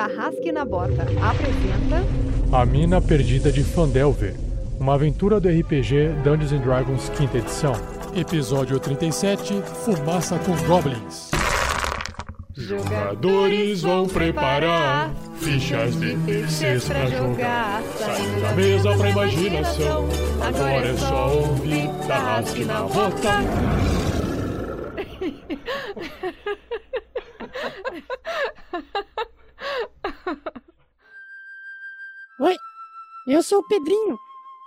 Tarrasque na Bota apresenta A Mina Perdida de Fandelver, uma aventura do RPG Dungeons and Dragons quinta edição. Episódio 37, Fumaça com Goblins. Jogadores vão preparar fichas de terceiros pra jogar. Saindo da mesa pra imaginação. Agora é só ouvir Tarrasque na Bota. Oi, eu sou o Pedrinho.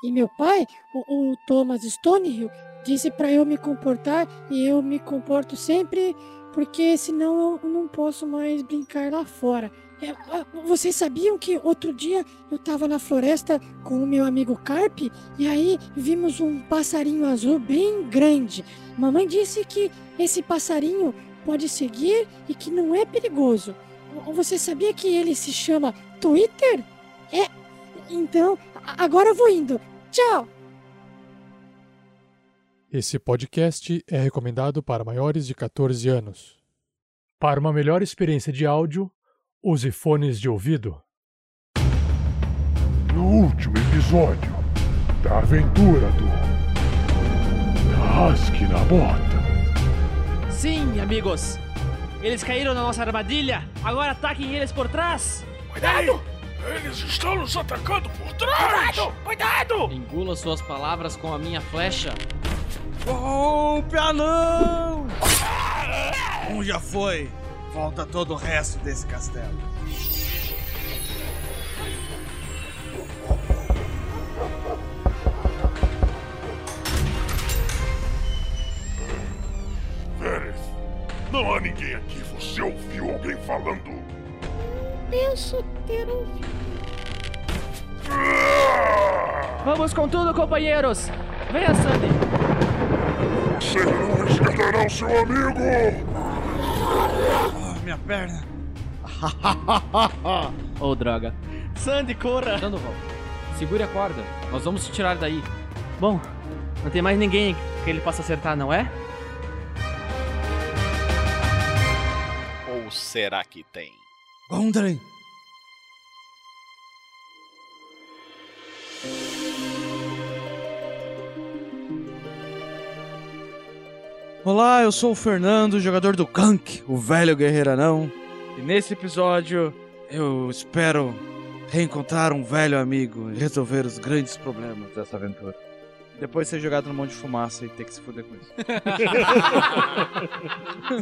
E meu pai, o, o Thomas Stonehill, disse para eu me comportar e eu me comporto sempre porque senão eu não posso mais brincar lá fora. É, ah, vocês sabiam que outro dia eu estava na floresta com o meu amigo Carp e aí vimos um passarinho azul bem grande. Mamãe disse que esse passarinho pode seguir e que não é perigoso. Você sabia que ele se chama Twitter? É. Então, agora eu vou indo. Tchau! Esse podcast é recomendado para maiores de 14 anos. Para uma melhor experiência de áudio, use fones de ouvido. No último episódio da aventura do Rasque na Bota. Sim, amigos. Eles caíram na nossa armadilha. Agora ataquem eles por trás. Cuidado! Eles estão nos atacando por trás! Cuidado! Engula suas palavras com a minha flecha. Golpe anão! Um já foi. Volta todo o resto desse castelo. Vélez, não há ninguém aqui. Você ouviu alguém falando? Penso ter ouvido. Vamos com tudo, companheiros. Venha, Sandy. Vocês não resgatarão seu amigo! Ah, minha perna. Oh, droga. Sandy, corra. Sandoval, segure a corda. Nós vamos te tirar daí. Bom, não tem mais ninguém que ele possa acertar, não é? Ou será que tem? Gondren! Olá, eu sou o Fernando, jogador do Gank, o velho guerreiro anão. E nesse episódio eu espero reencontrar um velho amigo e resolver os grandes problemas dessa aventura. Depois de ser jogado no monte de fumaça e ter que se fuder com isso.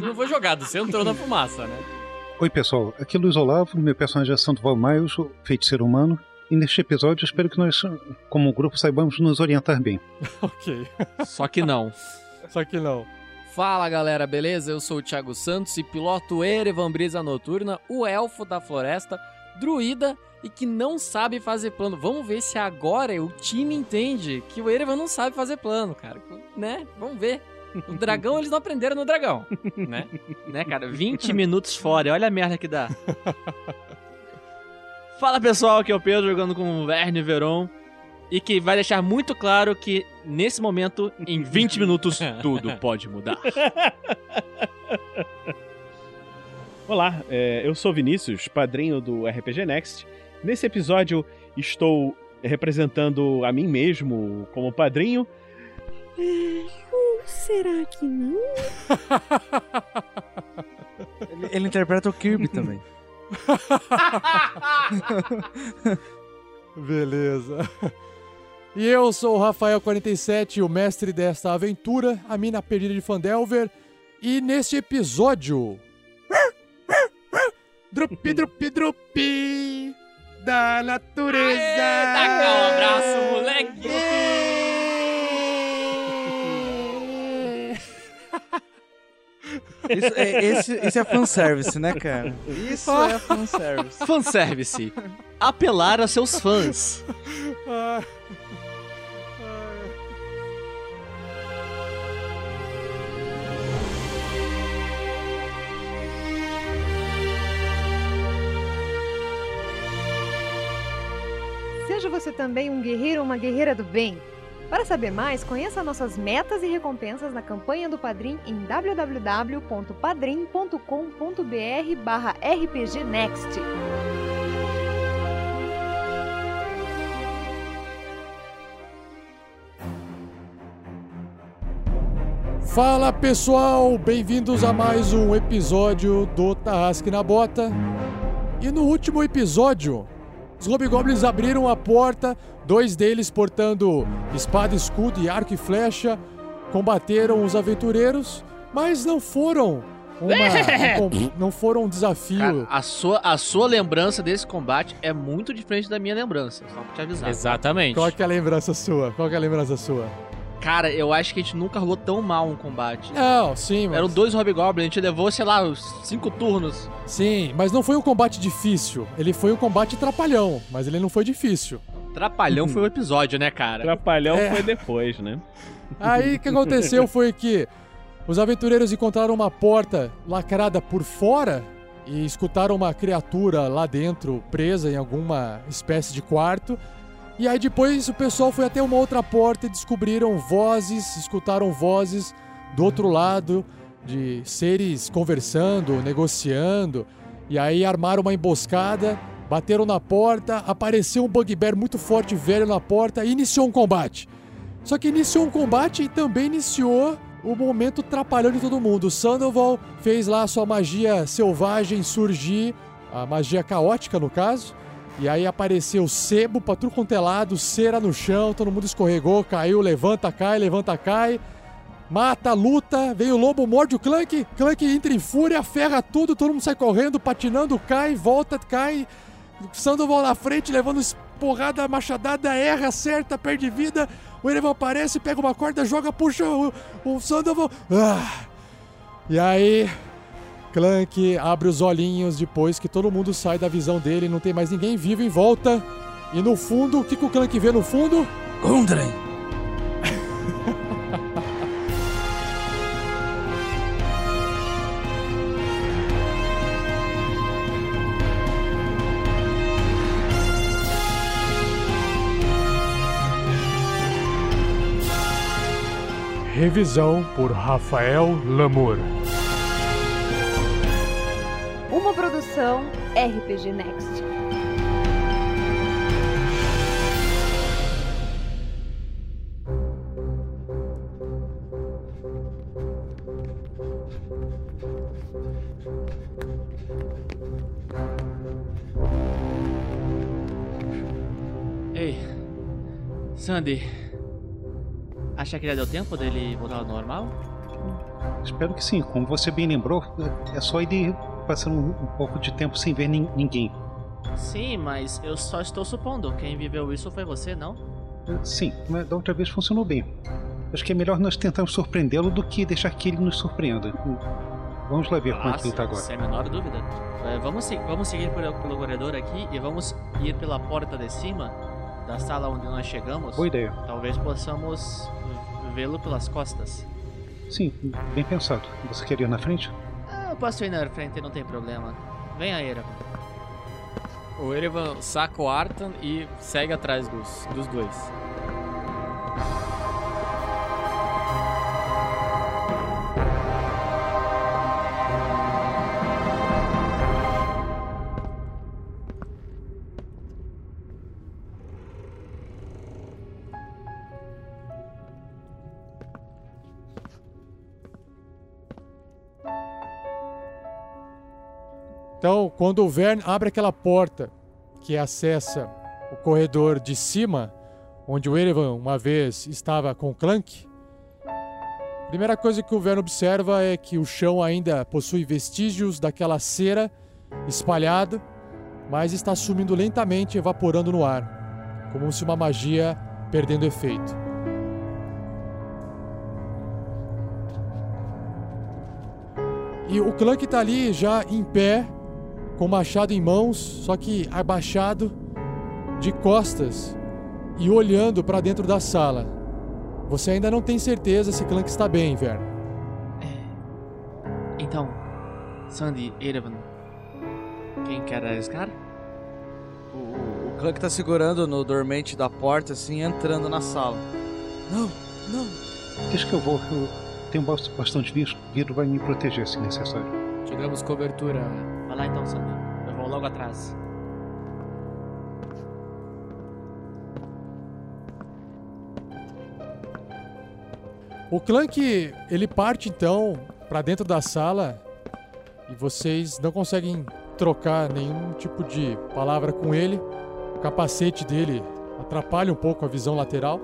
Não foi jogado, você entrou na fumaça, né? Oi pessoal, aqui é Luiz Olavo, meu personagem é Santo Valmiles, o feiticeiro humano, e neste episódio eu espero que nós, como grupo, saibamos nos orientar bem. Ok, Só que não. só que não. Fala galera, beleza? Eu sou o Thiago Santos e piloto Erevan Brisa Noturna, o elfo da floresta, druida e que não sabe fazer plano. Vamos ver se agora o time entende que o Erevan não sabe fazer plano, cara. Né? Vamos ver. O dragão eles não aprenderam no dragão, né? Né, cara? 20 minutos fora, olha a merda que dá. Fala pessoal, aqui é o Pedro jogando com o Verne Veron. E que vai deixar muito claro que, nesse momento, em 20 minutos, tudo pode mudar. Olá, é, eu sou Vinícius, padrinho do RPG Next. Nesse episódio estou representando a mim mesmo como padrinho. Será que não? Ele, ele interpreta o Kirby também. Beleza. E eu sou o Rafael47, o mestre desta aventura, a mina perdida de Fandelver. E neste episódio. Drupi, drupi, drupi da natureza. taca o abraço, moleque. Isso, é, esse, esse é fanservice, né, cara? Isso é fanservice. Fanservice. Apelar a seus fãs. Ah. Seja você também um guerreiro ou uma guerreira do bem. Para saber mais, conheça nossas metas e recompensas na campanha do Padrim em www.padrim.com.br barra rpgnext. Fala pessoal, bem-vindos a mais um episódio do Tarrasque na Bota. E no último episódio, os Goblins abriram a porta dois deles portando espada, escudo e arco e flecha, combateram os aventureiros, mas não foram uma, um não foram um desafio. Cara, a, sua, a sua lembrança desse combate é muito diferente da minha lembrança, só pra te avisar. Exatamente. Qual que é a lembrança sua? Qual que é a lembrança sua? Cara, eu acho que a gente nunca rolou tão mal um combate. Não, sim, mas... Eram dois Hobgoblins, a gente levou, sei lá, uns cinco turnos. Sim, mas não foi um combate difícil. Ele foi um combate trapalhão, mas ele não foi difícil. Trapalhão foi o episódio, né, cara? Trapalhão É. foi depois, né? Aí o que aconteceu foi que os aventureiros encontraram uma porta lacrada por fora e escutaram uma criatura lá dentro, presa em alguma espécie de quarto. E aí depois o pessoal foi até uma outra porta e descobriram vozes, escutaram vozes do outro lado de seres conversando, negociando. E aí armaram uma emboscada, bateram na porta, apareceu um bugbear muito forte velho na porta e iniciou um combate. Só que iniciou um combate e também iniciou o momento trapalhão de todo mundo. O Sandoval fez lá sua magia selvagem surgir, a magia caótica no caso. E aí apareceu sebo pra tudo quanto é lado, cera no chão, todo mundo escorregou, caiu, levanta, cai, levanta, cai. Mata, luta, veio o lobo, morde o Clank, Clank entra em fúria, ferra tudo, todo mundo sai correndo, patinando, cai, volta, cai. Sandoval na frente, levando porrada, machadada, erra, acerta, perde vida. O Erevan aparece, pega uma corda, joga, puxa o, o Sandoval. Ah. E aí, Clank abre os olhinhos depois que todo mundo sai da visão dele, não tem mais ninguém vivo em volta. E no fundo, o que, que o Clank vê no fundo? Gundren! Revisão por Rafael Lamour. Uma produção RPG Next. Ei, Sandy, acha que já deu tempo dele voltar ao normal? Espero que sim. Como você bem lembrou, é só ele passando um, pouco de tempo sem ver nin- ninguém. Sim, mas eu só estou supondo. Quem viveu isso foi você, não? Sim, mas da outra vez funcionou bem. Acho que é melhor nós tentarmos surpreendê-lo do que deixar que ele nos surpreenda. Vamos lá ver como é que ele tá agora. sem a menor dúvida. É, vamos, vamos seguir pelo, pelo corredor aqui e vamos ir pela porta de cima da sala onde nós chegamos. Boa ideia. Talvez possamos vê-lo pelas costas. Sim, bem pensado. Você quer ir na frente? Posso ir na frente, não tem problema. Aí, Era. O Erevan saca o Artan e segue atrás dos, dos dois. Quando o Vern abre aquela porta que acessa o corredor de cima, onde o Erevan uma vez estava com o Clank, a primeira coisa que o Vern observa é que o chão ainda possui vestígios daquela cera espalhada, mas está sumindo lentamente, evaporando no ar, como se uma magia perdendo efeito. E o Clank tá ali já em pé, com o machado em mãos, só que abaixado, de costas e olhando para dentro da sala. Você ainda não tem certeza se Clank está bem, Verno. Então, Sandy, Erevan, quem quer arriscar? O, o Clank tá segurando no dormente da porta, assim, entrando na sala. Não, não. Deixa que eu vou. Eu tenho bast- bastante vidro, vidro vai me proteger se necessário. Tivemos cobertura. Vai lá então, Sandy. Eu vou logo atrás. O Clank, ele parte então pra dentro da sala e vocês não conseguem trocar nenhum tipo de palavra com ele. O capacete dele atrapalha um pouco a visão lateral.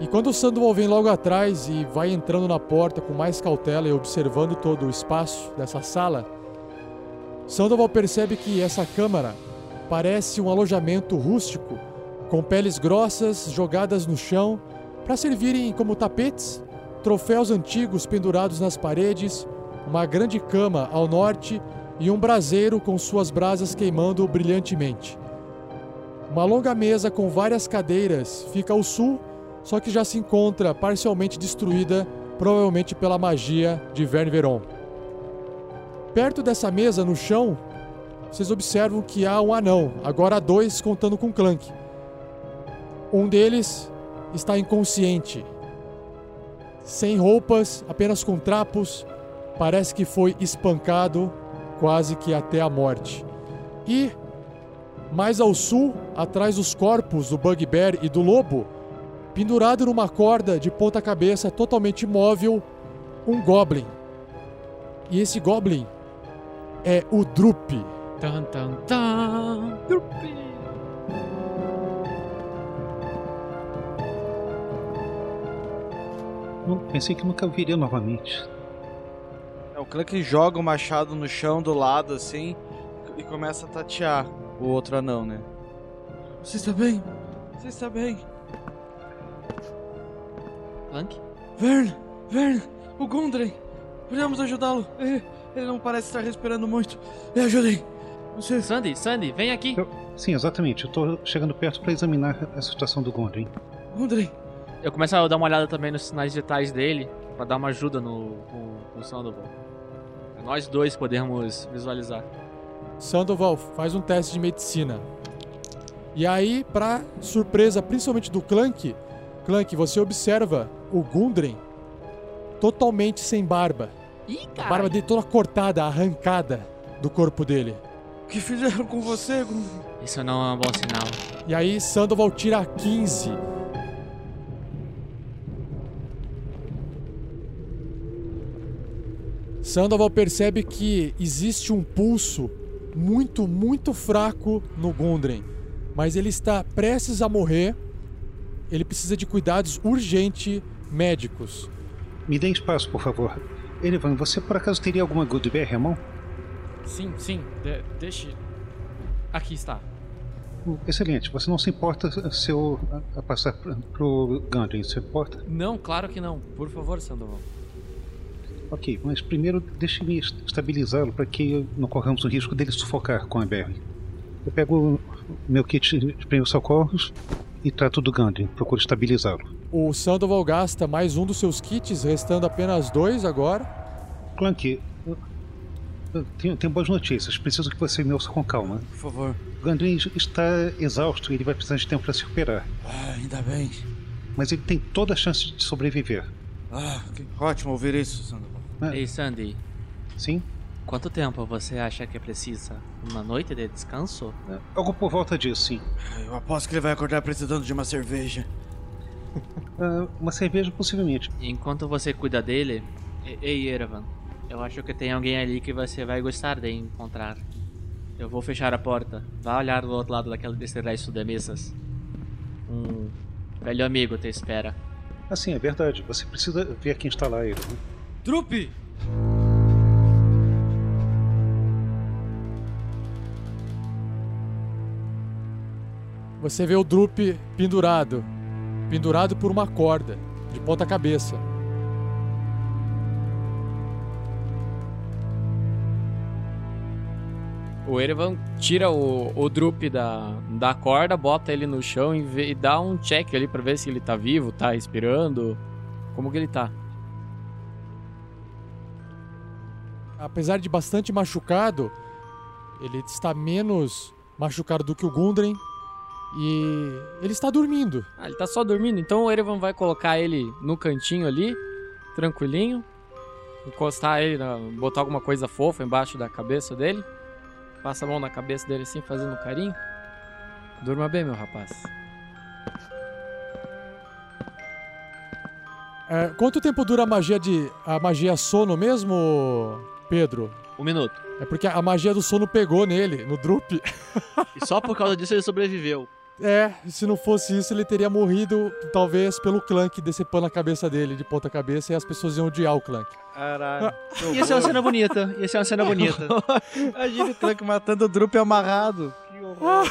E quando o Sandoval vem logo atrás e vai entrando na porta com mais cautela e observando todo o espaço dessa sala, Sandoval percebe que essa câmara parece um alojamento rústico, com peles grossas jogadas no chão para servirem como tapetes, troféus antigos pendurados nas paredes, uma grande cama ao norte e um braseiro com suas brasas queimando brilhantemente. Uma longa mesa com várias cadeiras fica ao sul, só que já se encontra parcialmente destruída, provavelmente pela magia de Verne Veron. Perto dessa mesa, no chão, vocês observam que há um anão, agora dois contando com Clank. Um deles está inconsciente, sem roupas, apenas com trapos, parece que foi espancado quase que até a morte. E mais ao sul, atrás dos corpos do Bugbear e do lobo, pendurado numa corda de ponta cabeça totalmente imóvel, um goblin. E esse goblin é o Drup. Tan, tan, tan. Drup. Não- Pensei que nunca viria novamente. É, o Clank joga o machado no chão do lado assim e começa a tatear o outro anão, né? Você está bem? Você está bem? Clank? Vern! Vern! O Gundren! Podemos ajudá-lo! Ele, ele não parece estar respirando muito. Me ajudem! Você... Sandy, Sandy, vem aqui. Eu- sim, exatamente. Eu tô chegando perto para examinar a situação do Gondrin. Gundren! Eu começo a dar uma olhada também nos sinais digitais dele, pra dar uma ajuda no, no, no Sandoval. Nós dois podemos visualizar. Sandoval faz um teste de medicina. E aí, pra surpresa principalmente do Clank, Clank, você observa o Gundren totalmente sem barba. Ih, A barba dele toda cortada, arrancada do corpo dele. O que fizeram com você? Isso não é um bom sinal. E aí, Sandoval tira 15. Sandoval percebe que existe um pulso muito, muito fraco no Gundren. Mas ele está prestes a morrer. Ele precisa de cuidados urgentes médicos. Me dê espaço, por favor. Erivan, você por acaso teria alguma good bear, irmão? Sim, sim. de- deixe. Aqui está. Hum, Excelente. Você não se importa se eu a- passar pro- Gundren, se importa? Não, claro que não. Por favor, Sandoval. Ok, mas primeiro deixe-me est- estabilizá-lo para que não corramos o risco dele sufocar com a Berry. Eu pego meu kit de primeiros socorros e trato do Gundren. Procuro estabilizá-lo. O Sandoval gasta mais um dos seus kits, restando apenas dois agora. Clank, eu- eu tenho, tenho boas notícias. Preciso que você me ouça com calma. Por favor. O Gundren está exausto e ele vai precisar de tempo para se recuperar. Ah, ainda bem. Mas ele tem toda a chance de sobreviver. Ah, que ótimo ouvir isso, Sandoval. Ah, Ei, Sandy, Sim? Quanto tempo você acha que precisa? Uma noite de descanso? Algo por volta disso, sim. Eu aposto que ele vai acordar precisando de uma cerveja. Ah, uma cerveja, possivelmente. Enquanto você cuida dele, e- ei, Erevan, eu acho que tem alguém ali que você vai gostar de encontrar. Eu vou fechar a porta. Vá olhar do outro lado daquele desse resto de mesas. Um velho amigo te espera. Assim, é verdade. Você precisa ver quem está lá, ele. Trupe! Você vê o Drup pendurado. Pendurado por uma corda, de ponta cabeça. O Erevan tira o, o Drup da, da corda, bota ele no chão e, vê- e dá um check ali pra ver se ele tá vivo, tá respirando. Como que ele tá? Apesar de bastante machucado, ele está menos machucado do que o Gundren. E ele está dormindo. Ah, ele tá só dormindo. Então o Erevan vai colocar ele no cantinho ali, tranquilinho. Encostar ele, na- botar alguma coisa fofa embaixo da cabeça dele. Passa a mão na cabeça dele assim, fazendo um carinho. Durma bem, meu rapaz. É, quanto tempo dura a magia de. a magia sono mesmo, Pedro? Um minuto. É porque a magia do sono pegou nele, no Drup. E só por causa disso ele sobreviveu. É, se não fosse isso, ele teria morrido, talvez, pelo Clank decepando a cabeça dele de ponta cabeça e as pessoas iam odiar o Clank. Caralho. Ia ser uma cena bonita. Ia ser uma cena bonita. Imagina o Clank matando o Drup amarrado. Que horror.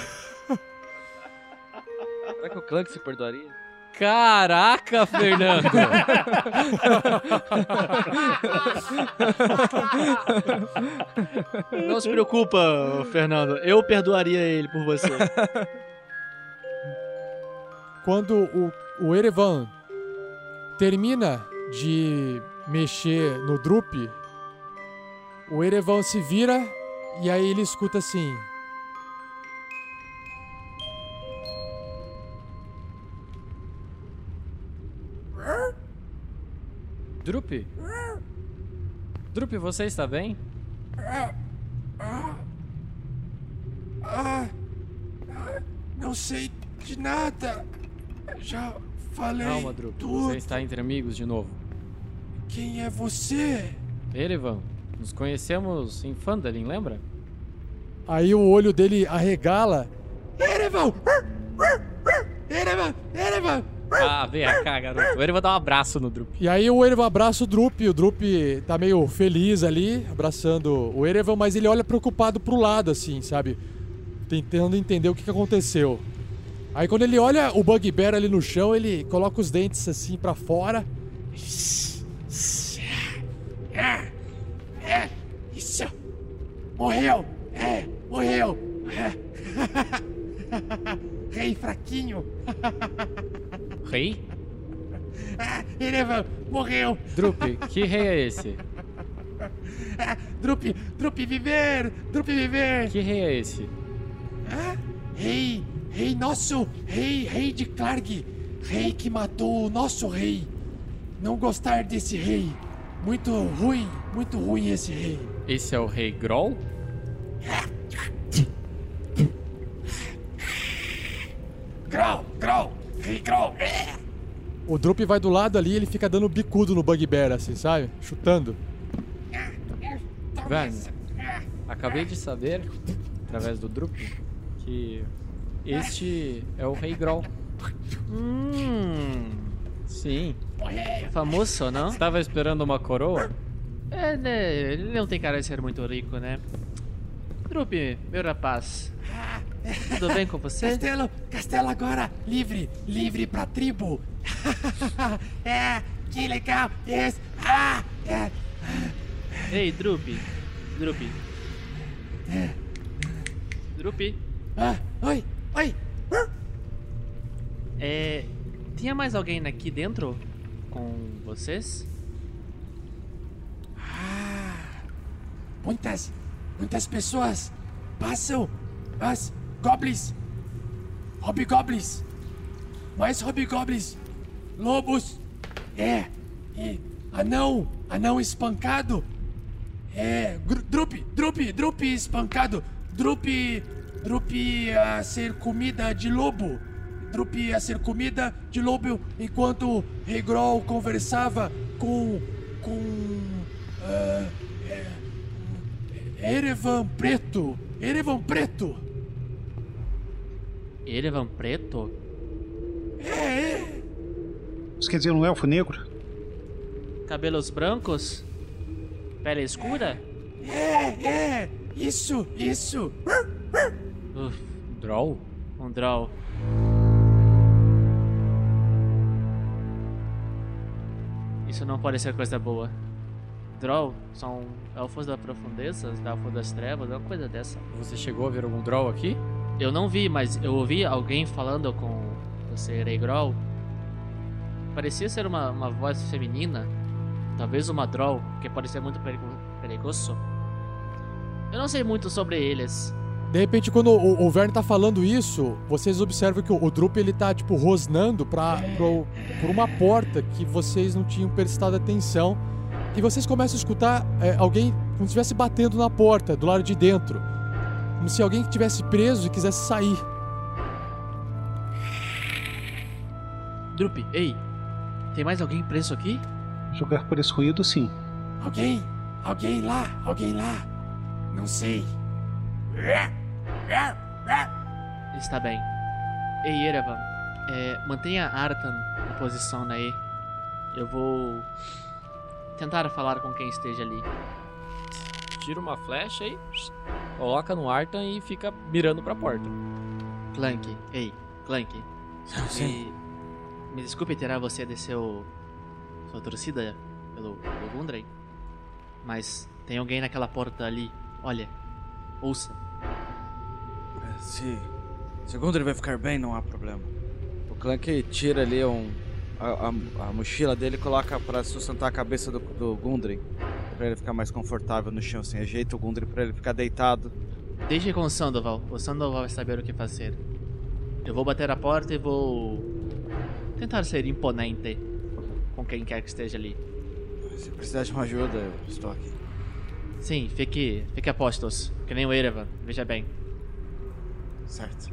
Será que o Clank se perdoaria? Caraca, Fernando! Não se preocupa, Fernando. Eu perdoaria ele por você. Quando o, o Erevan termina de mexer no Drup, o Erevan se vira e aí ele escuta assim. Drup? Drup, você está bem? Ah, não sei de nada. Já falei Calma, Drup. tudo. Você está entre amigos de novo. Quem é você? Erevan, nos conhecemos em Fandalin, lembra? Aí o olho dele arregala. Erevan! Erevan! Erevan! Ah, vem cá, garoto. O Erevan dá um abraço no Drup. E aí o Erevan abraça o Drup, o Drup tá meio feliz ali, abraçando o Erevan, mas ele olha preocupado pro lado, assim, sabe? Tentando entender o que aconteceu. Aí quando ele olha o Bugbear ali no chão, ele coloca os dentes assim pra fora. É, é, isso. Morreu. É, morreu. É. Rei fraquinho. Rei? Ah, Erevan, morreu. Drup, que rei é esse? Ah, Drup, Drup viver, Drup viver. Que rei é esse? Ah, rei, rei nosso, rei, rei de Clarg. Rei que matou o nosso rei. Não gostar desse rei. Muito ruim, muito ruim esse rei. Esse é o rei Groll? Grau, grau, rei. É. O Drup vai do lado ali ele fica dando bicudo no Bugbear, assim, sabe? Chutando. Velho, acabei de saber, através do Drup, que este é o rei Groll. Hum. Sim. Famoso, não? Estava esperando uma coroa? É, né? Ele não tem cara de ser muito rico, né? Drup, meu rapaz. Tudo bem com você? Castelo, castelo agora livre, livre pra tribo. é, que legal. Yes. Ah, é. Ei, Drup. Drup. Drup. Ah, oi, oi. É. Tinha mais alguém aqui dentro com vocês? Muitas, muitas pessoas passam. As goblins. Hobgoblins. Mais hobgoblins. Lobos. É. E anão. Anão espancado. É. Drup, drup, drup espancado. Drup. Drup a ser comida de lobo. Drup a ser comida de lobo enquanto Regrol conversava com. com. ah, é, Erevan Preto! Erevan Preto! Erevan Preto? É, é! Isso quer dizer um elfo negro? Cabelos brancos? Pele escura? É, é! Isso, isso! Uf, Droll? um draw. Isso não pode ser coisa boa. Drow são elfos da profundeza, elfos das trevas, uma coisa dessa. Você chegou a ver algum Droll aqui? Eu não vi, mas eu ouvi alguém falando com você, Reigrol. Parecia ser uma, uma voz feminina. Talvez uma Drow, que pode ser muito perigo- perigoso. Eu não sei muito sobre eles. De repente, quando o, o Verne tá falando isso, vocês observam que o, o Drup ele tá, tipo, rosnando pra, pro, por uma porta que vocês não tinham prestado atenção. E vocês começam a escutar é, alguém como se estivesse batendo na porta, do lado de dentro. Como se alguém estivesse preso e quisesse sair. Drup, ei, Tem mais alguém preso aqui? Jogar por esse ruído, sim. Alguém? Alguém lá? Alguém lá? Não sei. Está bem. Ei, Erevan, é, mantenha Artan na posição aí. Eu vou tentar falar com quem esteja ali. Tira uma flecha e coloca no Artan e fica mirando pra porta. Clank, ei, Clank. Sim. Me, me desculpe tirar você de seu, sua torcida pelo, pelo Gundren, mas tem alguém naquela porta ali. Olha, ouça. É, Se, se o Gundry vai ficar bem, não há problema. O Clank tira ali um, a, a- a mochila dele e coloca pra sustentar a cabeça do, do Gundry. Pra ele ficar mais confortável no chão, assim. Ajeita o Gundry pra ele ficar deitado. Deixe com o Sandoval. O Sandoval vai saber o que fazer. Eu vou bater a porta e vou tentar ser imponente com quem quer que esteja ali. Se precisar de uma ajuda, eu estou aqui. Sim, fique, fique a postos, que nem o Erevan, veja bem. Certo.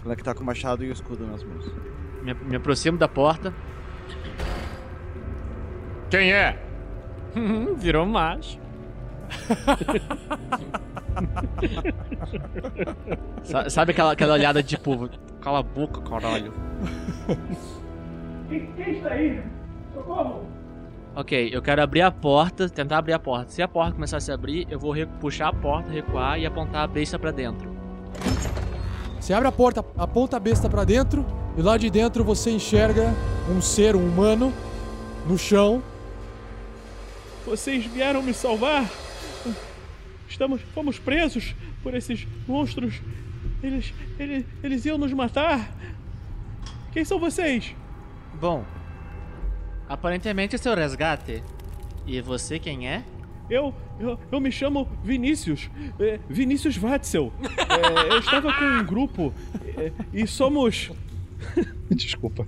O Clank tá com o machado e o escudo nas mãos. Me, me aproximo da porta. Quem é? Virou macho. Sa- Sabe aquela, aquela olhada tipo, cala a boca, caralho. Quem, quem está aí? Socorro! Ok, eu quero abrir a porta, tentar abrir a porta. Se a porta começar a se abrir, eu vou puxar a porta, recuar e apontar a besta pra dentro. Você abre a porta, aponta a besta pra dentro e lá de dentro você enxerga um ser um humano no chão. Vocês vieram me salvar? Estamos, fomos presos por esses monstros. Eles, eles, eles iam nos matar. Quem são vocês? Bom, aparentemente é seu resgate. E você quem é? Eu, eu, eu me chamo Vinícius. é, Vinícius Watzel. É, eu estava com um grupo é, e somos. Desculpa.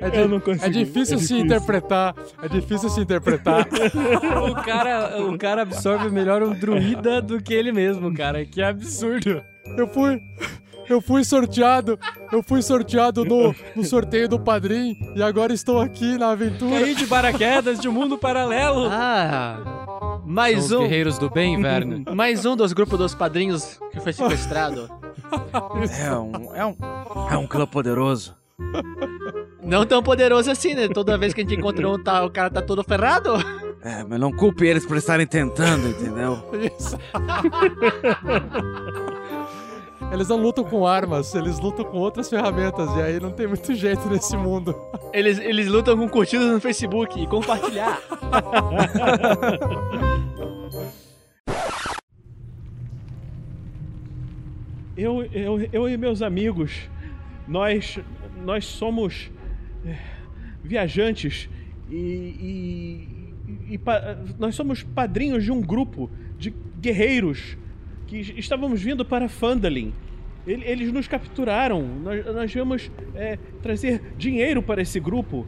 É, di- Eu não consigo, é difícil é se difícil. interpretar. É difícil se interpretar. o, cara, o cara absorve melhor um druida do que ele mesmo, cara. Que absurdo. Eu fui. Eu fui sorteado. Eu fui sorteado no, no sorteio do padrinho e agora estou aqui na aventura. Caí de paraquedas de um mundo paralelo. Ah! Mais São um. os guerreiros do bem, Verne. Mais um dos grupos dos padrinhos que foi sequestrado. É um, é um, é um clã poderoso. Não tão poderoso assim, né? Toda vez que a gente encontra um, tá, o cara tá todo ferrado. É, mas não culpe eles por estarem tentando, entendeu? Isso. Eles não lutam com armas, eles lutam com outras ferramentas, e aí não tem muito jeito nesse mundo. Eles, eles lutam com curtidas no Facebook e compartilhar. Eu, eu, eu e meus amigos, nós, nós somos é, viajantes e, e- e pa- nós somos padrinhos de um grupo de guerreiros que estávamos vindo para Fandalin. Ele- Eles nos capturaram. Nós, nós viemos é, trazer dinheiro para esse grupo.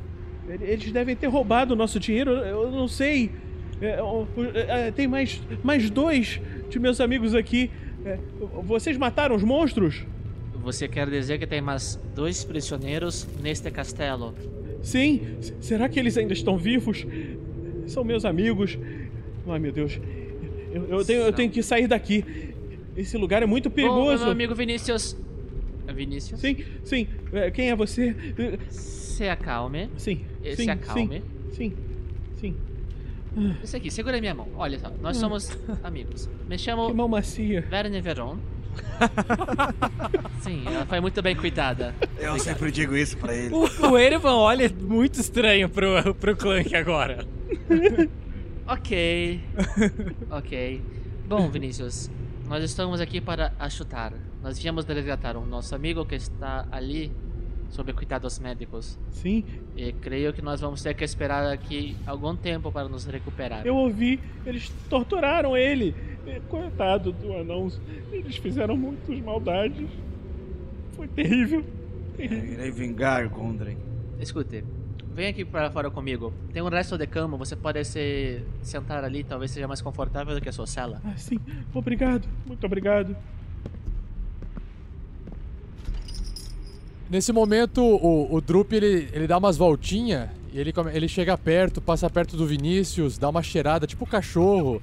Ele- Eles devem ter roubado o nosso dinheiro. Eu não sei. É, é, tem mais, mais dois de meus amigos aqui. É, vocês mataram os monstros? Você quer dizer que tem mais dois prisioneiros neste castelo? Sim. Será que eles ainda estão vivos? São meus amigos. Ai, meu Deus. Eu, eu tenho, eu tenho que sair daqui. Esse lugar é muito Bom, perigoso. meu amigo Vinícius. É Vinícius? Sim, sim. É, Quem é você? Se acalme. Sim. Eh, sim, Se acalme. Sim. Sim. Isso aqui, segura minha mão. Olha só, nós Hum. somos amigos. Me chamo Que mão macia. Verne Veron. Sim, ela foi muito bem cuidada. Eu sempre digo isso pra ele. O, o Erevan olha muito estranho pro, pro Clank agora. Ok. Ok. Bom, Vinícius, nós estamos aqui para achutar. Nós viemos resgatar um nosso amigo que está ali sob cuidados médicos. Sim. E creio que nós vamos ter que esperar aqui algum tempo para nos recuperar. Eu ouvi. Eles torturaram ele. É, Coitado do anão. Eles fizeram muitas maldades. Foi terrível. terrível. Irei vingar, Gondren. Escute, vem aqui para fora comigo. Tem um resto de cama, você pode se sentar ali, talvez seja mais confortável do que a sua sala. Ah, sim. Obrigado. Muito obrigado. Nesse momento, o, o Drup ele, ele dá umas voltinhas, ele, ele chega perto, passa perto do Vinícius, dá uma cheirada, tipo cachorro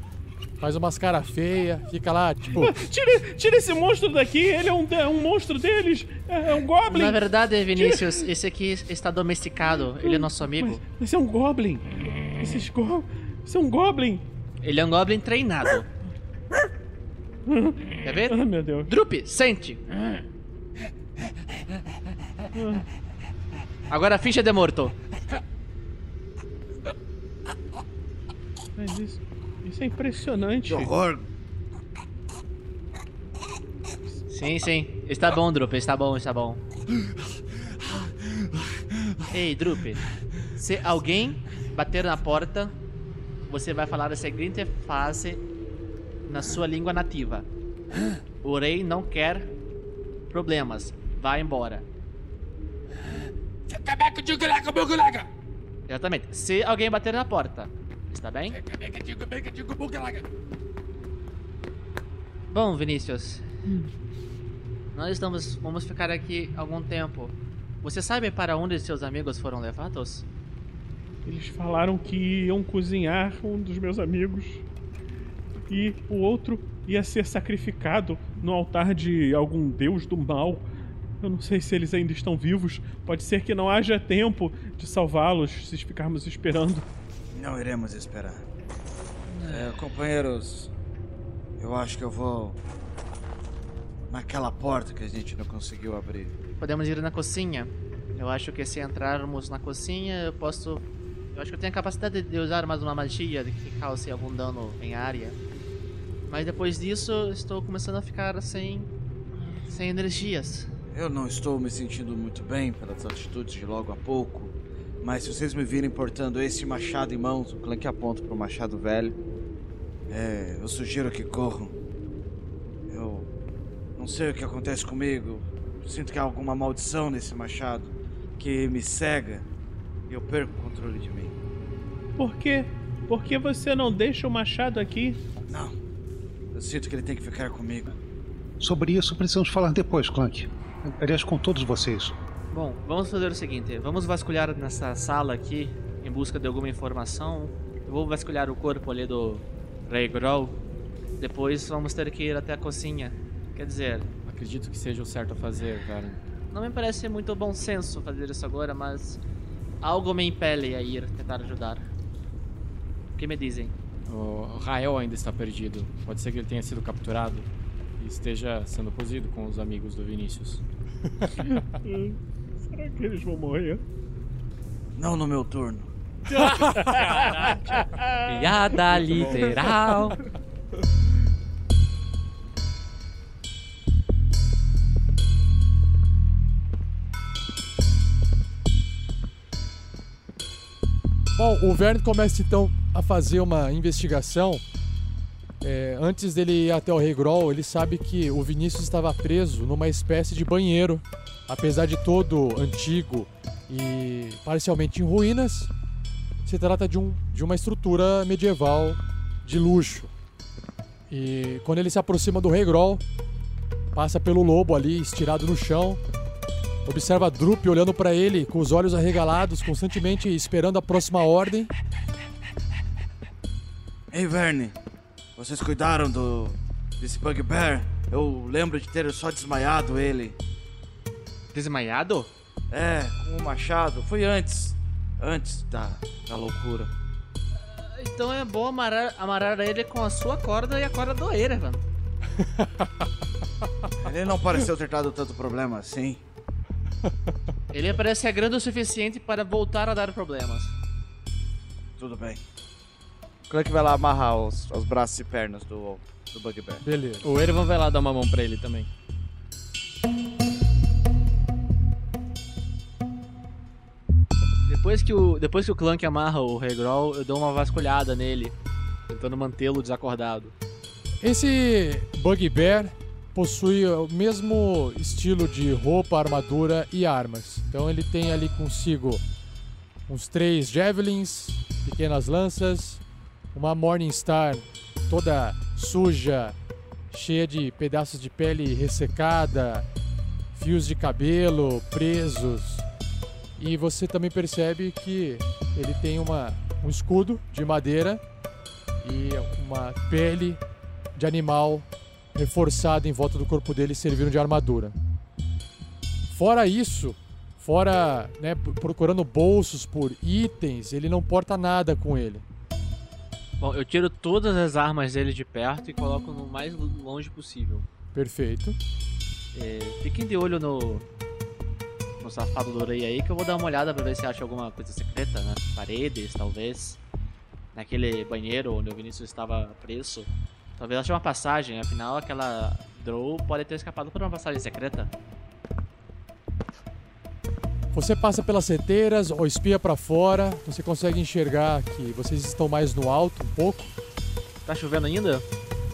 faz umas cara feia, fica lá, tipo. Tira, tira esse monstro daqui, ele é um, é um monstro deles, é, é um goblin. Na verdade, Vinícius, esse aqui está domesticado. Ele é nosso amigo. Mas esse é um goblin. Esse, go... esse é um goblin. Ele é um goblin treinado. Quer ver? Ah, meu Deus. Drup, sente. Agora ficha de morto. Mas isso, isso é impressionante. horror. Sim, sim. Está bom, Drup, está bom, está bom. Ei, Drup. Se alguém bater na porta, você vai falar a seguinte frase na sua língua nativa. O rei não quer problemas. Vá embora. Exatamente. Se alguém bater na porta, está bem? Bom, Vinícius. Nós estamos, vamos ficar aqui algum tempo. Você sabe para onde seus amigos foram levados? Eles falaram que iam cozinhar um dos meus amigos e o outro ia ser sacrificado no altar de algum deus do mal. Eu não sei se eles ainda estão vivos. Pode ser que não haja tempo de salvá-los se ficarmos esperando. Não iremos esperar. É, companheiros, eu acho que eu vou naquela porta que a gente não conseguiu abrir. Podemos ir na cozinha. Eu acho que se entrarmos na cozinha, eu posso. Eu acho que eu tenho a capacidade de usar mais uma magia que cause algum dano em área. Mas depois disso, estou começando a ficar sem. sem energias. Eu não estou me sentindo muito bem pelas atitudes de logo há pouco, mas se vocês me virem portando esse machado em mãos, o Clank aponta para o machado velho, é, eu sugiro que corram. Eu não sei o que acontece comigo, sinto que há alguma maldição nesse machado que me cega e eu perco o controle de mim. Por quê? Por que você não deixa o machado aqui? Não. Eu sinto que ele tem que ficar comigo. Sobre isso precisamos falar depois, Clank. Aliás, com todos vocês. Bom, vamos fazer o seguinte: vamos vasculhar nessa sala aqui em busca de alguma informação. Eu vou vasculhar o corpo ali do Rei Groll. Depois vamos ter que ir até a cozinha. Quer dizer, Acredito que seja o certo a fazer, cara. não me parece muito bom senso fazer isso agora, algo me impele a ir tentar ajudar. O que me dizem? O Rael ainda está perdido. Pode ser que ele tenha sido capturado e esteja sendo cozido com os amigos do Vinícius. Será que eles vão morrer? Não no meu turno. Piada literal. Bom, o Verne começa então a fazer uma investigação. É, antes dele ir até o Rei Groll, ele sabe que o Vinícius estava preso numa espécie de banheiro. Apesar de todo antigo e parcialmente em ruínas, se trata de, um, de uma estrutura medieval de luxo. E quando ele se aproxima do Rei Groll, passa pelo lobo ali, estirado no chão, observa Drup olhando para ele com os olhos arregalados, constantemente esperando a próxima ordem. Ei, Verne, vocês cuidaram do desse Bugbear? Eu lembro de ter só desmaiado ele. Desmaiado? É, com o machado. Foi antes. Antes da, da loucura. Então é bom amarrar, amarrar ele com a sua corda e a corda do Erevan. Ele não pareceu ter dado tanto problema assim. Ele parece ser grande o suficiente para voltar a dar problemas. Tudo bem. Clank vai lá amarrar os, os braços e pernas do, do Bugbear. Beleza. O Erevan vai lá dar uma mão pra ele também. Depois que o, depois que o Clank amarra o Rei Groll, eu dou uma vasculhada nele, tentando mantê-lo desacordado. Esse Bugbear possui o mesmo estilo de roupa, armadura e armas. Então ele tem ali consigo uns três javelins, pequenas lanças, uma Morningstar toda suja, cheia de pedaços de pele ressecada, fios de cabelo presos. E você também percebe que ele tem uma, um escudo de madeira e uma pele de animal reforçada em volta do corpo dele, servindo de armadura. Fora isso, fora né, procurando bolsos por itens, ele não porta nada com ele. Bom, eu tiro todas as armas dele de perto e coloco no mais longe possível. Perfeito. É, fiquem de olho no, no safado do rei aí que eu vou dar uma olhada pra ver se acha alguma coisa secreta nas paredes, talvez. Naquele banheiro onde o Vinícius estava preso. Talvez ache uma passagem, afinal aquela Drow pode ter escapado por uma passagem secreta. Você passa pelas seteiras ou espia pra fora, você consegue enxergar que vocês estão mais no alto um pouco. Tá chovendo ainda?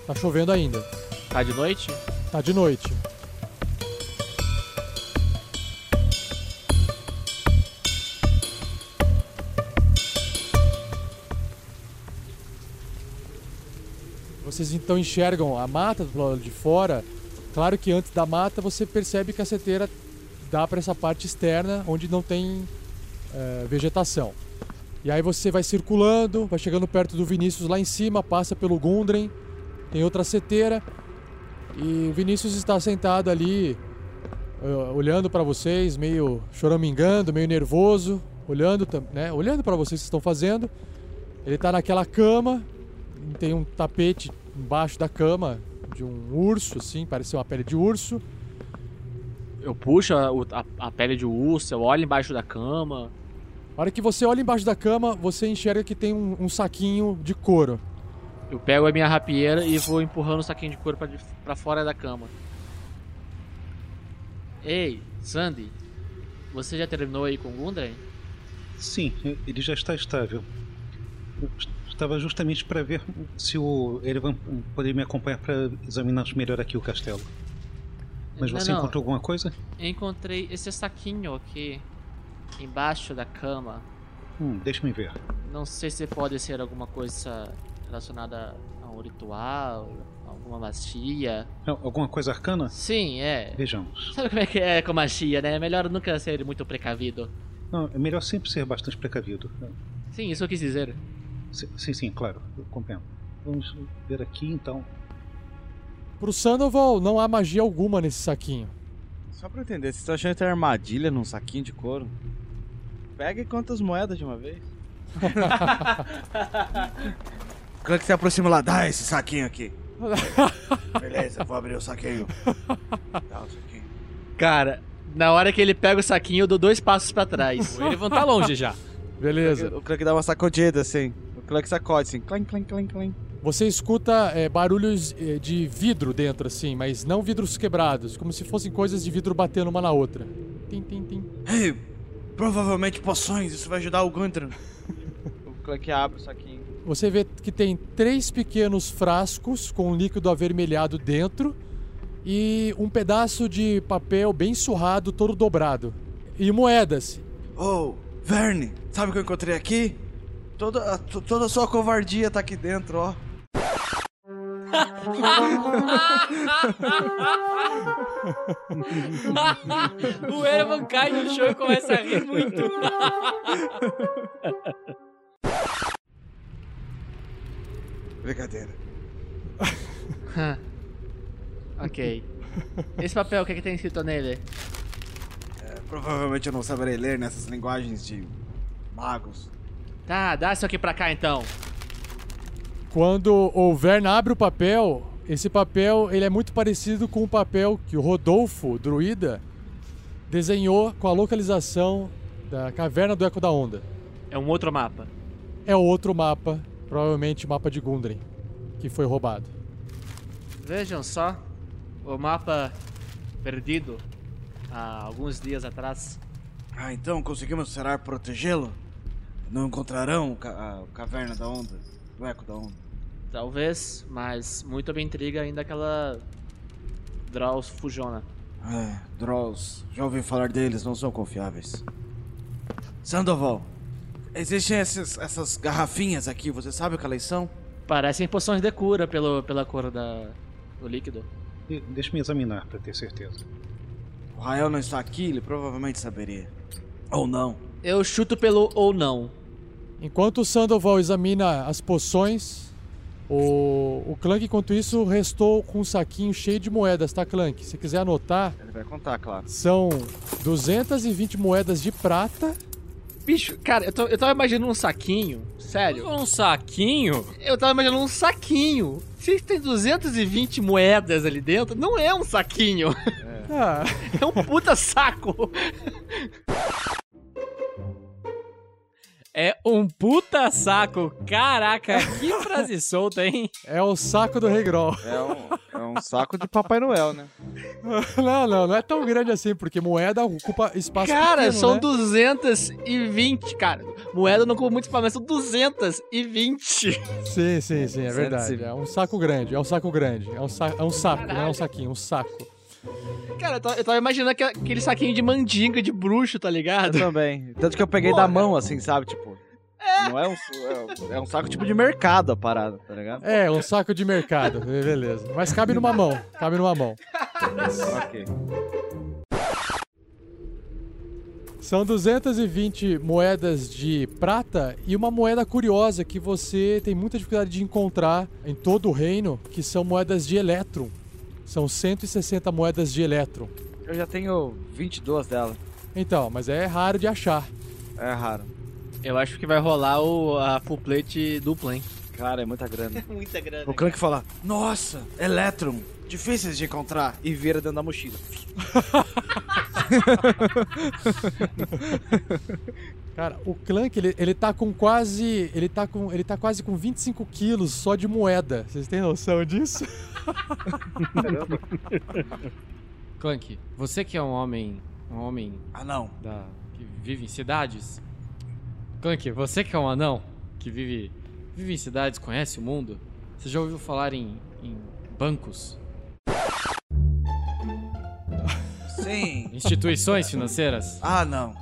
Tá chovendo ainda. Tá de noite? Tá de noite. Vocês então enxergam a mata do lado de fora. Claro que antes da mata você percebe que a seteira dá para essa parte externa onde não tem eh, vegetação. E aí você vai circulando, vai chegando perto do Vinícius lá em cima, passa pelo Gundren, tem outra seteira e o Vinícius está sentado ali eh, olhando para vocês, meio choramingando, meio nervoso, olhando, né, olhando para vocês que estão fazendo. Ele tá naquela cama, tem um tapete embaixo da cama de um urso, assim, parece uma pele de urso. Eu puxo a, a- a pele de urso, eu olho embaixo da cama. A hora que você olha embaixo da cama, você enxerga que tem um, um saquinho de couro. Eu pego a minha rapieira e vou empurrando o saquinho de couro pra fora da cama. Ei, Sandy, você já terminou aí com o Gundren? Sim, ele já está estável. Estava justamente para ver se o Erevan poderia me acompanhar para examinarmos melhor aqui o castelo. Mas Não, você não. encontrou alguma coisa? Eu encontrei esse saquinho aqui embaixo da cama. Hum, deixa-me ver. Não sei se pode ser alguma coisa relacionada a um ritual, alguma magia. Não, alguma coisa arcana? Sim, é. Vejamos. Sabe como é que é com magia, né? É melhor nunca ser muito precavido. Não, é melhor sempre ser bastante precavido. Sim, isso eu quis dizer. Sim, sim, claro, eu compreendo. Vamos ver aqui então. Pro Sandoval não há magia alguma nesse saquinho. Só pra entender, vocês estão achando que tem armadilha num saquinho de couro? Pega e conta as moedas de uma vez. Quando que se aproxima lá, dá esse saquinho aqui. Beleza, vou abrir o saquinho. Dá o saquinho. Cara, na hora que ele pega o saquinho, eu dou dois passos pra trás. O Erevan tá longe já. Beleza. O Clank dá uma sacudida assim. O Clank sacode assim. Clank, clank, clank, clank. Você escuta é, barulhos é, de vidro dentro, assim, mas não vidros quebrados, como se fossem coisas de vidro batendo uma na outra. Tim, tim, tim. Ei, provavelmente poções, isso vai ajudar o Gundren. o Clank abre o saquinho. Você vê que tem três pequenos frascos com líquido avermelhado dentro e um pedaço de papel bem surrado, todo dobrado. E moedas. Oh, Verne, sabe o que eu encontrei aqui? Toda, toda a sua covardia tá aqui dentro, ó. o Erevan cai no chão e começa a rir muito. Brincadeira. ok. Esse papel, o que, é que tem escrito nele? É, provavelmente eu não saberei ler nessas linguagens de magos. Tá, dá isso aqui pra cá então. Quando o Vern abre o papel, esse papel ele é muito parecido com o papel que o Rodolfo, druida, desenhou com a localização da caverna do Eco da Onda. É um outro mapa. É outro mapa, provavelmente o mapa de Gundren, que foi roubado. Vejam só, o mapa perdido há alguns dias atrás. Ah, então conseguimos será protegê-lo? Não encontrarão o ca- a caverna da onda, o eco da onda. Talvez, mas muito me intriga ainda aquela Draws Fujona. É, Drolls, já ouvi falar deles, não são confiáveis. Sandoval, existem esses- essas garrafinhas aqui, você sabe o que elas são? Parecem poções de cura pelo, pela cor da, do líquido. E- Deixa-me examinar para ter certeza. O Rael não está aqui, ele provavelmente saberia. Ou não. Eu chuto pelo ou não. Enquanto o Sandoval examina as poções, o, o Clank, enquanto isso, restou com um saquinho cheio de moedas, tá, Clank? Se quiser anotar, Ele vai contar, claro. são 220 moedas de prata. Bicho, cara, eu, tô, eu tava imaginando um saquinho. Sério. Um saquinho? Eu tava imaginando um saquinho. Se tem 220 moedas ali dentro, não é um saquinho. Ah, É um puta saco. É um puta saco. Caraca, que frase solta, hein? é o saco do Rei Grol. É um, é um saco de Papai Noel, né? Não, não, não é tão grande assim, porque moeda ocupa espaço Cara, pequeno, são né? 220, cara. Moeda não ocupa muito espaço, mas são 220. Sim, sim, sim, é verdade. 220. É um saco grande, é um saco grande. É um, sa é um saco, não é um saquinho, um saco. Cara, eu tava, eu tava imaginando aquele- aquele saquinho de mandinga, de bruxo, tá Eu ligado? também. Tanto que eu peguei da mão, assim, sabe? Tipo. Não é um, é, é um saco tipo de mercado a parada, tá ligado? É, um saco de mercado, beleza. Mas cabe numa mão, cabe numa mão. Ok. São 220 moedas de prata e uma moeda curiosa que você tem muita dificuldade de encontrar em todo o reino, que são moedas de elétron. São 160 moedas de elétron. Eu já tenho 22 dela. Então, mas é raro de achar. É raro. Eu acho que vai rolar o, a full plate dupla, hein? Cara, é muita grana. Muita grana. O Clank fala, nossa, Electron, difíceis de encontrar. E vira dentro da mochila. Cara, o Clank, ele, ele tá com quase. Ele tá com. Ele tá quase com 25 quilos só de moeda. Vocês têm noção disso? Clank, você que é um homem. Um homem Ah, não. da, que vive em cidades. Clank, você que é um anão que vive, vive em cidades, conhece o mundo. Você já ouviu falar em, em bancos? Sim. Instituições financeiras? Ah, não.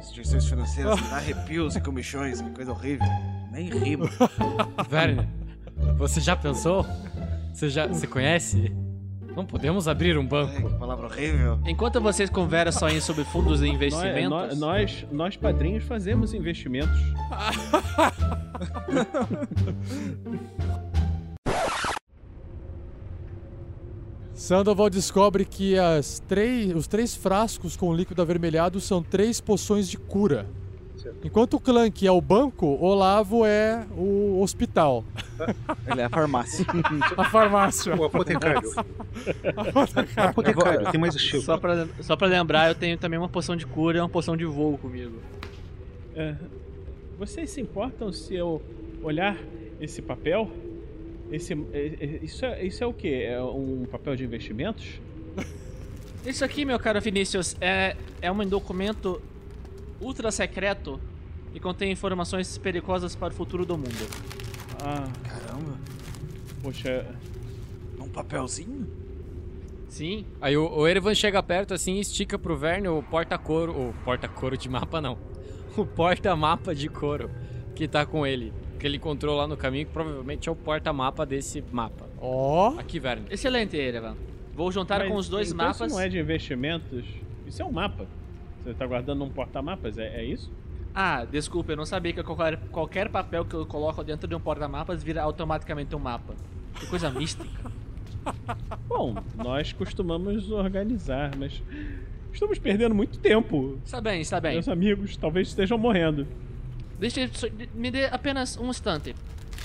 Instituições financeiras me dá arrepios e comichões, que coisa horrível. Nem rimo. Werner, você já pensou? Você já você conhece? Não podemos abrir um Ai, banco. que palavra horrível. Enquanto vocês conversam aí sobre fundos de Nós, investimentos, nós, nós, nós, padrinhos, fazemos investimentos. Sandoval descobre que as três, os três frascos com líquido avermelhado são três poções de cura. Enquanto o Clank é o banco, Olavo é o hospital. Ele é a farmácia. A farmácia. O apotekário. apotekário, tem mais estilo. só pra, só pra lembrar, eu tenho também uma poção de cura e uma poção de voo comigo. É, vocês se importam se eu olhar esse papel? Esse, é- é- isso, é, isso é o quê? É um papel de investimentos? Isso aqui, meu caro Vinícius, é, é um documento ultra secreto e contém informações perigosas para o futuro do mundo. Ah, Caramba. poxa. Um papelzinho? Sim. Aí o, o Erevan chega perto assim e estica pro Verne o porta-couro. O porta-couro de mapa não. O porta-mapa de couro que tá com ele. Que ele encontrou lá no caminho, que provavelmente é o porta-mapa desse mapa. Ó, Aqui, Verne. Excelente, Erevan. Vou juntar Mas com os dois então mapas. Isso não é de investimentos. Isso é um mapa. Você tá guardando um porta-mapas, é, é isso? Ah, desculpa, eu não sabia que qualquer, qualquer papel que eu coloco dentro de um porta-mapas vira automaticamente um mapa. Que coisa mística. Bom, nós costumamos organizar, mas estamos perdendo muito tempo. Está bem, está bem. Meus amigos talvez estejam morrendo. Deixa eu me dê apenas um instante.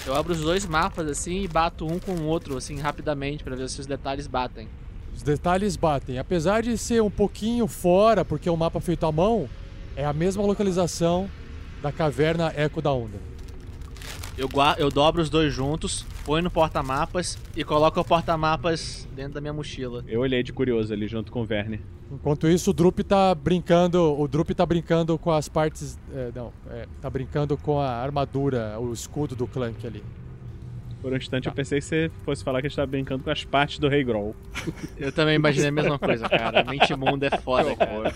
Eu abro os dois mapas assim e bato um com o outro assim rapidamente pra ver se os detalhes batem. os detalhes batem. Apesar de ser um pouquinho fora, porque é um mapa feito à mão, é a mesma localização da caverna Eco da Onda. Eu, eu dobro os dois juntos, ponho no porta-mapas e coloco o porta-mapas dentro da minha mochila. Eu olhei de curioso ali junto com o Verne. Enquanto isso, o Drup tá brincando. O Drup tá brincando com as partes. é, não, é, tá brincando com a armadura, o escudo do Clank ali. Por um instante eu pensei que você fosse falar que a gente tava brincando com as partes do Rei Groll. Eu também imaginei a mesma coisa, cara. Mente mundo é foda, cara.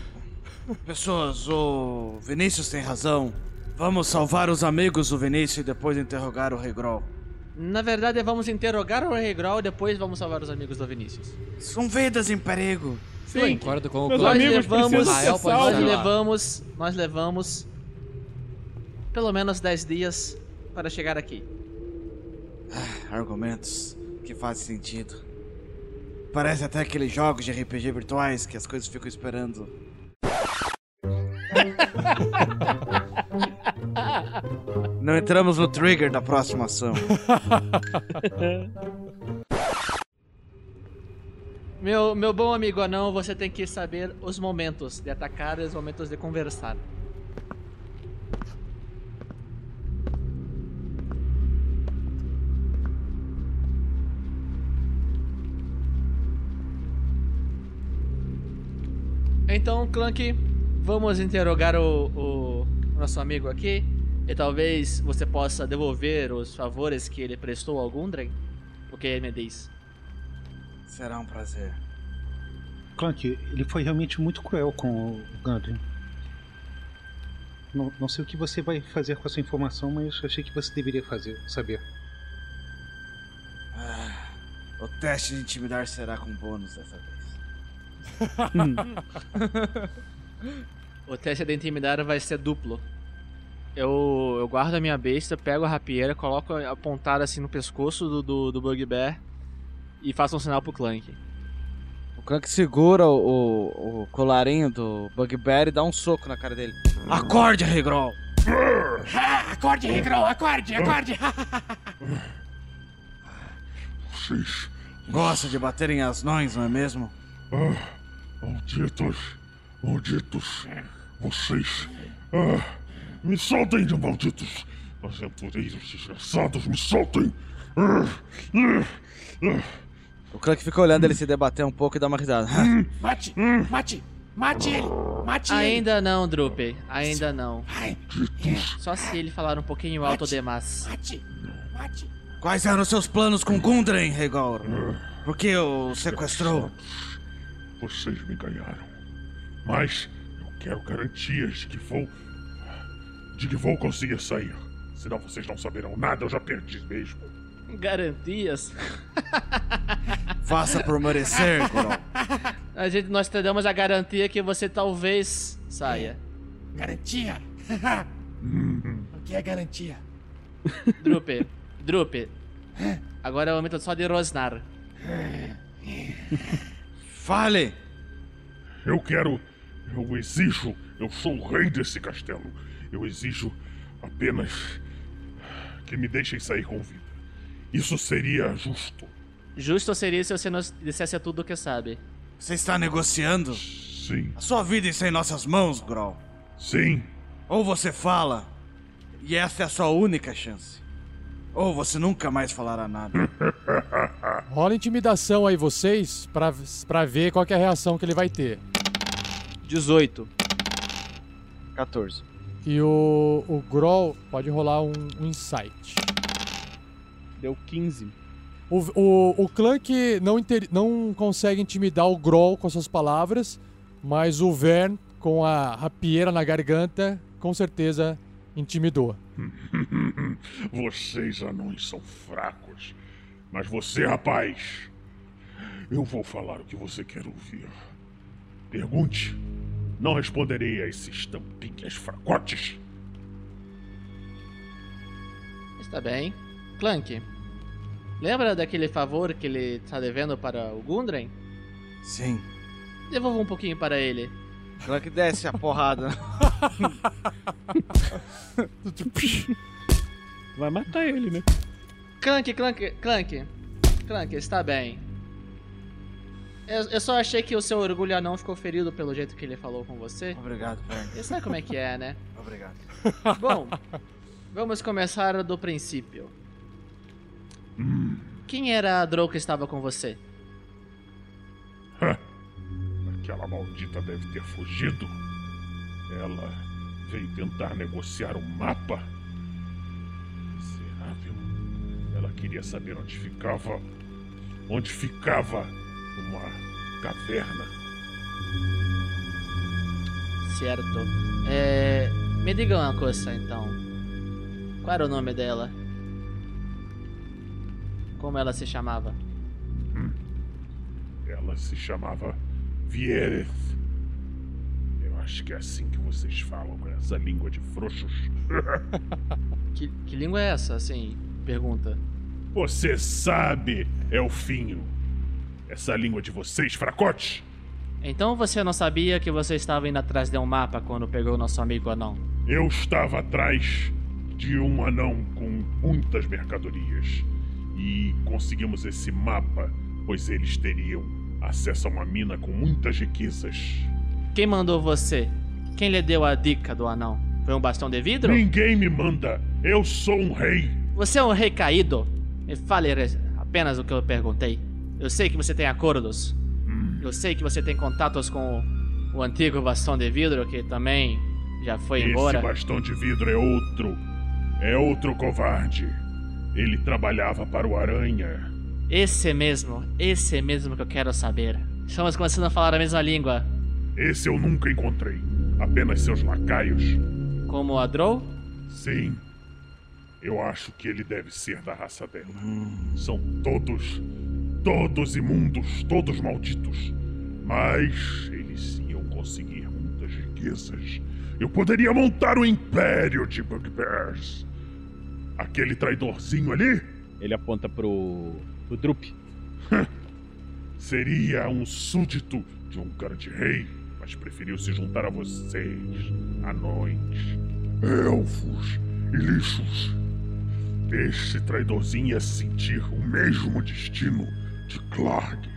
Pessoas, o Vinícius tem razão. Vamos salvar os amigos do Vinícius e depois interrogar o Rei Grol. Na verdade, vamos interrogar o Rei Grol e depois vamos salvar os amigos do Vinícius. São vidas em perigo. Sim, concordo com o nós Clank. levamos, nós levamos, nós levamos pelo menos 10 dias para chegar aqui. Argumentos que fazem sentido. Parece até aqueles jogos de RPG virtuais que as coisas ficam esperando. Não entramos no trigger da próxima ação. Meu, meu bom amigo anão, você tem que saber os momentos de atacar e os momentos de conversar. Então, Clank, vamos interrogar o, o nosso amigo aqui. E talvez você possa devolver os favores que ele prestou ao Gundren. O que ele me diz? Será um prazer. Clank, ele foi realmente muito cruel com o Gundry. Não, não sei o que você vai fazer com essa informação, mas achei que você deveria fazer, saber. Ah, o teste de intimidar será com bônus dessa vez. O teste de intimidar vai ser duplo. Eu, eu guardo a minha besta, pego a rapieira, coloco apontada assim no pescoço do, do, do Bugbear e faço um sinal pro Clank. O Clank segura o, o, o colarinho do Bugbear e dá um soco na cara dele. Acorde, Regrol! Ah, acorde, Regrol, acorde, acorde. Vocês. Gosta de bater em asnões, não é mesmo? Ah, malditos. Malditos. Vocês. Ah, me soltem, de malditos. Aventureiros desgraçados, me soltem. Ah, ah, ah. O Clank fica olhando ele se debater um pouco e dá uma risada. Mate, mate, mate ele, mate ele. Ainda não, Drupe, ainda não. Só se ele falar um pouquinho alto demais. Mate, mate. Quais eram os seus planos com Gundren, Regor? Por que o sequestrou? Vocês me ganharam. Mas eu quero garantias de que vou. de que vou conseguir sair. Senão vocês não saberão nada, eu já perdi mesmo. Garantias? Faça por merecer, Gorol. A gente, nós te damos a garantia que você talvez saia. Garantia. o que é garantia? Drupe, Drupe. Agora é o momento só de rosnar. Fale! Eu quero. Eu exijo. Eu sou o rei desse castelo. Eu exijo apenas que me deixem sair com vida. Isso seria justo. Justo seria se você nos dissesse tudo o que sabe. Você está negociando? Sim. A sua vida está em nossas mãos, Grol. Sim. Ou você fala, e essa é a sua única chance. Ou você nunca mais falará nada. Rola intimidação aí vocês pra, pra ver qual que é a reação que ele vai ter. 18. 14. E o, o Groll pode rolar um, um insight. Deu 15. O, o, o Clank não, inter- não consegue intimidar o Groll com suas palavras, mas o Vern, com a rapieira na garganta, com certeza intimidou. Vocês anões são fracos. Mas você, rapaz, eu vou falar o que você quer ouvir. Pergunte. Não responderei a esses tampinhas fracotes. Está bem. Clank, lembra daquele favor que ele está devendo para o Gundren? Sim. Devolva um pouquinho para ele. Clank desce a porrada. Vai matar ele, né? Clank, Clank, Clank. Clank, está bem. Eu, eu só achei que o seu orgulho anão ficou ferido pelo jeito que ele falou com você. Obrigado, Vern. Você sabe como é que é, né? Obrigado. Bom, vamos começar do princípio. Quem era a Drow que estava com você? Aquela maldita deve ter fugido. Ela veio tentar negociar um mapa. Miserável. Ela queria saber onde ficava. Onde ficava uma caverna. Certo. É, me diga uma coisa então. Qual era o nome dela? Como ela se chamava? Ela se chamava Viereth. Eu acho que é assim que vocês falam, com essa língua de frouxos. Que, que língua é essa, assim? Pergunta. Você sabe, Elfinho. Essa língua de vocês, fracote? Então você não sabia que você estava indo atrás de um mapa quando pegou o nosso amigo anão? Eu estava atrás de um anão com muitas mercadorias. E conseguimos esse mapa, pois eles teriam acesso a uma mina com muitas riquezas. Quem mandou você? Quem lhe deu a dica do anão? Foi um bastão de vidro? Ninguém me manda. Eu sou um rei. Você é um rei caído? Me fale apenas o que eu perguntei. Eu sei que você tem acordos. Eu sei que você tem contatos com o antigo bastão de vidro que também já foi embora. Esse bastão de vidro é outro. É outro covarde. Ele trabalhava para o Aranha. Esse mesmo, esse mesmo que eu quero saber. Estamos começando a falar a mesma língua. Esse eu nunca encontrei. Apenas seus lacaios. Como a Drow? Sim. Eu acho que ele deve ser da raça dela. São todos, todos imundos, todos malditos. Mas eles iam conseguir muitas riquezas. Eu poderia montar um império de Bugbears. Aquele traidorzinho ali Ele aponta pro. pro Drup. seria um súdito de um grande rei, mas preferiu se juntar a vocês, anões, elfos e lixos. Esse traidorzinho ia sentir o mesmo destino de Clark,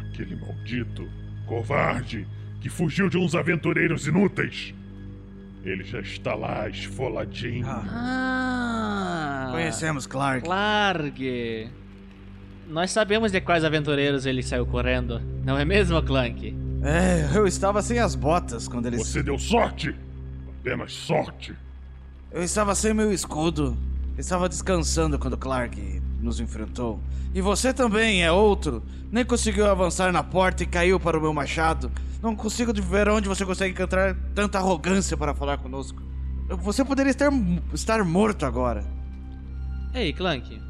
aquele maldito, covarde, que fugiu de uns aventureiros inúteis. Ele já está lá esfoladinho. Ah! Conhecemos Clark. Clark! Nós sabemos de quais aventureiros ele saiu correndo, não é mesmo, Clank? É, eu estava sem as botas quando eles. Você deu sorte! Apenas sorte! Eu estava sem meu escudo. Estava descansando quando Clark nos enfrentou. E você também é outro. Nem conseguiu avançar na porta e caiu para o meu machado. Não consigo ver onde você consegue encontrar tanta arrogância para falar conosco. Você poderia estar, estar morto agora. Ei, Clank.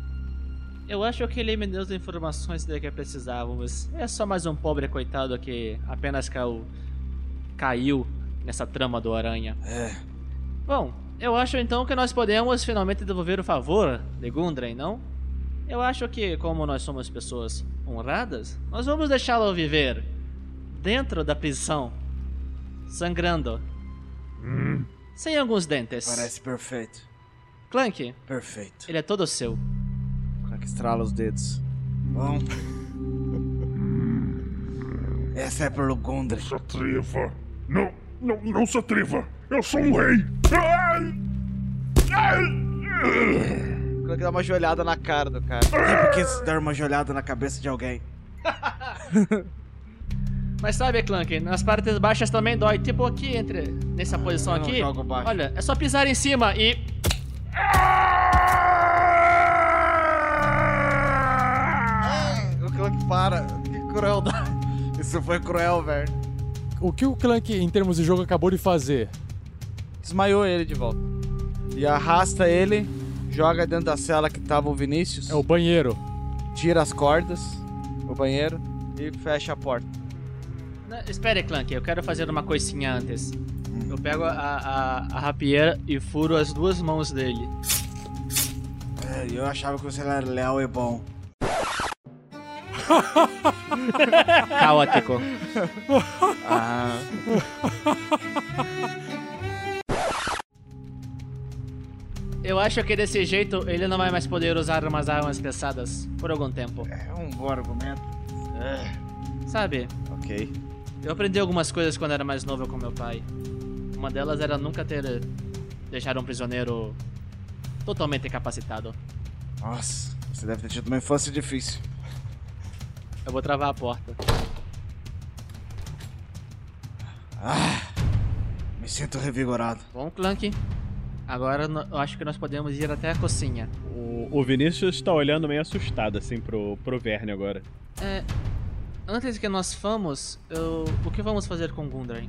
Eu acho que ele me deu as informações de que precisávamos. É só mais um pobre coitado que apenas caiu, caiu nessa trama do aranha. É. Bom, eu acho então que nós podemos finalmente devolver o favor de Gundren, não? Eu acho que, como nós somos pessoas honradas, nós vamos deixá-lo viver dentro da prisão, sangrando, Hum, sem alguns dentes. Parece perfeito. Clank, Perfeito. ele é todo seu. Clark estrala os dedos. Bom. Essa é pelo Gondre. se atreva! Não, não, não se atreva! Eu sou um rei! Ai! Ai! Clark dá uma joelhada na cara do cara. Sempre quis dar uma joelhada na cabeça de alguém. Mas sabe, Clank, nas partes baixas também dói. Tipo aqui, entre nessa posição eu não aqui. Olha, é só pisar em cima e. O Clark para. Que crueldade. Isso foi cruel, velho. O que o Clank, em termos de jogo, acabou de fazer? Desmaiou ele de volta. E arrasta ele, joga dentro da cela que tava o Vinícius. É o banheiro. Tira as cordas, o banheiro. E fecha a porta. Não, espere, Clank, eu quero fazer uma coisinha antes. Eu pego a, a, a rapieira e furo as duas mãos dele. É, eu achava que você era leal e bom. Caótico. Ah. Eu acho que desse jeito ele não vai mais poder usar umas armas pesadas por algum tempo. É um bom argumento. Sabe, Ok. eu aprendi algumas coisas quando era mais novo com meu pai. Uma delas era nunca ter deixado um prisioneiro totalmente capacitado. Nossa, você deve ter tido uma infância difícil. Eu vou travar a porta. Ah, me sinto revigorado. Bom, Clank, agora eu acho que nós podemos ir até a cozinha. O, o Vinícius tá olhando meio assustado, assim, pro, pro Verne agora. É, antes que nós famos, eu, o que vamos fazer com Gundren?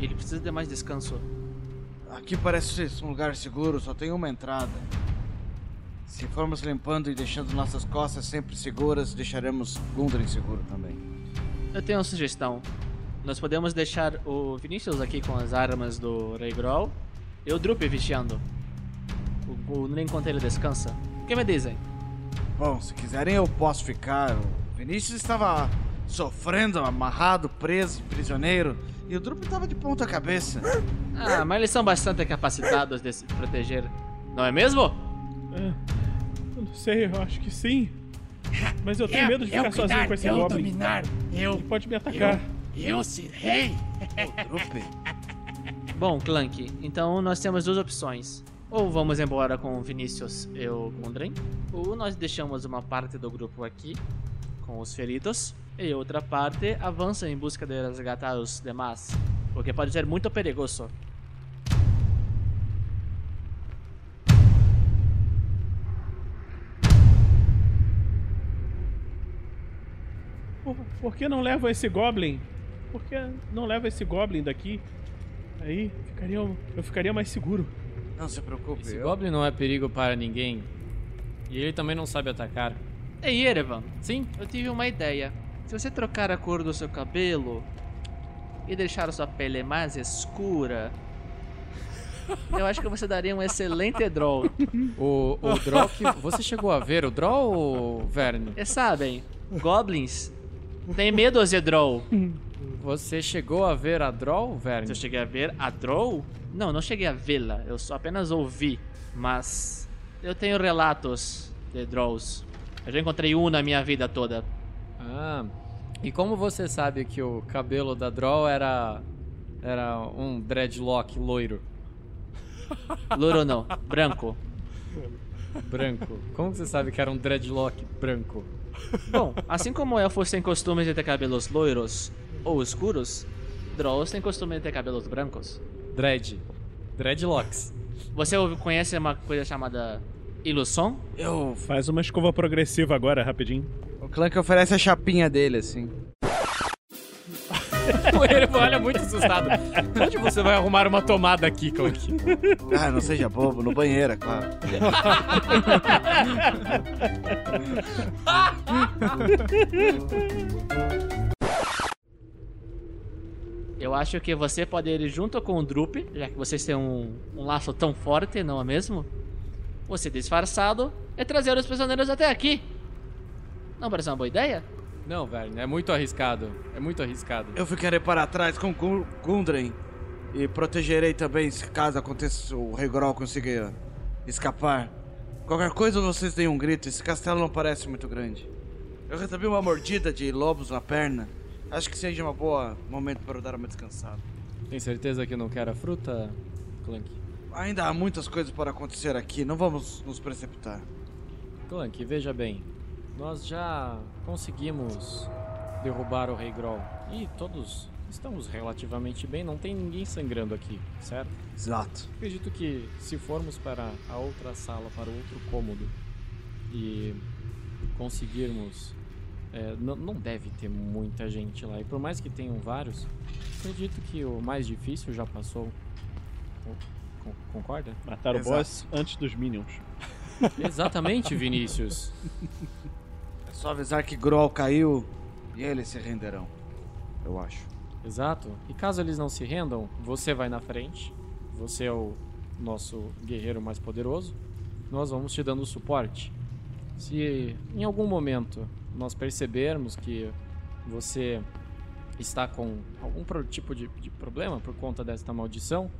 Ele precisa de mais descanso. Aqui parece ser um lugar seguro, só tem uma entrada. Se formos limpando e deixando nossas costas sempre seguras, deixaremos Gundren seguro também. Eu tenho uma sugestão. Nós podemos deixar o Vinícius aqui com as armas do Rei Groll e o Drup vigiando. O, o, enquanto ele descansa. O que me dizem? Bom, se quiserem eu posso ficar. O Vinícius estava sofrendo, amarrado, preso, prisioneiro. E o Drup estava de ponta cabeça. Ah, mas eles são bastante capacitados de se proteger. Não é mesmo? É, eu não sei, eu acho que sim. Mas eu tenho Eu- medo de eu ficar sozinho cuidar, com esse eu Goblin. dominar, eu- Ele pode me atacar. Eu serei. Bom, Clank, então nós temos duas opções. Ou vamos embora com o Vinícius e o Gundren, ou nós deixamos uma parte do grupo aqui, com os feridos, e outra parte avança em busca de resgatar os demais, porque pode ser muito perigoso. Por, por que não leva esse Goblin? Por que não leva esse Goblin daqui? Aí ficaria, eu ficaria mais seguro. Não se preocupe. Esse eu- Goblin não é perigo para ninguém. E ele também não sabe atacar. Ei, Erevan, Sim, eu tive uma ideia. Se você trocar a cor do seu cabelo e deixar a sua pele mais escura, eu acho que você daria um excelente draw. o, o Drow que... Você chegou a ver o Drow ou Verne? E sabem, goblins têm medo de draw. Você chegou a ver a Verne? Se eu cheguei a ver a draw? Não, não cheguei a vê-la. Eu só apenas ouvi. Mas eu tenho relatos de draws. Eu já encontrei um na minha vida toda. Ah, e como você sabe que o cabelo da Drow era... Era um dreadlock loiro? Louro não, branco. Branco. Como você sabe que era um dreadlock branco? Bom, assim como elfos têm costume de ter cabelos loiros ou escuros, Drolls têm costume de ter cabelos brancos. Dread. Dreadlocks. Você conhece uma coisa chamada ilusão? Eu. Faz uma escova progressiva agora, rapidinho. O Clank oferece a chapinha dele, assim. o Erevan olha muito assustado. Onde você vai arrumar uma tomada aqui, Clank? Ah, não seja bobo, no banheiro, é claro. Eu acho que você pode ir junto com o Drup, já que vocês têm um, um laço tão forte, não é mesmo? Você disfarçado e trazer os prisioneiros até aqui. Não parece uma boa ideia? Não, velho, é muito arriscado. É muito arriscado. Eu ficarei para trás com Gu- Gundren e protegerei também se caso aconteça o Rei Grol conseguir escapar. Qualquer coisa vocês deem um grito, esse castelo não parece muito grande. Eu recebi uma mordida de lobos na perna. Acho que seja um bom momento para dar uma descansada. Tem certeza que não quer a fruta, Clank? Ainda há muitas coisas para acontecer aqui, não vamos nos precipitar. Clank, veja bem. Nós já conseguimos derrubar o Rei Grol. E todos estamos relativamente bem, não tem ninguém sangrando aqui, certo? Exato. Acredito que se formos para a outra sala, para o outro cômodo, e conseguirmos. É, não, não deve ter muita gente lá. E por mais que tenham vários, acredito que o mais difícil já passou. Con- Concorda? Matar o boss antes dos minions. Exatamente, Vinícius. É só avisar que Grol caiu e eles se renderão. Eu acho. Exato. E caso eles não se rendam, você vai na frente. Você é o nosso guerreiro mais poderoso. Nós vamos te dando suporte. Se em algum momento nós percebermos que você está com algum tipo de, de problema por conta desta maldição,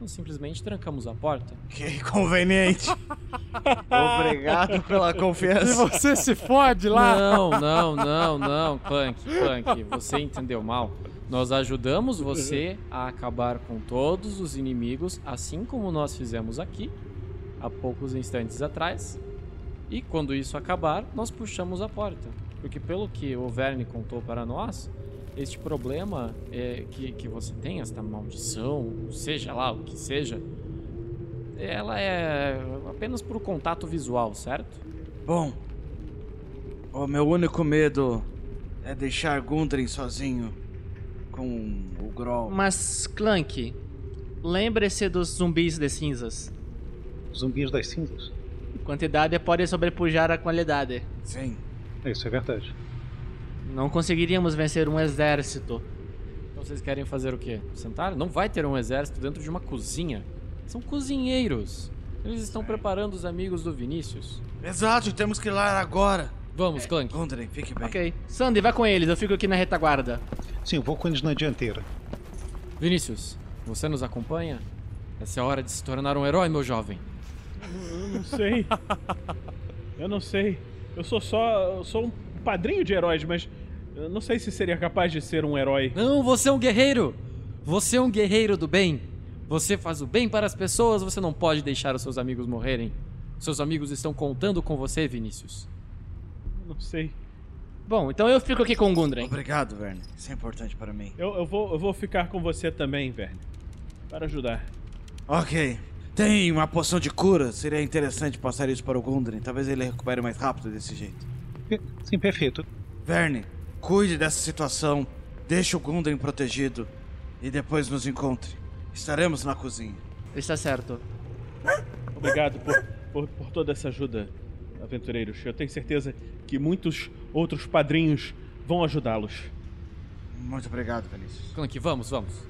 nós simplesmente trancamos a porta. Que conveniente. Obrigado pela confiança. E você se fode lá. Não, não, não, não, Clank, Clank, você entendeu mal. Nós ajudamos você a acabar com todos os inimigos, assim como nós fizemos aqui, há poucos instantes atrás. E quando isso acabar, nós puxamos a porta. Porque pelo que o Verne contou para nós, este problema é que, que você tem, esta maldição, seja lá o que seja, ela é apenas por contato visual, certo? Bom, o meu único medo é deixar Gundren sozinho com o Grol. Mas, Clank, lembre-se dos zumbis de cinzas. Zumbis das cinzas. Quantidade pode sobrepujar a qualidade. Sim. Isso é verdade. Não conseguiríamos vencer um exército. Então vocês querem fazer o quê? Sentar? Não vai ter um exército dentro de uma cozinha. São cozinheiros. Eles estão preparando os amigos do Vinícius. Exato, temos que ir lá agora. Vamos, Clank. Gundren, fique bem. Ok. Sandy, vai com eles, eu fico aqui na retaguarda. Sim, eu vou com eles na dianteira. Vinícius, você nos acompanha? Essa é a hora de se tornar um herói, meu jovem. Eu não sei. Eu não sei. Eu sou só. Eu sou um padrinho de heróis, mas. Eu não sei se seria capaz de ser um herói. Não, você é um guerreiro! Você é um guerreiro do bem. Você faz o bem para as pessoas, você não pode deixar os seus amigos morrerem. Seus amigos estão contando com você, Vinícius. Não sei. Bom, então eu fico aqui com o Gundren. Obrigado, Verne. Isso é importante para mim. Eu, eu, vou, eu vou ficar com você também, Verne. Para ajudar. Ok. Tem uma poção de cura. Seria interessante passar isso para o Gundren. Talvez ele recupere mais rápido desse jeito. Sim, perfeito. Verne, cuide dessa situação. Deixe o Gundren protegido. E depois nos encontre. Estaremos na cozinha. Está certo. Obrigado por, por, por toda essa ajuda, aventureiros. Eu tenho certeza que muitos outros padrinhos vão ajudá-los. Muito obrigado, Vinícius. Clank, vamos, vamos.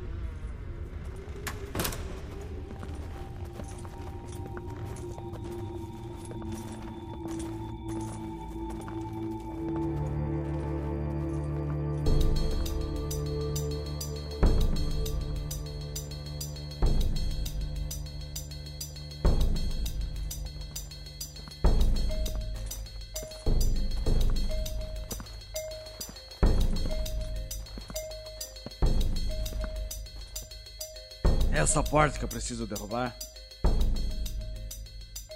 Essa porta que eu preciso derrubar?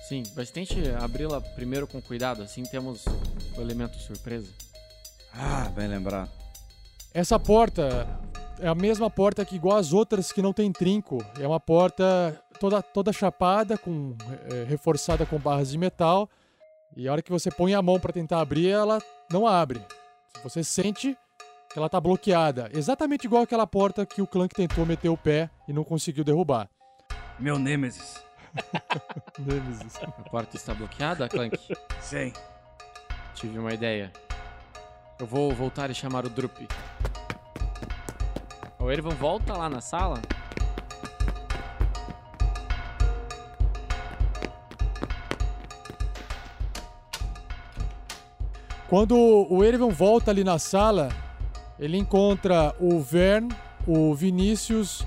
Sim, mas tente abri-la primeiro com cuidado, assim temos o elemento surpresa. Ah, bem lembrado. Essa porta é a mesma porta que igual as outras que não tem trinco. É uma porta toda, toda chapada, com é, reforçada com barras de metal. E a hora que você põe a mão para tentar abrir, ela não abre. Você sente ela tá bloqueada. Exatamente igual aquela porta que o Clank tentou meter o pé e não conseguiu derrubar. Meu Nêmesis. Nemesis. A porta está bloqueada, Clank? Sim. Tive uma ideia. Eu vou voltar e chamar o Drup. O Ervan volta lá na sala. Quando o Erevan volta ali na sala, ele encontra o Vern, o Vinícius,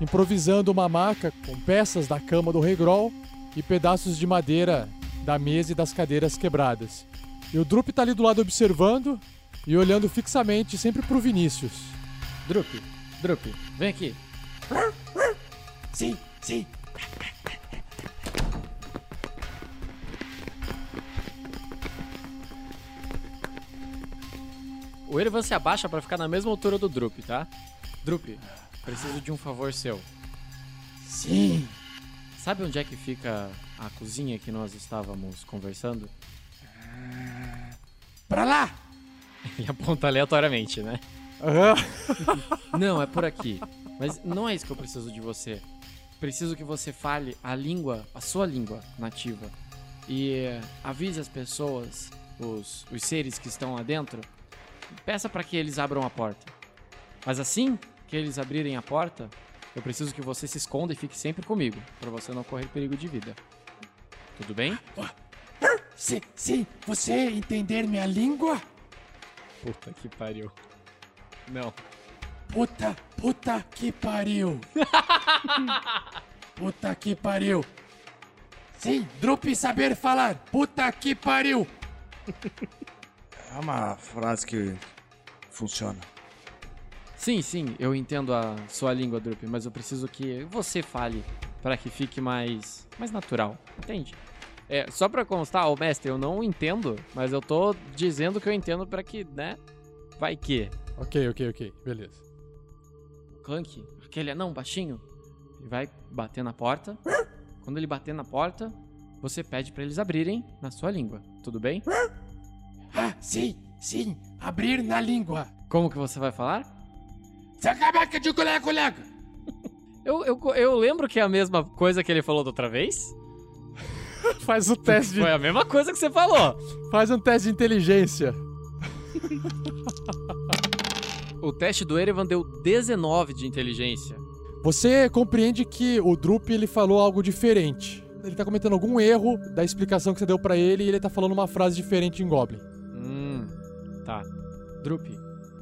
improvisando uma maca com peças da cama do Rei Grol e pedaços de madeira da mesa e das cadeiras quebradas. E o Drup tá ali do lado observando e olhando fixamente sempre pro Vinícius. Drup, Drup, vem aqui. Sim, sim. O Ervan se abaixa pra ficar na mesma altura do Drup, tá? Drup, preciso de um favor seu. Sim. Sabe onde é que fica a cozinha que nós estávamos conversando? Pra lá! Ele aponta aleatoriamente, né? não, é por aqui. Mas não é isso que eu preciso de você. Preciso que você fale a língua, a sua língua nativa. E eh, avise as pessoas, os, os seres que estão lá dentro. Peça para que eles abram a porta. Mas assim que eles abrirem a porta, eu preciso que você se esconda e fique sempre comigo, para você não correr perigo de vida. Tudo bem? Sim, sim. Você entender minha língua? Puta que pariu. Não. Puta, puta que pariu. puta que pariu. Sim, Drup saber falar. Puta que pariu. É uma frase que funciona. Sim, sim, eu entendo a sua língua, Drup, mas eu preciso que você fale para que fique mais mais natural, entende? É, só pra constar, ô mestre, eu não entendo, mas eu tô dizendo que eu entendo para que, né? Vai que. Ok, ok, ok. Beleza. O Clank, aquele anão baixinho, ele vai bater na porta. Quando ele bater na porta, você pede para eles abrirem na sua língua, tudo bem? Ah, sim, sim. Abrir na língua. Como que você vai falar? Sacabaca de colega, colega. Eu, eu, eu lembro que é a mesma coisa que ele falou da outra vez. Faz o teste de... Foi a mesma coisa que você falou. Faz um teste de inteligência. O teste do Erevan deu 19 de inteligência. Você compreende que o Drup ele falou algo diferente. Ele tá cometendo algum erro da explicação que você deu pra ele e ele tá falando uma frase diferente em Goblin. Tá. Drup,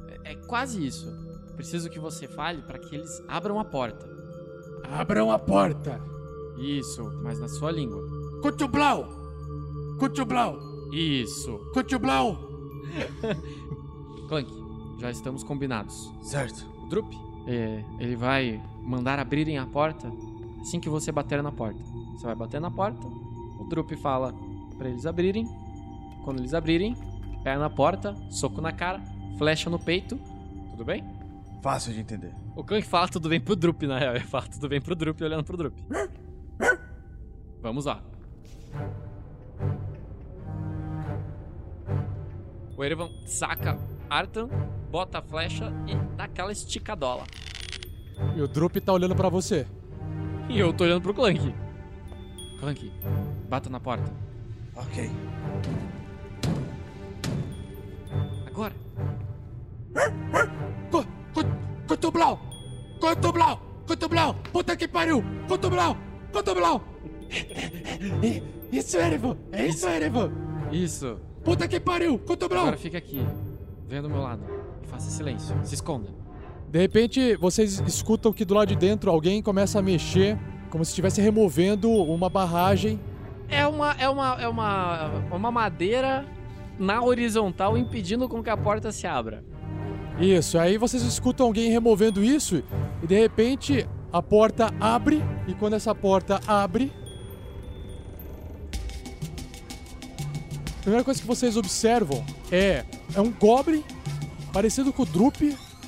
é, é quase isso. Preciso que você fale pra que eles abram a porta. Abram a porta. Isso, mas na sua língua. Cutublau. Cutublau. Isso. Cutublau. Clank, já estamos combinados. Certo. O Drup, é, ele vai mandar abrirem a porta assim que você bater na porta. Você vai bater na porta, o Drup fala pra eles abrirem. Quando eles abrirem, pé na porta, soco na cara, flecha no peito. Tudo bem? Fácil de entender. O Clank fala tudo bem pro Drup, na real. Ele fala tudo bem pro Drup olhando pro Drup. Vamos lá. O Erevan saca Artan, bota a flecha e dá aquela esticadola. E o Drup tá olhando pra você. E eu tô olhando pro Clank. Clank, bata na porta. Ok. Agora. Cutublau. Cutublau. Cutublau. Puta que pariu. Cutublau. Cutublau. Isso, Erevan. É isso, Erevan. Isso. Puta que pariu. Cutublau. Agora fica aqui. Venha do meu lado. E faça silêncio. Se esconda. De repente, vocês escutam que do lado de dentro alguém começa a mexer, como se estivesse removendo uma barragem. É uma, é uma, é uma, uma madeira na horizontal impedindo com que a porta se abra. Isso, aí vocês escutam alguém removendo isso e de repente a porta abre e quando essa porta abre, a primeira coisa que vocês observam é é um goblin parecido com o Drup,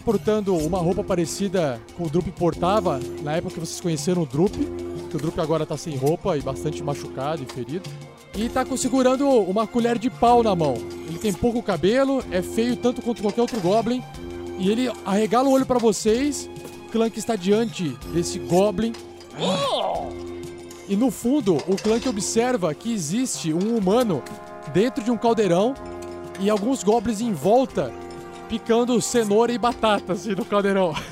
portando uma roupa parecida com o Drup portava na época que vocês conheceram o Drup, que o Drup agora tá sem roupa e bastante machucado e ferido. E tá segurando uma colher de pau na mão. Ele tem pouco cabelo, é feio tanto quanto qualquer outro Goblin. E ele arregala o olho pra vocês. Clank está diante desse Goblin. E no fundo, o Clank observa que existe um humano dentro de um caldeirão e alguns goblins em volta picando cenoura e batata assim no caldeirão.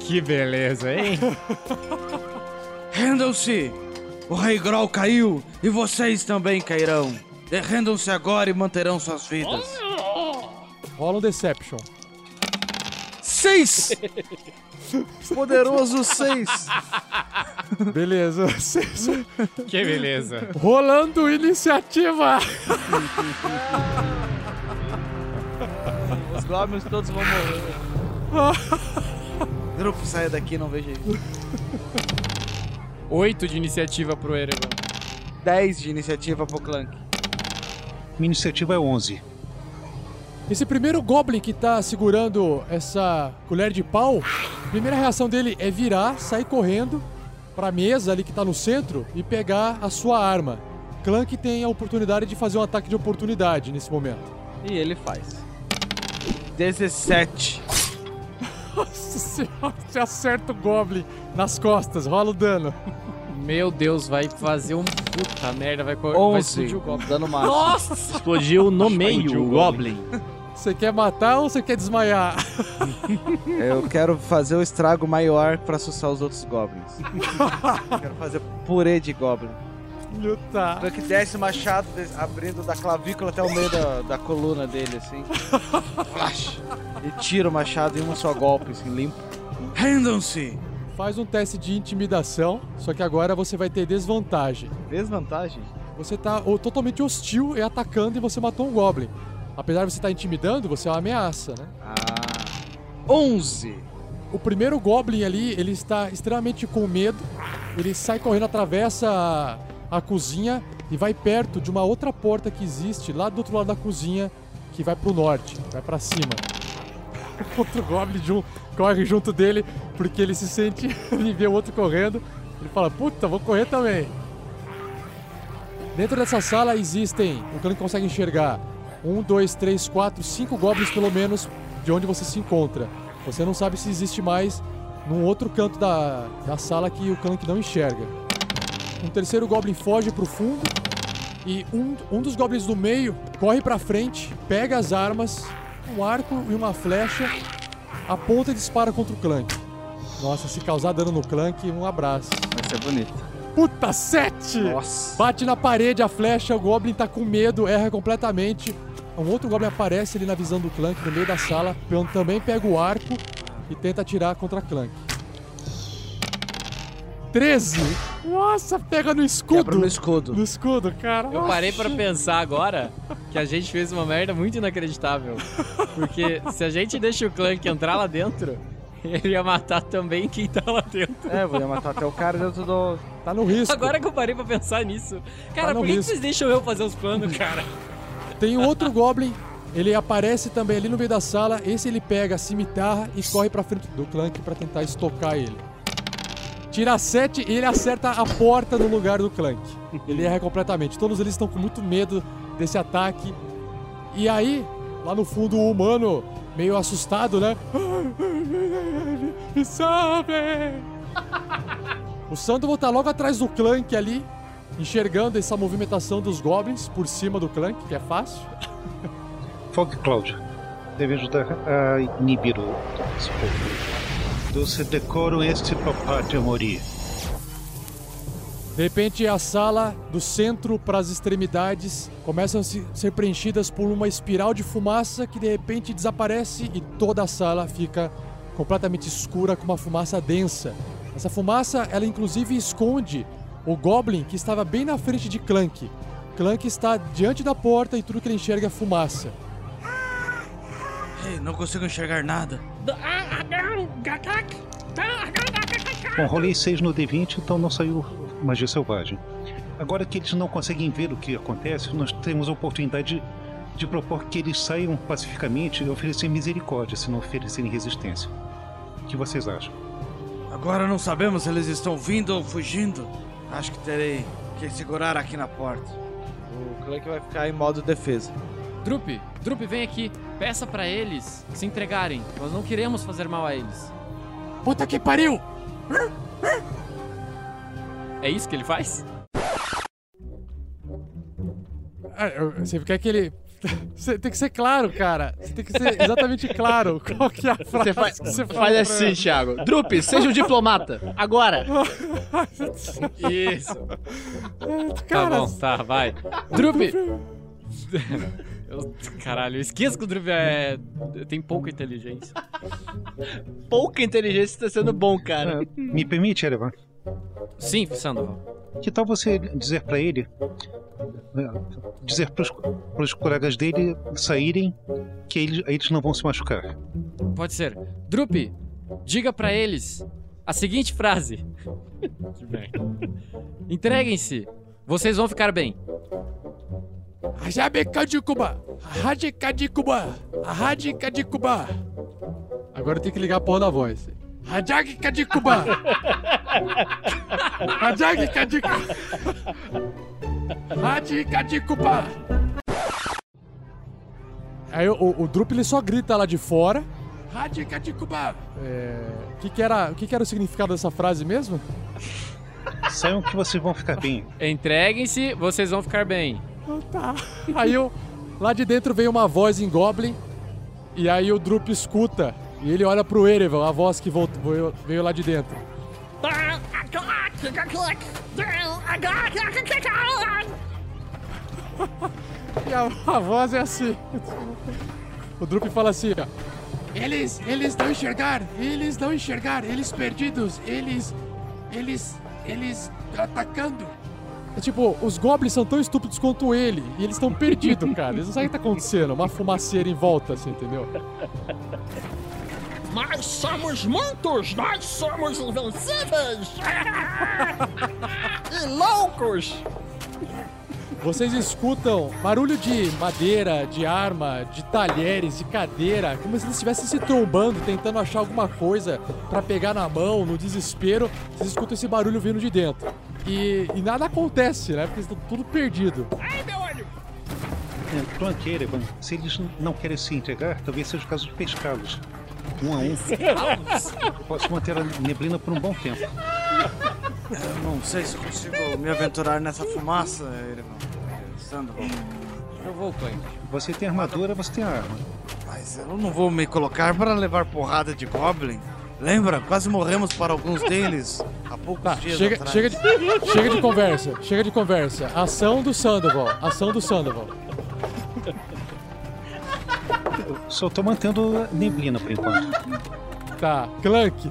Que beleza, hein? Rendam-se! O Rei Grol caiu e vocês também cairão. Rendam-se agora e manterão suas vidas. Rola um Deception. Seis! Poderoso seis! Beleza. Seis. Que beleza. Rolando iniciativa! Os goblins todos vão morrer. Grupo, saia daqui, não vejo isso. 8 de iniciativa pro Erevan. 10 de iniciativa pro Clank. Minha iniciativa é 11. Esse primeiro Goblin que tá segurando essa colher de pau, a primeira reação dele é virar, sair correndo pra mesa ali que tá no centro e pegar a sua arma. Clank tem a oportunidade de fazer um ataque de oportunidade nesse momento. E ele faz. 17. Nossa senhora, você acerta o Goblin nas costas, rola o dano. Meu Deus, vai fazer um puta merda, vai, vai 11. explodir o Goblin. Dano máximo. Nossa! Explodiu no meio o Goblin. Você quer matar ou você quer desmaiar? Eu quero fazer o estrago maior pra assustar os outros goblins. quero fazer purê de goblin. Lutar. Clank desce o machado, abrindo da clavícula até o meio da, da coluna dele, assim. Flash. E tira o machado em um só golpe, assim, limpo. Rendam-se! Faz um teste de intimidação, só que agora você vai ter desvantagem. Desvantagem? Você tá ó, totalmente hostil e atacando e você matou um Goblin. Apesar de você estar intimidando, você é uma ameaça, né? Ah. 11. O primeiro Goblin ali, ele está extremamente com medo. Ele sai correndo, atravessa a, cozinha e vai perto de uma outra porta que existe lá do outro lado da cozinha, que vai pro norte, vai pra cima. Outro Goblin jun- corre junto dele porque ele se sente e vê o outro correndo. Ele fala: Puta, vou correr também. Dentro dessa sala existem, o Clank consegue enxergar, um, dois, três, quatro, cinco goblins pelo menos de onde você se encontra. Você não sabe se existe mais num outro canto da, da sala que o Clank não enxerga. Um terceiro Goblin foge pro fundo. E um, um dos Goblins do meio corre pra frente, pega as armas, um arco e uma flecha, aponta e dispara contra o Clank. Nossa, se causar dano no Clank, um abraço. Vai ser bonito. Puta, sete! Nossa. Bate na parede a flecha, o Goblin tá com medo, erra completamente. Um outro Goblin aparece ali na visão do Clank, no meio da sala, Peão também pega o arco e tenta atirar contra Clank. 13! Nossa, pega no escudo! Quebra no escudo. No escudo, cara. Eu parei pra pensar agora que a gente fez uma merda muito inacreditável. Porque se a gente deixa o Clank entrar lá dentro, ele ia matar também quem tá lá dentro. É, eu ia matar até o cara dentro do. Tá no risco. Agora que eu parei pra pensar nisso. Cara, Tá por que, risco. vocês deixam eu fazer os planos, cara? Tem um outro Goblin, ele aparece também ali no meio da sala. Esse ele pega a cimitarra e corre pra frente do Clank pra tentar estocar ele. Tira 7 e ele acerta a porta no lugar do Clank. Ele erra completamente. Todos eles estão com muito medo desse ataque. E aí, lá no fundo, o humano, meio assustado, né? Me salve! O Sandoval tá logo atrás do Clank ali, enxergando essa movimentação dos goblins por cima do Clank, que é fácil. Fog Cloud deve ajudar a inibir o. Doce decoro este papate morir. De repente, a sala do centro para as extremidades começam a se- ser preenchidas por uma espiral de fumaça que de repente desaparece e toda a sala fica completamente escura com uma fumaça densa. Essa fumaça, ela inclusive esconde o Goblin que estava bem na frente de Clank. Clank está diante da porta e tudo que ele enxerga é fumaça. Ei, não consigo enxergar nada. Bom, rolei 6 no D20, então não saiu magia selvagem. Agora que eles não conseguem ver o que acontece, nós temos a oportunidade de, de propor que eles saiam pacificamente e oferecer misericórdia, se não oferecerem resistência. O que vocês acham? Agora não sabemos se eles estão vindo ou fugindo. Acho que terei que segurar aqui na porta. O Clank vai ficar em modo defesa. Drup, Drup, vem aqui. Peça pra eles se entregarem. Nós não queremos fazer mal a eles. Puta que pariu! É isso que ele faz? Ah, eu- Você quer que ele. Você tem que ser claro, cara. Você tem que ser exatamente claro. Qual que é a frase Você faz, que você faz assim. Thiago. Drup, seja um diplomata. Agora. Isso. Tá Cara, bom, tá, vai. Drup! Eu- caralho, eu esqueço que o Drup é. tem pouca inteligência. Pouca inteligência tá sendo bom, cara. Me permite, Erevan? Sim, Sandoval. Que tal você dizer pra ele, né, dizer pros, pros colegas dele saírem, que eles, eles não vão se machucar? Pode ser. Drup, diga pra eles a seguinte frase. Entreguem-se. Vocês vão ficar bem. Ajabekadikuba! Radikadikuba! Radikadikuba! Agora tenho que ligar a porra da voz. Radikadikuba! Radikadikuba! Radikadikuba! Aí o, o, Drup ele só grita lá de fora. Radikadikuba! É. O que, que, era, o que, que era o significado dessa frase mesmo? Saiam que vocês vão ficar bem. Entreguem-se, vocês vão ficar bem. Tá. Aí eu, lá de dentro vem uma voz em Goblin. E aí o Drup escuta. E ele olha pro Erevan, a voz que voltou, veio, veio lá de dentro. E a, a voz é assim. O Drup fala assim, ó. Eles, eles não enxergar, eles não enxergar, eles perdidos, eles, eles, eles atacando. É tipo, os goblins são tão estúpidos quanto ele. E eles estão perdidos, cara. Eles não sabem o que tá acontecendo. Uma fumaceira em volta, assim, entendeu? Nós somos muitos! Nós somos invencíveis! e loucos! Vocês escutam barulho de madeira, de arma, de talheres, de cadeira, como se eles estivessem se trombando, tentando achar alguma coisa pra pegar na mão, no desespero. Vocês escutam esse barulho vindo de dentro. E, e nada acontece, né? Porque eles estão tudo perdido. É, Clank e Erevan, se eles não querem se entregar, talvez seja o caso de pescá-los. Um a um. Eu posso manter a neblina por um bom tempo. Eu não sei se eu consigo me aventurar nessa fumaça, irmão. Sandoval. Eu vou, Clank. Você tem armadura, você tem arma. Mas eu não vou me colocar para levar porrada de Goblin. Lembra? Quase morremos para alguns deles há poucos Tá, dias chega, atrás. chega, de, chega de conversa, chega de conversa. Ação do Sandoval, ação do Sandoval. Eu só tô mantendo neblina por enquanto. Tá, Clank.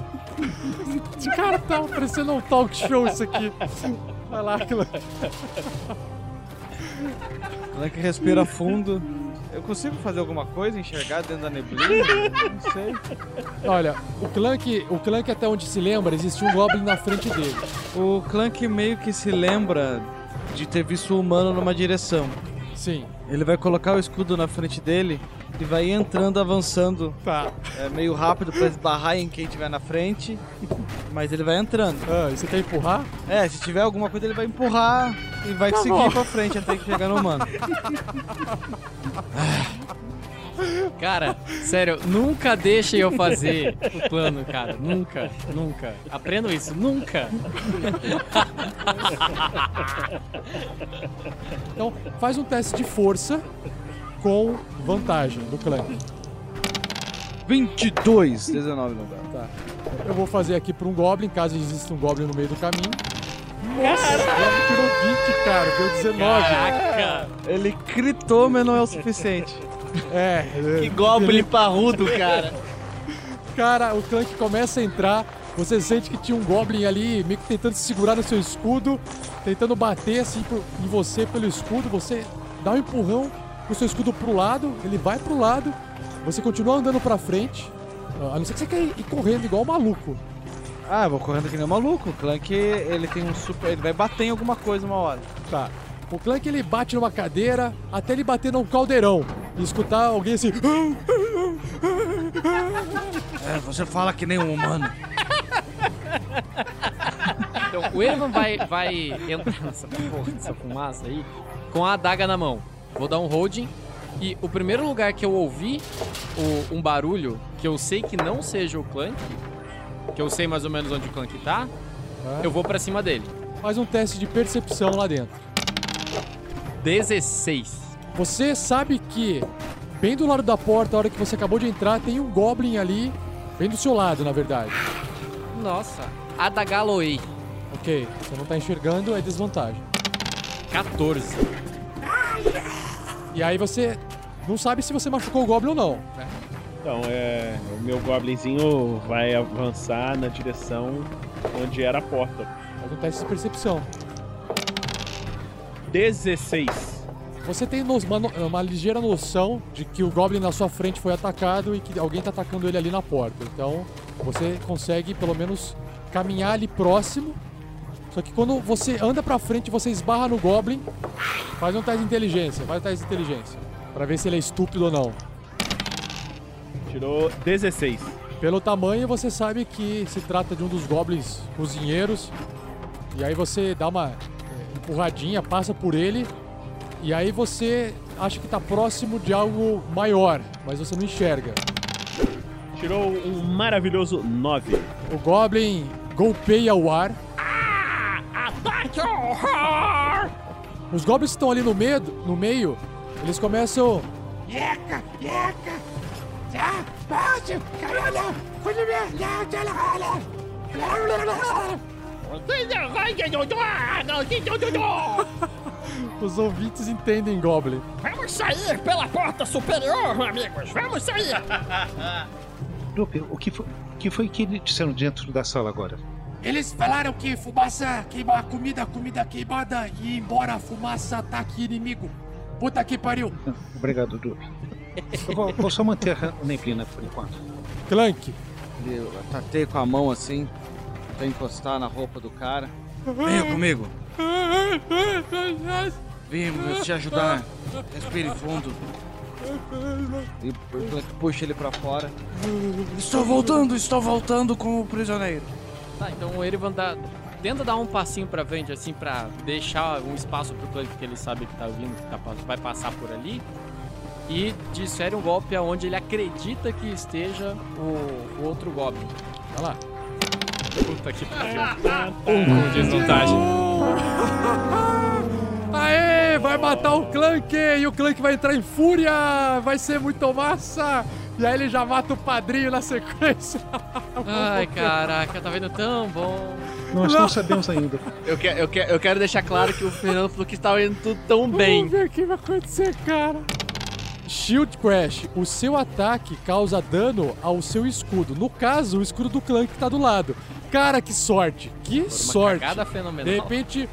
Esse cara tá parecendo um talk show isso aqui. Vai lá, Clank. Clank respira fundo. Eu consigo fazer alguma coisa, enxergar dentro da neblina? Não sei. Olha, o Clank, o Clank até onde se lembra, existia um Goblin na frente dele. O Clank meio que se lembra de ter visto o humano numa direção. Sim. Ele vai colocar o escudo na frente dele e vai entrando, avançando. Tá. É meio rápido pra esbarrar em quem tiver na frente. Mas ele vai entrando. Ah, e você quer empurrar? É, se tiver alguma coisa ele vai empurrar e vai Tá seguir bom. pra frente até que chegar no humano. Cara, sério, nunca deixem eu fazer o plano, cara. Nunca, nunca. Aprendam isso, nunca. Então, faz um teste de força com vantagem do Clank. 22, 19 no dado. Tá. Eu vou fazer aqui pra um Goblin, caso exista um Goblin no meio do caminho. Nossa, o Goblin tirou 20, cara, deu 19. Caraca! Ele critou, mas não é o suficiente. É. Que Goblin parrudo, cara. Cara, o Clank começa a entrar, você sente que tinha um Goblin ali meio que tentando se segurar no seu escudo, tentando bater assim em você pelo escudo, você dá um empurrão com o seu escudo pro lado, ele vai pro lado, você continua andando pra frente, a não ser que você quer ir correndo igual um maluco. Ah, eu vou correndo que nem um maluco. O Clank, ele tem um super. Ele vai bater em alguma coisa uma hora. Tá. O Clank ele bate numa cadeira até ele bater num caldeirão e escutar alguém assim. É, você fala que nem um humano. Então, o Evan vai, vai entrar nessa porra dessa fumaça aí com a adaga na mão. Vou dar um holding. E o primeiro lugar que eu ouvi o- um barulho, que eu sei que não seja o Clank, que eu sei mais ou menos onde o Clank tá, eu vou pra cima dele. Faz um teste de percepção lá dentro. 16. Você sabe que bem do lado da porta, a hora que você acabou de entrar, tem um Goblin ali, bem do seu lado, na verdade. Nossa, Adagaloei. Ok, você não tá enxergando, é desvantagem. 14. E aí você não sabe se você machucou o Goblin ou não. né? Então, é. O meu goblinzinho vai avançar na direção onde era a porta. Faz um teste de percepção. 16. Você tem no- uma, uma ligeira noção de que o Goblin na sua frente foi atacado e que alguém tá atacando ele ali na porta. Então, você consegue pelo menos caminhar ali próximo. Só que quando você anda pra frente, você esbarra no Goblin. Faz um teste de inteligência, faz um teste de inteligência. Pra ver se ele é estúpido ou não. Tirou 16. Pelo tamanho, você sabe que se trata de um dos goblins cozinheiros. E aí você dá uma é, empurradinha, passa por ele. E aí você acha que tá próximo de algo maior, mas você não enxerga. Tirou um maravilhoso 9. O goblin golpeia o ar. Ataque horror! Os goblins que estão ali no meio, no meio, eles começam. Yeca, yeca. Já, bate, caralho. Cuide me, já, já, já. Os ouvintes entendem Goblin. Vamos sair pela porta superior, amigos! Vamos sair! Lupe, o que foi, o que foi que eles disseram dentro da sala agora? Eles falaram que fumaça queima a comida, comida queimada e embora a fumaça ataque inimigo. Puta que pariu. Obrigado, Lupe. Eu vou, vou só manter a neblina por enquanto. Clank. Eu tatei com a mão assim, pra encostar na roupa do cara. Venha comigo. Vimos te ajudar. Respire fundo. E o Clank puxa ele pra fora. Estou voltando, estou voltando com o prisioneiro. Tá, então o Erivan dá, tenta dar um passinho pra frente, assim, pra deixar um espaço pro Clank que ele sabe que tá vindo, que tá, vai passar por ali. E desfere um golpe aonde ele acredita que esteja o, o outro Goblin. Vai lá. Puta que pariu. Um com desvantagem. Aê, vai matar o Clank e o Clank vai entrar em fúria. Vai ser muito massa. E aí ele já mata o padrinho na sequência. Ai, caraca, tá vendo tão bom. Nós não sabemos ainda. Eu, que, eu, que, eu quero deixar claro que o Fernando falou que estava indo tudo tão bem. Vamos ver o que vai acontecer, cara. Shield Crash. O seu ataque causa dano ao seu escudo. No caso, o escudo do clã que tá do lado. Cara, que sorte. Que sorte. cagada fenomenal. De repente,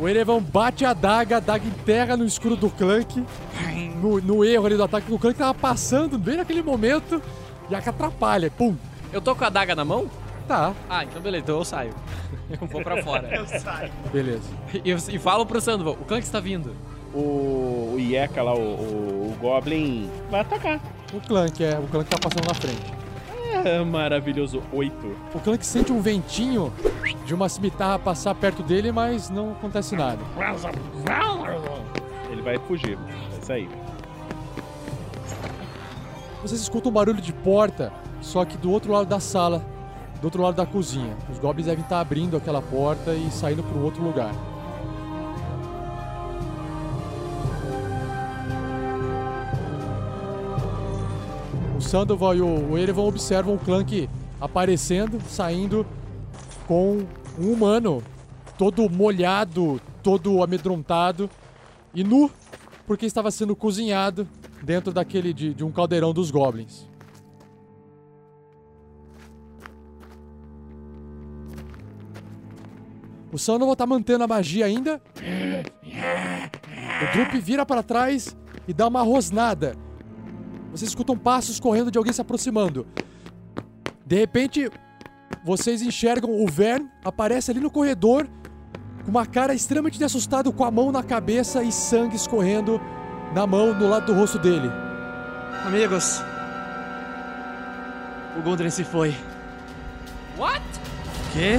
o Erevan bate a daga, a daga enterra no escudo do Clank. No, no erro ali do ataque do Clank, tava passando bem naquele momento. Já que atrapalha. Pum. Eu tô com a daga na mão? Tá. Ah, então beleza, então eu saio. Eu vou pra fora. Eu saio. Beleza. E, eu- e falo pro Sandoval, o Clank está vindo. O, o lá, o, o, o Goblin, vai atacar. O Clank, é. O Clank tá passando na frente. É, maravilhoso. Oito. O Clank sente um ventinho de uma cimitarra passar perto dele, mas não acontece nada. Ele vai fugir. É isso aí. Vocês escutam um barulho de porta, só que do outro lado da sala, do outro lado da cozinha. Os goblins devem estar abrindo aquela porta e saindo para um outro lugar. O Sandoval e o Erevan observam o Clank aparecendo, saindo com um humano todo molhado, todo amedrontado e nu, porque estava sendo cozinhado dentro daquele de, de um caldeirão dos goblins. O Sandoval tá mantendo a magia ainda. O Drup vira para trás e dá uma rosnada. Vocês escutam passos correndo de alguém se aproximando. De repente, vocês enxergam o Vern aparece ali no corredor com uma cara extremamente assustado, com a mão na cabeça e sangue escorrendo na mão no lado do rosto dele. Amigos, o Gundren se foi. What? Quê?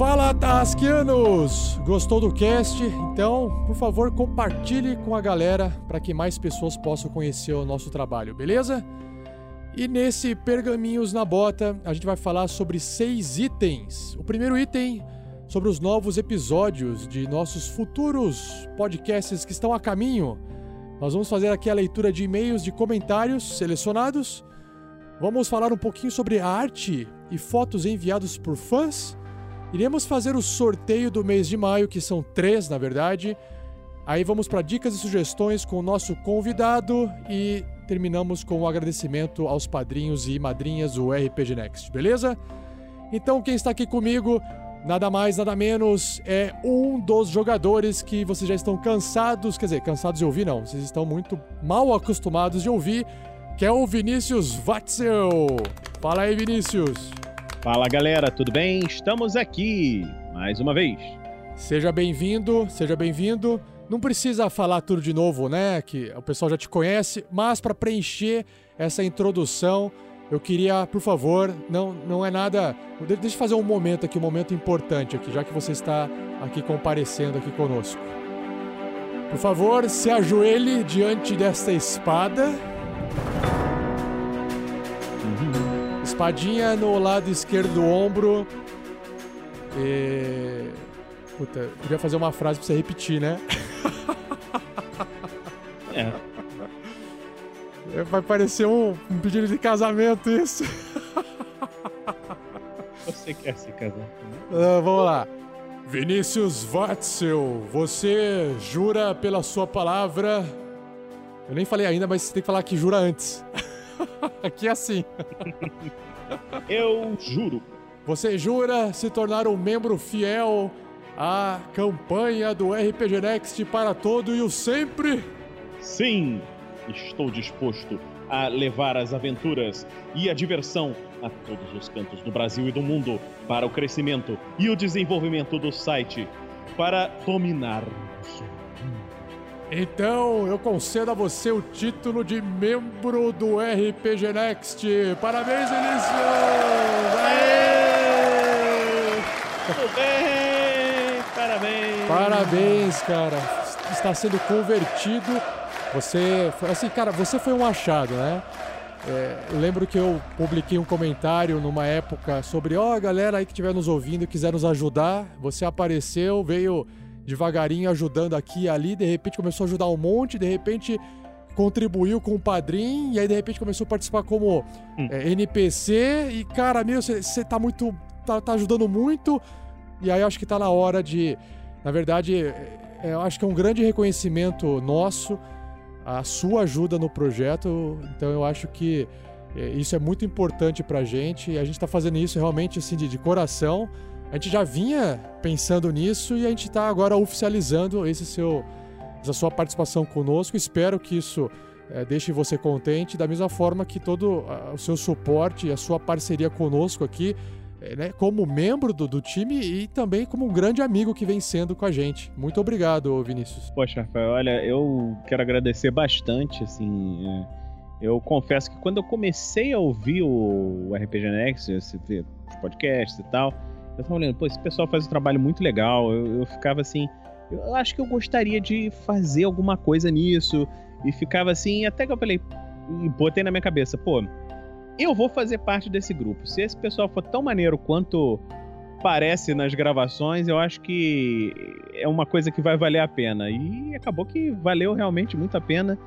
Fala, Tarrasquianos! Gostou do cast? Então, por favor, compartilhe com a galera para que mais pessoas possam conhecer o nosso trabalho, beleza? E nesse Pergaminhos na Bota, a gente vai falar sobre seis itens. O primeiro item sobre os novos episódios de nossos futuros podcasts que estão a caminho. Nós vamos fazer aqui a leitura de e-mails de comentários selecionados. Vamos falar um pouquinho sobre arte e fotos enviados por fãs. Iremos fazer o sorteio do mês de maio, que são três, na verdade. Aí vamos para dicas e sugestões com o nosso convidado e terminamos com o agradecimento aos padrinhos e madrinhas do RPG Next, beleza? Então, quem está aqui comigo, nada mais, nada menos, é um dos jogadores que vocês já estão cansados, quer dizer, cansados de ouvir, não, vocês estão muito mal acostumados de ouvir, que é o Vinícius Watzel. Fala aí, Vinícius. Fala galera, tudo bem? Estamos aqui mais uma vez. Seja bem-vindo, seja bem-vindo. Não precisa falar tudo de novo, né? Que o pessoal já te conhece, mas para preencher essa introdução, eu queria, por favor, não, não é nada. de- Deixa eu fazer um momento aqui, um momento importante aqui, já que você está aqui comparecendo aqui conosco. Por favor, se ajoelhe diante desta espada. Espadinha no lado esquerdo do ombro. E... Puta, queria fazer uma frase pra você repetir, né? É. Vai parecer um, um pedido de casamento isso. Você quer se casar? Ah, vamos lá. Vinícius Watzel, você jura pela sua palavra. Eu nem falei ainda, mas você tem que falar que jura antes. Aqui é assim. Eu juro. Você jura se tornar um membro fiel a campanha do RPG Next para todo e o sempre? Sim, estou disposto a levar as aventuras e a diversão a todos os cantos do Brasil e do mundo para o crescimento e o desenvolvimento do site para dominarmos. Então eu concedo a você o título de membro do RPG Next. Parabéns, Vinícius! Aê! Tudo bem, parabéns! Parabéns, cara. Está sendo convertido. Você foi assim, cara, você foi um achado, né? É, eu lembro que eu publiquei um comentário numa época sobre, ó, a galera aí que estiver nos ouvindo e quiser nos ajudar. Você apareceu, veio devagarinho ajudando aqui e ali, de repente começou a ajudar um monte, de repente contribuiu com o padrinho, e aí de repente começou a participar como é, NPC, e cara, meu, você tá muito. Tá, tá ajudando muito, e aí eu acho que tá na hora de. Na verdade, é, eu acho que é um grande reconhecimento nosso a sua ajuda no projeto. Então eu acho que é, isso é muito importante pra gente e a gente tá fazendo isso realmente assim de, de coração. A gente já vinha pensando nisso e a gente tá agora oficializando esse seu, essa sua participação conosco. Espero que isso é, deixe você contente, da mesma forma que todo ah, o seu suporte e a sua parceria conosco aqui, é, né, como membro do, do time e também como um grande amigo que vem sendo com a gente. Muito obrigado, Vinícius. Poxa, Rafael, olha, eu quero agradecer bastante, assim. é, eu confesso que quando eu comecei a ouvir o RPG Next, esse, os podcasts e tal, eu tava olhando, pô, esse pessoal faz um trabalho muito legal. Eu, eu ficava assim, eu acho que eu gostaria de fazer alguma coisa nisso. E ficava assim, até que eu falei, e botei na minha cabeça, pô, eu vou fazer parte desse grupo. Se esse pessoal for tão maneiro quanto parece nas gravações, eu acho que é uma coisa que vai valer a pena. E acabou que valeu realmente muito a pena.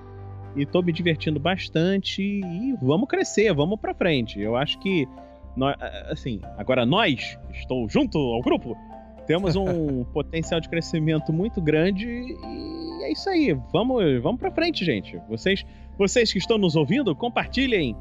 E tô me divertindo bastante. E vamos crescer, vamos pra frente. Eu acho que, nó- assim, agora nós, estou junto ao grupo, temos um potencial de crescimento muito grande. E é isso aí. Vamos, vamos pra frente, gente. Vocês, vocês que estão nos ouvindo, compartilhem,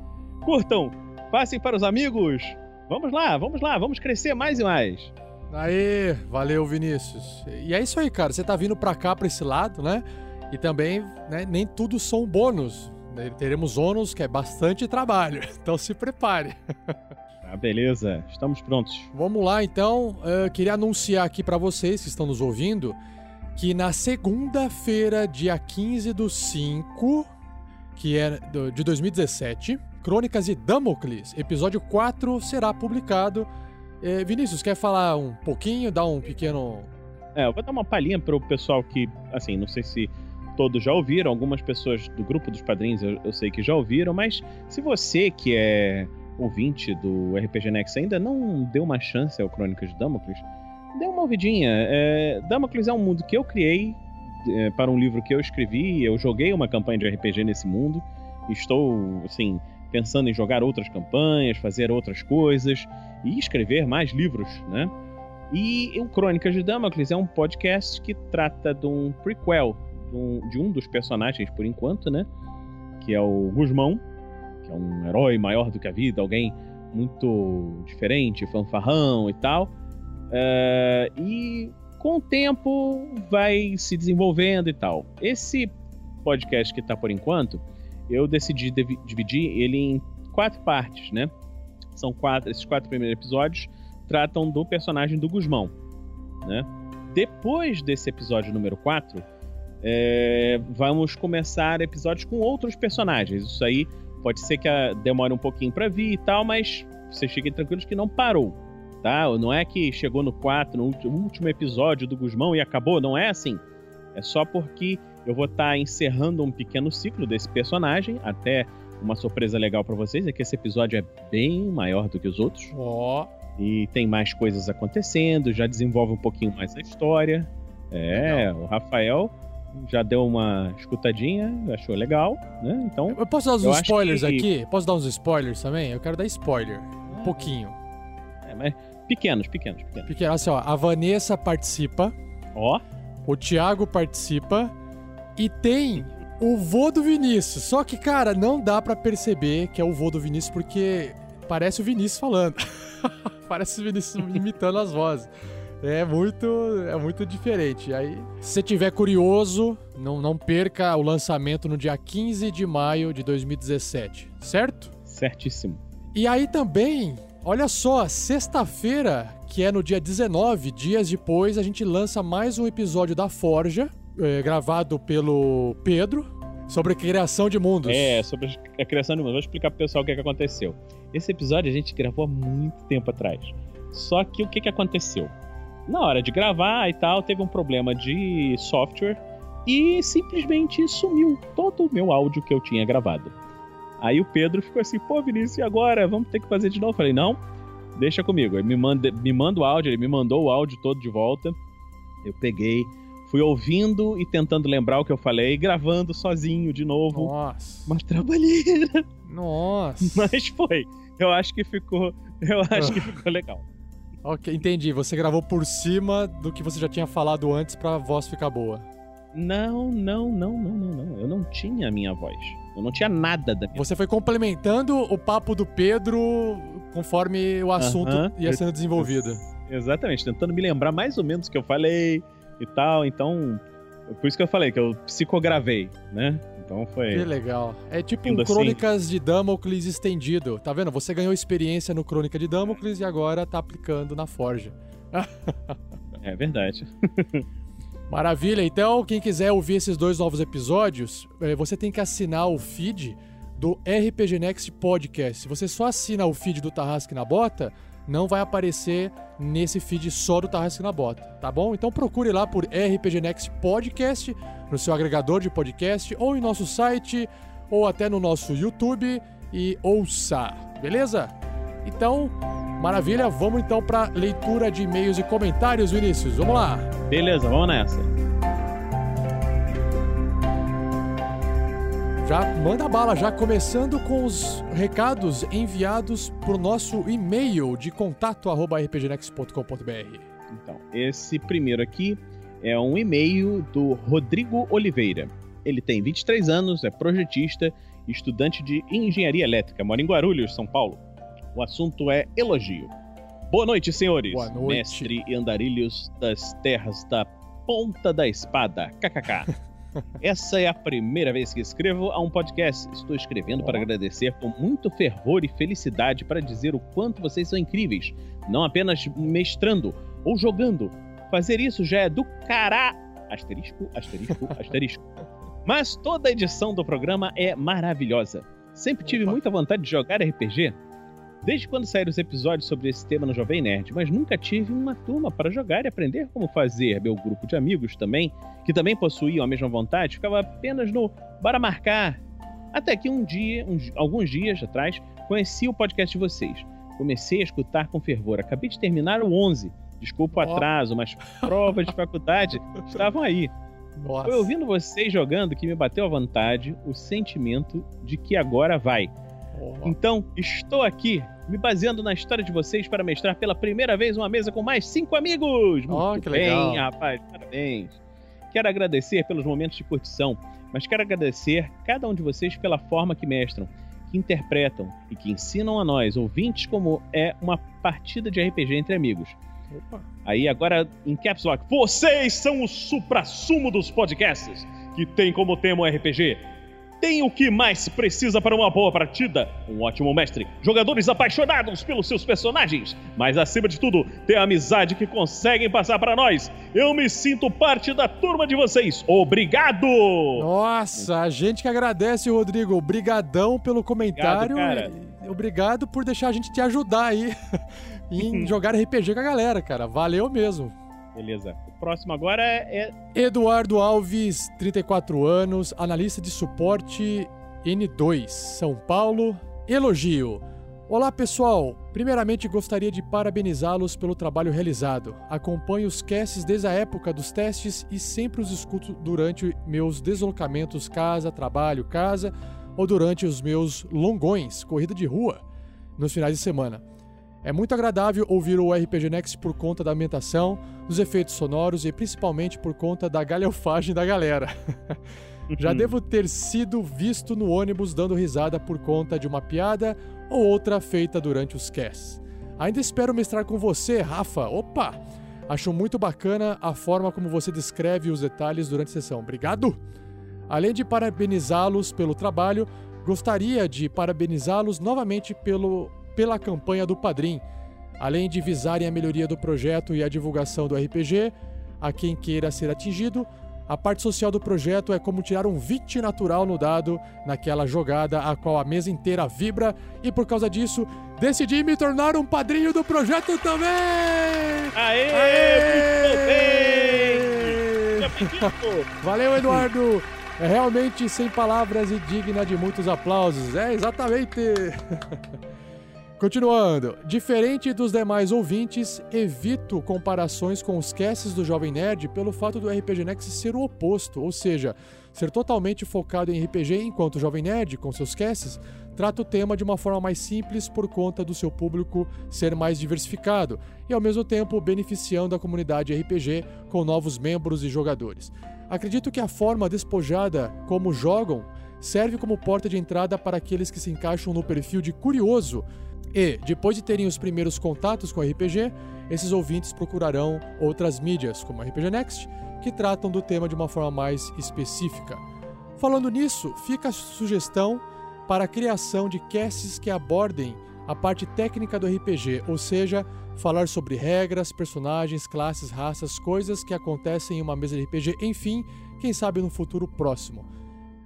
curtam, passem para os amigos. Vamos lá, vamos lá, vamos crescer mais e mais. Aê, valeu, Vinícius. E é isso aí, cara. Você tá vindo pra cá, pra esse lado, né? E também, né, nem tudo são bônus. né? Teremos ônus, que é bastante trabalho. Então se prepare. Ah, beleza. Estamos prontos. Vamos lá, então. Eu queria anunciar aqui pra vocês que estão nos ouvindo que na segunda-feira, dia 15 do 5, que é de 2017, Crônicas de Damocles, episódio 4, será publicado. Eh, Vinícius, quer falar um pouquinho, dar um pequeno É, eu vou dar uma palhinha pro pessoal que, assim, não sei se todos já ouviram, algumas pessoas do grupo dos padrinhos eu, eu sei que já ouviram, mas se você que é ouvinte do RPG Next ainda não deu uma chance ao Crônicas de Damocles, dê uma ouvidinha. É, Damocles é um mundo que eu criei é, para um livro que eu escrevi, eu joguei uma campanha de RPG nesse mundo, estou, assim, pensando em jogar outras campanhas, fazer outras coisas e escrever mais livros, né? E o Crônicas de Damocles é um podcast que trata de um prequel de um, de um dos personagens, por enquanto, né? Que é o Guzmão, que é um herói maior do que a vida, alguém muito diferente, fanfarrão e tal. É, e com o tempo vai se desenvolvendo e tal. Esse podcast que tá por enquanto, eu decidi dividir ele em quatro partes, né? São quatro, esses quatro primeiros episódios tratam do personagem do Guzmão, né? Depois desse episódio número 4, é, vamos começar episódios com outros personagens. Isso aí pode ser que a- demore um pouquinho pra vir e tal, mas vocês fiquem tranquilos que não parou, tá? Não é que chegou no 4, no último episódio do Guzmão e acabou, não é assim. É só porque eu vou estar encerrando um pequeno ciclo desse personagem, até uma surpresa legal pra vocês é que esse episódio é bem maior do que os outros. Ó. E tem mais coisas acontecendo, já desenvolve um pouquinho mais a história. É, o Rafael já deu uma escutadinha, achou legal, né? Então. Eu posso dar uns spoilers que- aqui? Posso dar uns spoilers também? Eu quero dar spoiler. Um pouquinho. É, mas pequenos, pequenos, pequenos. Porque, assim, ó, a Vanessa participa. Ó. O Thiago participa. E tem o vô do Vinícius. Só que, cara, não dá pra perceber que é o vô do Vinícius porque parece o Vinícius falando. parece o Vinícius imitando as vozes. É muito, é muito diferente. Aí, se você tiver curioso, não, não perca o lançamento no dia 15 de maio de 2017, certo? Certíssimo. E aí também, olha só, sexta-feira, que é no dia 19, dias depois, a gente lança mais um episódio da Forja, eh, gravado pelo Pedro, sobre criação de mundos. É, sobre a criação de mundos. Vou explicar pro pessoal o que, que aconteceu. Esse episódio a gente gravou há muito tempo atrás. Só que o que, que aconteceu? Na hora de gravar e tal, teve um problema de software e simplesmente sumiu todo o meu áudio que eu tinha gravado. Aí o Pedro ficou assim, pô, Vinícius, e agora? Vamos ter que fazer de novo. Eu falei, não, deixa comigo. Ele me manda, me manda o áudio, ele me mandou o áudio todo de volta. Eu peguei, fui ouvindo e tentando lembrar o que eu falei, gravando sozinho de novo. Nossa. Uma trabalheira. Nossa. Mas foi. Eu acho que ficou. Eu acho que ficou legal. Ok, entendi. Você gravou por cima do que você já tinha falado antes pra voz ficar boa. Não, não, não, não, não, não. Eu não tinha a minha voz. Eu não tinha nada da minha Você foi complementando o papo do Pedro conforme o assunto Aham. ia sendo desenvolvido. Exatamente, tentando me lembrar mais ou menos o que eu falei e tal. Então, por isso que eu falei que eu psicogravei, né? Então foi. Que legal. É tipo um assim- Crônicas de Damocles estendido. Tá vendo? Você ganhou experiência no Crônica de Damocles e agora tá aplicando na Forja. É verdade. Maravilha. Então, quem quiser ouvir esses dois novos episódios, eh, você tem que assinar o feed do RPG Next Podcast. Se você só assina o feed do Tarrasque na Bota, não vai aparecer nesse feed só do Tarrasque na Bota, tá bom? Então procure lá por RPG Next Podcast no seu agregador de podcast ou em nosso site ou até no nosso YouTube e ouça, beleza? Então, maravilha, vamos então para leitura de e-mails e comentários, Vinícius. Vamos lá. Beleza, vamos nessa. Já manda bala, já começando com os recados enviados pro nosso e-mail de contato arroba rpgnext.com.br. Então, esse primeiro aqui é um e-mail do Rodrigo Oliveira. Ele tem 23 anos, é projetista estudante de engenharia elétrica, mora em Guarulhos, São Paulo. O assunto é elogio. Boa noite, senhores. Boa noite. Mestre e andarilhos das terras da ponta da espada. KKK. Essa é a primeira vez que escrevo a um podcast. Estou escrevendo para agradecer com muito fervor e felicidade para dizer o quanto vocês são incríveis. Não apenas mestrando ou jogando. Fazer isso já é do cará. Asterisco, asterisco, asterisco. Mas toda a edição do programa é maravilhosa. Sempre tive muita vontade de jogar RPG. Desde quando saíram os episódios sobre esse tema no Jovem Nerd, mas nunca tive uma turma para jogar e aprender como fazer. Meu grupo de amigos também, que também possuíam a mesma vontade, ficava apenas no para marcar. Até que um dia, uns- alguns dias atrás, conheci o podcast de vocês. Comecei a escutar com fervor. Acabei de terminar o 11. Desculpa o atraso, mas provas de faculdade estavam aí. Nossa. Foi ouvindo vocês jogando que me bateu à vontade o sentimento de que agora vai. Então, estou aqui, me baseando na história de vocês para mestrar pela primeira vez uma mesa com mais cinco amigos. Muito que bem, legal. rapaz, parabéns. Quero agradecer pelos momentos de curtição, mas quero agradecer cada um de vocês pela forma que mestram, que interpretam e que ensinam a nós, ouvintes, como é uma partida de RPG entre amigos. Aí agora em caps lock. Vocês são o supra-sumo dos podcasts, que tem como tema o RPG. Tem o que mais precisa para uma boa partida? Um ótimo mestre, jogadores apaixonados pelos seus personagens, mas acima de tudo, ter a amizade que conseguem passar para nós. Eu me sinto parte da turma de vocês. Obrigado! Nossa, a gente que agradece, Rodrigo. Obrigadão pelo comentário. e Obrigado por deixar a gente te ajudar aí em jogar RPG com a galera, cara. Valeu mesmo. Beleza. O próximo agora é. Eduardo Alves, 34 anos, analista de suporte N2, São Paulo. Elogio. Olá, pessoal. Primeiramente, gostaria de parabenizá-los pelo trabalho realizado. Acompanho os casts desde a época dos testes e sempre os escuto durante meus deslocamentos casa, trabalho, casa ou durante os meus longões, corrida de rua, nos finais de semana. É muito agradável ouvir o RPG Next por conta da ambientação, dos efeitos sonoros e principalmente por conta da galhofagem da galera. Já devo ter sido visto no ônibus dando risada por conta de uma piada ou outra feita durante os casts. Ainda espero mestrar com você, Rafa. Opa! Acho muito bacana a forma como você descreve os detalhes durante a sessão. Obrigado! Além de parabenizá-los pelo trabalho, gostaria de parabenizá-los novamente pelo, pela campanha do Padrim. Além de visarem a melhoria do projeto e a divulgação do RPG a quem queira ser atingido, a parte social do projeto é como tirar um 20 natural no dado naquela jogada a qual a mesa inteira vibra e por causa disso decidi me tornar um padrinho do projeto também! Aê! Aê! Bem! Valeu, Eduardo! É realmente sem palavras e digna de muitos aplausos. É, exatamente! Continuando, diferente dos demais ouvintes, evito comparações com os casts do Jovem Nerd pelo fato do RPG Next ser o oposto, ou seja, ser totalmente focado em RPG, enquanto o Jovem Nerd, com seus casts, trata o tema de uma forma mais simples por conta do seu público ser mais diversificado e ao mesmo tempo beneficiando a comunidade RPG com novos membros e jogadores. Acredito que a forma despojada como jogam serve como porta de entrada para aqueles que se encaixam no perfil de curioso e, depois de terem os primeiros contatos com RPG, esses ouvintes procurarão outras mídias, como a RPG Next, que tratam do tema de uma forma mais específica. Falando nisso, fica a sugestão para a criação de casts que abordem a parte técnica do RPG, ou seja, falar sobre regras, personagens, classes, raças, coisas que acontecem em uma mesa de RPG, enfim, quem sabe no futuro próximo.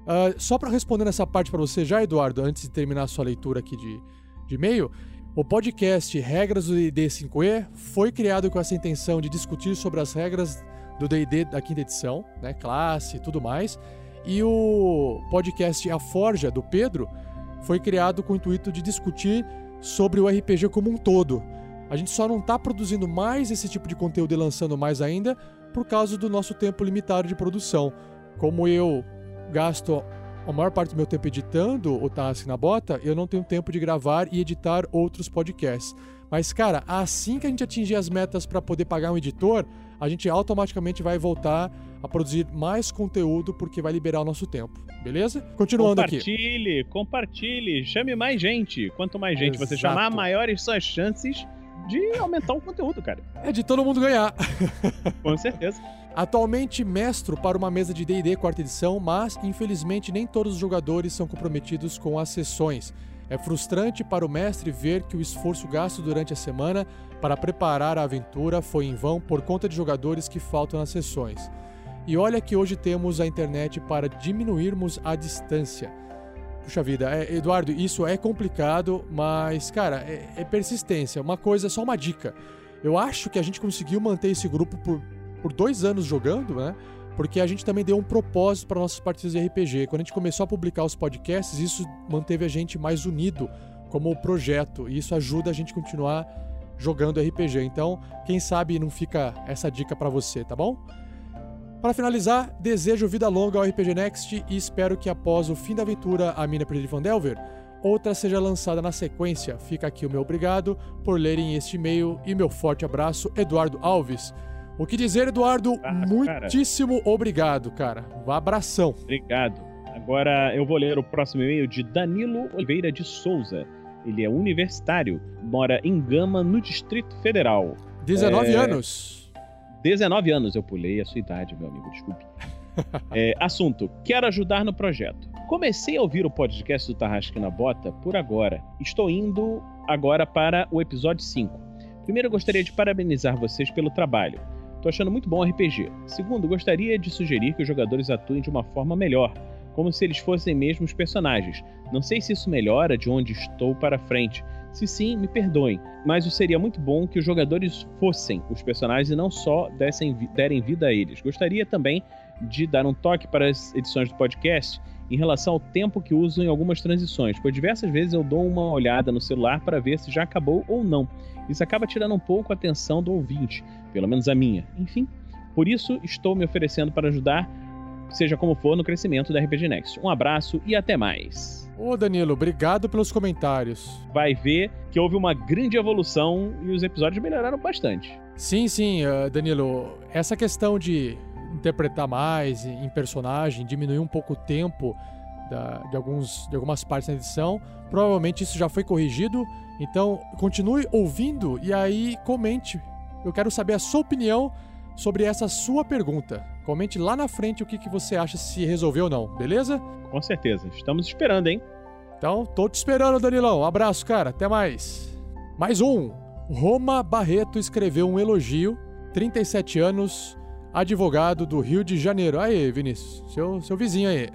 Uh, só para responder nessa parte para você já, Eduardo, antes de terminar a sua leitura aqui de, de e-mail, o podcast Regras do D&D 5e foi criado com essa intenção de discutir sobre as regras do D&D da quinta edição, né, classe e tudo mais. E o podcast A Forja, do Pedro, foi criado com o intuito de discutir sobre o RPG como um todo. A gente só não está produzindo mais esse tipo de conteúdo e lançando mais ainda por causa do nosso tempo limitado de produção. Como eu gasto a maior parte do meu tempo editando o Task na Bota, eu não tenho tempo de gravar e editar outros podcasts. Mas, cara, assim que a gente atingir as metas para poder pagar um editor, a gente automaticamente vai voltar a produzir mais conteúdo porque vai liberar o nosso tempo, beleza? Continuando compartilhe, aqui. Compartilhe, compartilhe, chame mais gente. Quanto mais gente Exato. você chamar, maiores são as chances de aumentar o conteúdo, cara. É de todo mundo ganhar. Com certeza. Atualmente mestro para uma mesa de D&D quarta edição, mas infelizmente nem todos os jogadores são comprometidos com as sessões. É frustrante para o mestre ver que o esforço gasto durante a semana para preparar a aventura foi em vão por conta de jogadores que faltam nas sessões. E olha que hoje temos a internet para diminuirmos a distância. Puxa vida, é, Eduardo, isso é complicado, mas, cara, é, é persistência. Uma coisa, só uma dica. Eu acho que a gente conseguiu manter esse grupo por por dois anos jogando, né? Porque a gente também deu um propósito para nossas partidas de RPG. Quando a gente começou a publicar os podcasts, isso manteve a gente mais unido como projeto. E isso ajuda a gente a continuar jogando RPG. Então, quem sabe não fica essa dica para você, tá bom? Para finalizar, desejo vida longa ao RPG Next e espero que após o fim da aventura A Mina Perdida de Vandelver, outra seja lançada na sequência. Fica aqui o meu obrigado por lerem este e-mail e meu forte abraço, Eduardo Alves. O que dizer, Eduardo? Ah, muitíssimo cara. obrigado, cara. Um abração. Obrigado. Agora eu vou ler o próximo e-mail de Danilo Oliveira de Souza. Ele é universitário, mora em Gama, no Distrito Federal. 19 É, anos. 19 anos, eu pulei a sua idade, meu amigo, desculpe. É, assunto: Quero ajudar no projeto. Comecei a ouvir o podcast do Tarrasque na Bota por agora. Estou indo agora para o episódio 5. Primeiro, gostaria de parabenizar vocês pelo trabalho. Tô achando muito bom o RPG. Segundo, gostaria de sugerir que os jogadores atuem de uma forma melhor, como se eles fossem mesmo os personagens. Não sei se isso melhora de onde estou para frente. Se sim, me perdoem, mas seria muito bom que os jogadores fossem os personagens e não só dessem, derem vida a eles. Gostaria também de dar um toque para as edições do podcast em relação ao tempo que uso em algumas transições, pois diversas vezes eu dou uma olhada no celular para ver se já acabou ou não. Isso acaba tirando um pouco a atenção do ouvinte, pelo menos a minha. Enfim, por isso estou me oferecendo para ajudar, seja como for, no crescimento da RPG Next. Um abraço e até mais. Ô, Danilo, obrigado pelos comentários. Vai ver que houve uma grande evolução e os episódios melhoraram bastante. Sim, sim, eh, Danilo. Essa questão de interpretar mais em personagem, diminuir um pouco o tempo da- de, alguns, de algumas partes da edição, provavelmente isso já foi corrigido. Então, continue ouvindo e aí comente eu quero saber a sua opinião sobre essa sua pergunta. Comente lá na frente o que, que você acha se resolveu ou não, beleza? Com certeza. Estamos esperando, hein? Então, tô te esperando, Danilão. Um abraço, cara. Até mais. Mais um. Roma Barreto escreveu um elogio. 37 anos, advogado do Rio de Janeiro. Aí, Vinícius, seu, seu vizinho aí.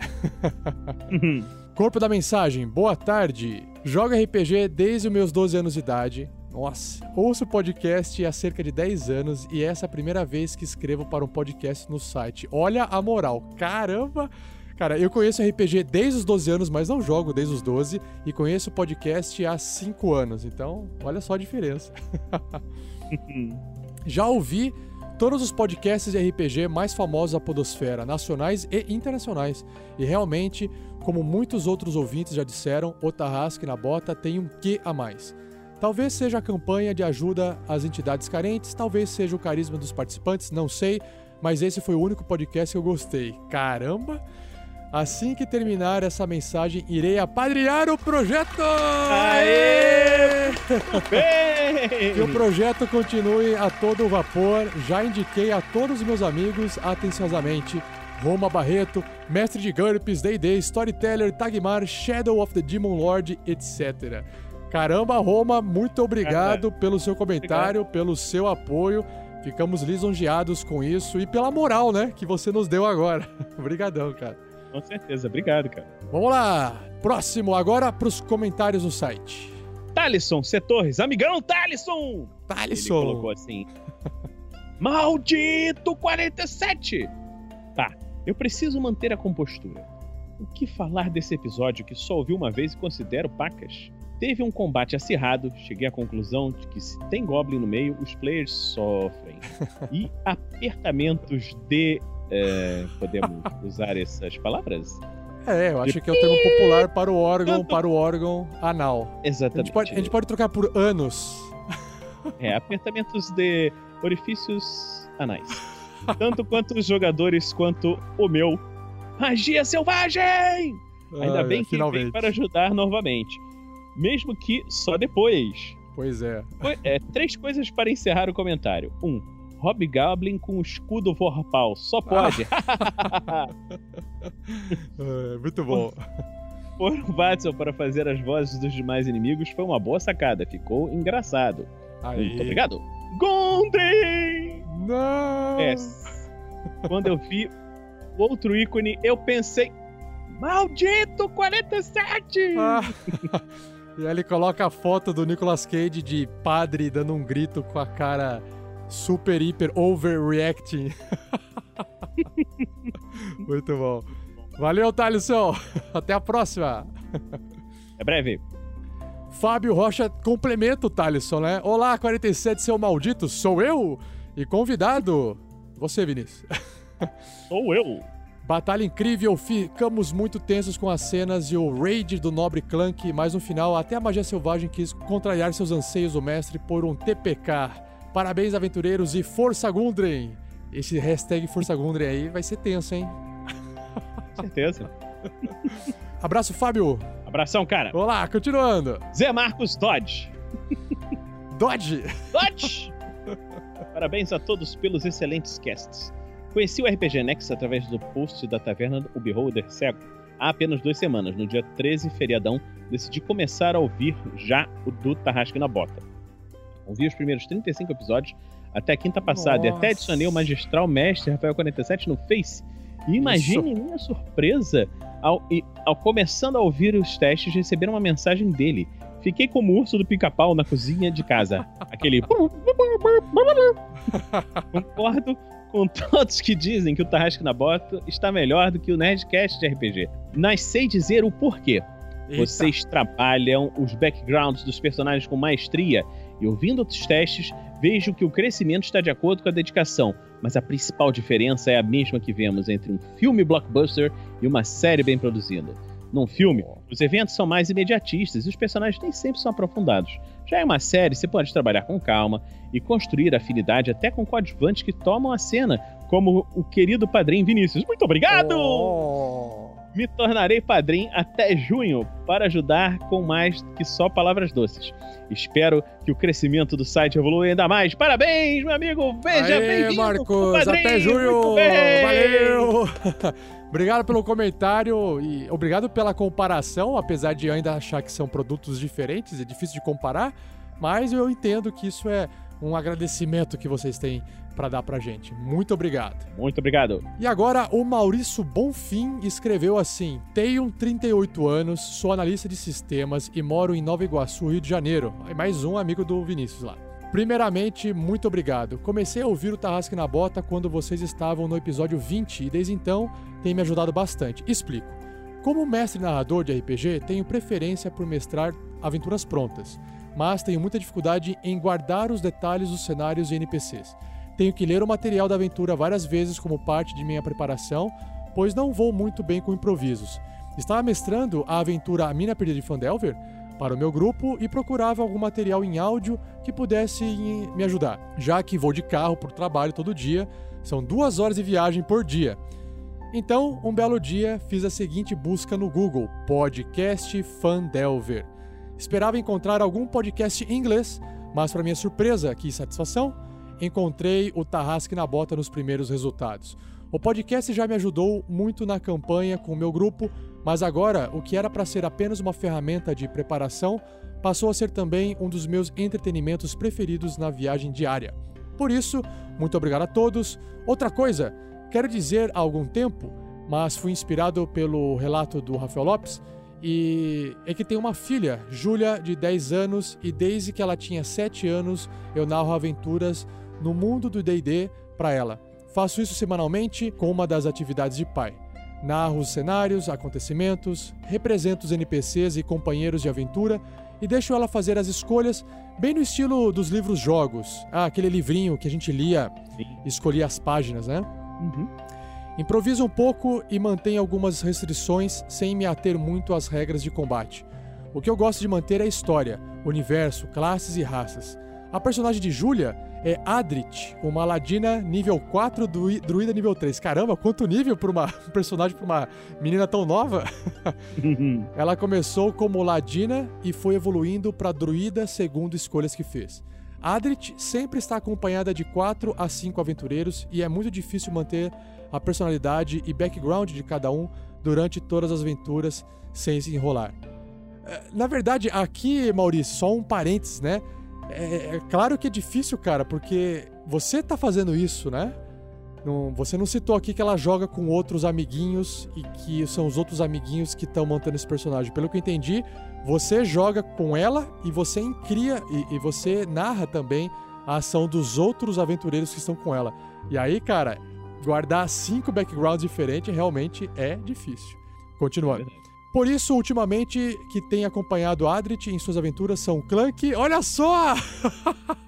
Corpo da mensagem. Boa tarde. Jogo RPG desde os meus 12 anos de idade. Nossa, ouço podcast há cerca de 10 anos e essa é a primeira vez que escrevo para um podcast no site. Olha a moral, caramba! Cara, eu conheço RPG desde os 12 anos, mas não jogo desde os 12 e conheço o podcast há 5 anos, então olha só a diferença. Já ouvi todos os podcasts de RPG mais famosos da Podosfera, nacionais e internacionais, e realmente, como muitos outros ouvintes já disseram, o Tarrasque na Bota tem um quê a mais. Talvez seja a campanha de ajuda às entidades carentes, talvez seja o carisma dos participantes, não sei, mas esse foi o único podcast que eu gostei. Caramba! Assim que terminar essa mensagem, irei apadrinhar o projeto! Aê! que o projeto continue a todo vapor. Já indiquei a todos os meus amigos atenciosamente. Roma Barreto, mestre de GURPS, D&D, Storyteller, Tagmar, Shadow of the Demon Lord, etc. Caramba, Roma, muito obrigado pelo seu comentário, pelo seu apoio. Ficamos lisonjeados com isso e pela moral, né, que você nos deu agora. Obrigadão, cara. Com certeza, obrigado, cara. Vamos lá. Próximo agora pros comentários do site. Thalisson C. Torres, amigão Thalisson! Thalisson! Ele colocou assim. Maldito 47! Tá, eu preciso manter a compostura. O que falar desse episódio que só ouvi uma vez e considero pacas? Teve um combate acirrado, cheguei à conclusão de que se tem Goblin no meio, os players sofrem. E apertamentos de. é, podemos usar essas palavras? É, eu acho que é o termo popular para o órgão, para o órgão anal. Exatamente. A gente pode, a gente pode trocar por anos. É, apertamentos de orifícios anais. Tanto quanto os jogadores quanto o meu. Magia selvagem! Ainda Ai, bem que finalmente. vem para ajudar novamente. Mesmo que só depois. Pois é. É, três coisas para encerrar o comentário. Um, Hobgoblin com o escudo Vorpal. Só pode. É, muito bom. Pôr o Watson para fazer as vozes dos demais inimigos foi uma boa sacada. Ficou engraçado. Aí. Muito obrigado. Gondry! Não! Quando eu vi o outro ícone, eu pensei... Maldito 47! Ah. E aí ele coloca a foto do Nicolas Cage de padre dando um grito com a cara super, hiper overreacting. Muito bom. Valeu, Thalisson. Até a próxima. É breve. Fábio Rocha complementa o Thalisson, né? Olá, 47, seu maldito, sou eu? E convidado, você, Vinícius. Sou eu. Batalha incrível, ficamos muito tensos com as cenas e o raid do nobre Clank, mas no final até a magia selvagem quis contrariar seus anseios do mestre por um TPK. Parabéns, aventureiros, e Força Gundren! Esse hashtag Força Gundren aí vai ser tenso, hein? Certeza. Abraço, Fábio! Abração, cara. Olá, continuando. Zé Marcos Dodge. Dodge! Dodge! Parabéns a todos pelos excelentes casts. Conheci o RPG Next através do post da taverna O Beholder Cego há apenas duas semanas. No dia 13, feriadão, decidi começar a ouvir já o do Tarrasque na Bota. Ouvi os primeiros 35 episódios até a quinta passada e até Nossa. adicionei o magistral mestre Rafael 47 no Face. E imagine minha surpresa ao, e- ao começando a ouvir os testes receber uma mensagem dele. Fiquei como o urso do pica-pau na cozinha de casa. Aquele. Concordo com todos que dizem que o Tarrasque na Bota está melhor do que o Nerdcast de RPG. Mas sei dizer o porquê. Eita. Vocês trabalham os backgrounds dos personagens com maestria e ouvindo outros testes, vejo que o crescimento está de acordo com a dedicação, mas a principal diferença é a mesma que vemos entre um filme blockbuster e uma série bem produzida. Num filme, os eventos são mais imediatistas e os personagens nem sempre são aprofundados. Já em uma série, você pode trabalhar com calma e construir afinidade até com coadjuvantes que tomam a cena, como o querido padrinho Vinícius. Muito obrigado! Oh. Me tornarei padrinho até junho para ajudar com mais que só palavras doces. Espero que o crescimento do site evolua ainda mais. Parabéns, meu amigo! Veja Aê, bem Marcos, até junho! Valeu! obrigado pelo comentário e obrigado pela comparação, apesar de ainda achar que são produtos diferentes, é difícil de comparar, mas eu entendo que isso é um agradecimento que vocês têm para dar pra gente. Muito obrigado. Muito obrigado. E agora o Maurício Bonfim escreveu assim: Tenho 38 anos, sou analista de sistemas e moro em Nova Iguaçu, Rio de Janeiro. Mais um amigo do Vinícius lá. Primeiramente, muito obrigado. Comecei a ouvir o Tarrasque na Bota quando vocês estavam no episódio 20 e desde então tem me ajudado bastante. Explico. Como mestre narrador de RPG, tenho preferência por mestrar aventuras prontas, mas tenho muita dificuldade em guardar os detalhes dos cenários e NPCs. Tenho que ler o material da aventura várias vezes como parte de minha preparação, pois não vou muito bem com improvisos. Estava mestrando a aventura A Mina Perdida de Fandelver para o meu grupo e procurava algum material em áudio que pudesse me ajudar, já que vou de carro por trabalho todo dia, são duas horas de viagem por dia. Então, um belo dia, fiz a seguinte busca no Google: Podcast Fandelver. Esperava encontrar algum podcast em inglês, mas, para minha surpresa e satisfação, encontrei o Tarrasque na Bota nos primeiros resultados. O podcast já me ajudou muito na campanha com o meu grupo, mas agora o que era para ser apenas uma ferramenta de preparação passou a ser também um dos meus entretenimentos preferidos na viagem diária. Por isso, muito obrigado a todos. Outra coisa, quero dizer há algum tempo, mas fui inspirado pelo relato do Rafael Lopes, e é que tem uma filha, Júlia, de 10 anos, e desde que ela tinha 7 anos eu narro aventuras no mundo do DD para ela. Faço isso semanalmente com uma das atividades de pai. Narro os cenários, acontecimentos, represento os NPCs e companheiros de aventura e deixo ela fazer as escolhas bem no estilo dos livros jogos. Ah, aquele livrinho que a gente lia escolhia as páginas, né? Uhum. Improviso um pouco e mantenho algumas restrições sem me ater muito às regras de combate. O que eu gosto de manter é a história, universo, classes e raças. A personagem de Julia é Adrit, uma ladina nível 4, druida nível 3. Caramba, quanto nível para uma um personagem para uma menina tão nova? Ela começou como ladina e foi evoluindo para druida segundo escolhas que fez. Adrit sempre está acompanhada de 4 a 5 aventureiros e é muito difícil manter a personalidade e background de cada um durante todas as aventuras sem se enrolar. É, na verdade, aqui, Maurício, só um parênteses, né? É, é, claro que é difícil, cara, porque você tá fazendo isso, né? Não, você não citou aqui que ela joga com outros amiguinhos e que são os outros amiguinhos que estão montando esse personagem. Pelo que eu entendi, você joga com ela e você cria e, e você narra também a ação dos outros aventureiros que estão com ela. E aí, cara, guardar cinco backgrounds diferentes realmente é difícil. Continuando. Por isso, ultimamente, que tem acompanhado Adrit em suas aventuras são Clank. Olha só!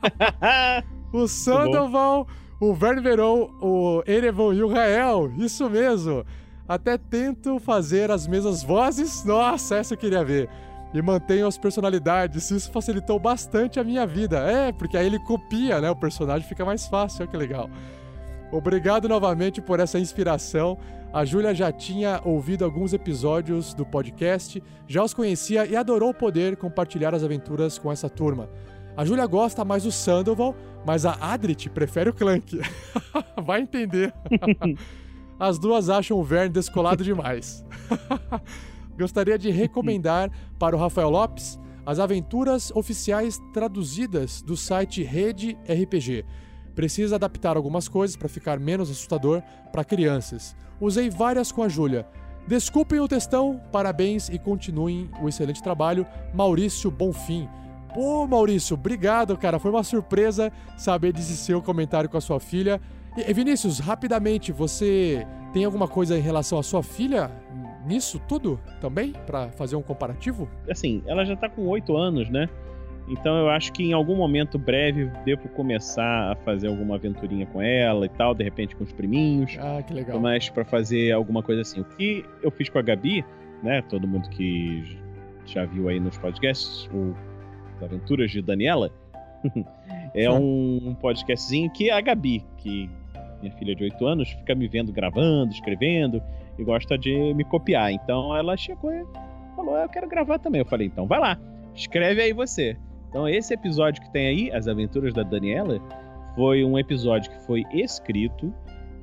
o Sandoval, o Ververon, o Erevan e o Rael. Isso mesmo! Até tento fazer as mesmas vozes. Nossa, essa eu queria ver. E mantenho as personalidades. Isso facilitou bastante a minha vida. É, porque aí ele copia, né? O personagem fica mais fácil. Olha que legal. Obrigado novamente por essa inspiração. A Júlia já tinha ouvido alguns episódios do podcast, já os conhecia e adorou poder compartilhar as aventuras com essa turma. A Júlia gosta mais do Sandoval, mas a Adrit prefere o Clank. Vai entender. As duas acham o Verne descolado demais. Gostaria de recomendar para o Rafael Lopes as aventuras oficiais traduzidas do site Rede RPG Precisa adaptar algumas coisas para ficar menos assustador para crianças. Usei várias com a Júlia. Desculpem o textão, parabéns e continuem o excelente trabalho. Maurício Bonfim. Pô, Maurício, obrigado, cara. Foi uma surpresa saber desse seu comentário com a sua filha. E, Vinícius, rapidamente, você tem alguma coisa em relação à sua filha nisso tudo também? para fazer um comparativo? Assim, ela já tá com oito anos, né? Então eu acho que em algum momento breve devo começar a fazer alguma aventurinha com ela e tal, de repente com os priminhos. Ah, que legal. Mas para fazer alguma coisa assim. O que eu fiz com a Gabi, né? Todo mundo que já viu aí nos podcasts, o Aventuras de Daniela, é um podcastzinho que a Gabi, que minha filha de 8 anos, fica me vendo gravando, escrevendo. e gosta de me copiar. Então ela chegou e falou: Eu quero gravar também. Eu falei: Então vai lá, escreve aí você. Então esse episódio que tem aí, As Aventuras da Daniela, foi um episódio que foi escrito,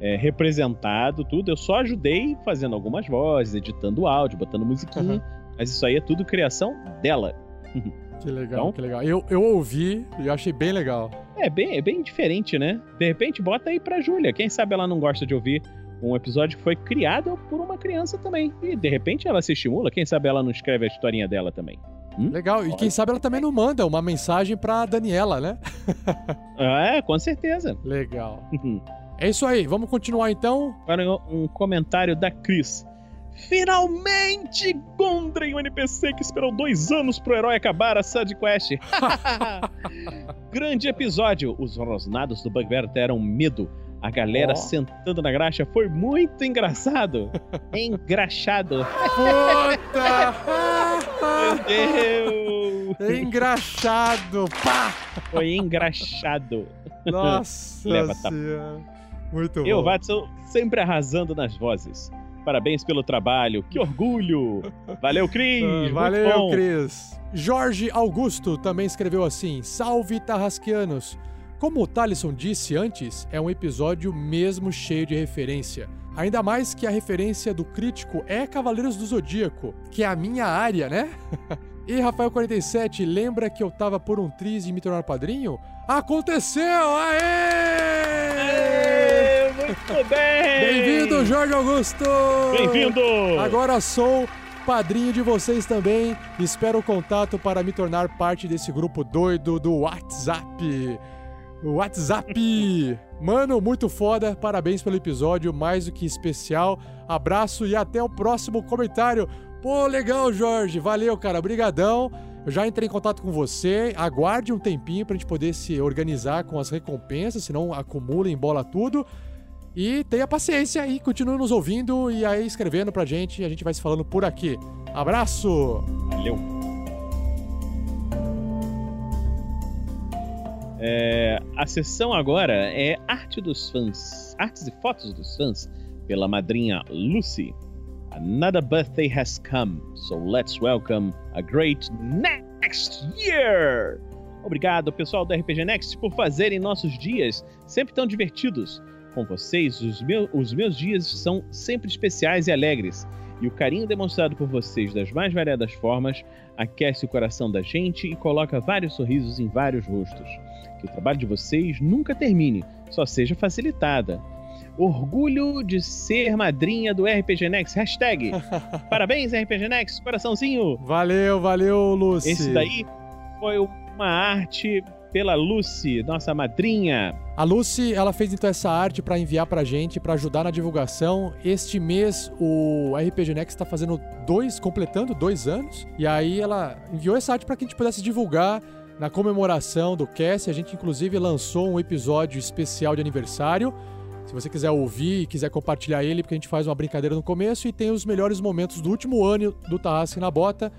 é, representado, tudo. Eu só ajudei fazendo algumas vozes, editando áudio, botando musiquinha. Uhum. Mas isso aí é tudo criação dela. Que legal, Então? que legal. Eu, eu ouvi e achei bem legal. É bem, é bem diferente, né? De repente, bota aí pra Júlia. Quem sabe ela não gosta de ouvir um episódio que foi criado por uma criança também. E de repente ela se estimula. Quem sabe ela não escreve a historinha dela também. Legal. E quem sabe ela também não manda uma mensagem pra Daniela, né? É, com certeza. Legal. É isso aí. Vamos continuar então. Agora um comentário da Cris. Finalmente! Gondren, um NPC que esperou dois anos pro herói acabar a side quest. Grande episódio. Os rosnados do Bugbear deram medo. A galera Ó. sentando na graxa foi muito engraçado. Engraxado. Puta! Meu Deus! Engraxado! Pá! Foi engraxado. Nossa Leva tapa. senhora. Muito Eu, bom. Watson, sempre arrasando nas vozes. Parabéns pelo trabalho, que orgulho! Valeu, Cris! Ah, Valeu. Cris. Jorge Augusto também escreveu assim: Salve Tarrasquianos! Como o Thalisson disse antes, é um episódio mesmo cheio de referência. Ainda mais que a referência do crítico é Cavaleiros do Zodíaco, que é a minha área, né? E Rafael47, lembra que eu tava por um triz e me tornar padrinho? Aconteceu! Aê! Muito bem! Bem-vindo, Jorge Augusto! Bem-vindo! Agora sou padrinho de vocês também. Espero o contato para me tornar parte desse grupo doido do WhatsApp. WhatsApp! Mano, muito foda. Parabéns pelo episódio, mais do que especial. Abraço e até o próximo comentário. Pô, legal, Jorge. Valeu, cara. Brigadão. Eu já entrei em contato com você. Aguarde um tempinho pra gente poder se organizar com as recompensas, senão acumula e embola tudo. E tenha paciência e continue nos ouvindo e aí escrevendo pra gente. A gente vai se falando por aqui. Abraço! Valeu! É, a sessão agora é Arte dos Fãs. Artes e fotos dos fãs, pela madrinha Lucy. Another birthday has come, so let's welcome a great next year! Obrigado, pessoal do RPG Next, por fazerem nossos dias sempre tão divertidos. Com vocês, os, meu- os meus dias são sempre especiais e alegres. E o carinho demonstrado por vocês das mais variadas formas aquece o coração da gente e coloca vários sorrisos em vários rostos. Que o trabalho de vocês nunca termine, só seja facilitada. Orgulho de ser madrinha do RPG Next. Hashtag. Parabéns, RPG Next. Coraçãozinho. Valeu, valeu, Lucy. Esse daí foi uma arte pela Lucy, nossa madrinha. A Lucy, ela fez então essa arte pra enviar pra gente, pra ajudar na divulgação. Este mês o RPG Next tá fazendo dois, completando dois anos. E aí ela enviou essa arte pra que a gente pudesse divulgar na comemoração do cast. A gente inclusive lançou um episódio especial de aniversário. Se você quiser ouvir e quiser compartilhar ele, porque a gente faz uma brincadeira no começo e tem os melhores momentos do último ano do Tarrasque na Bota.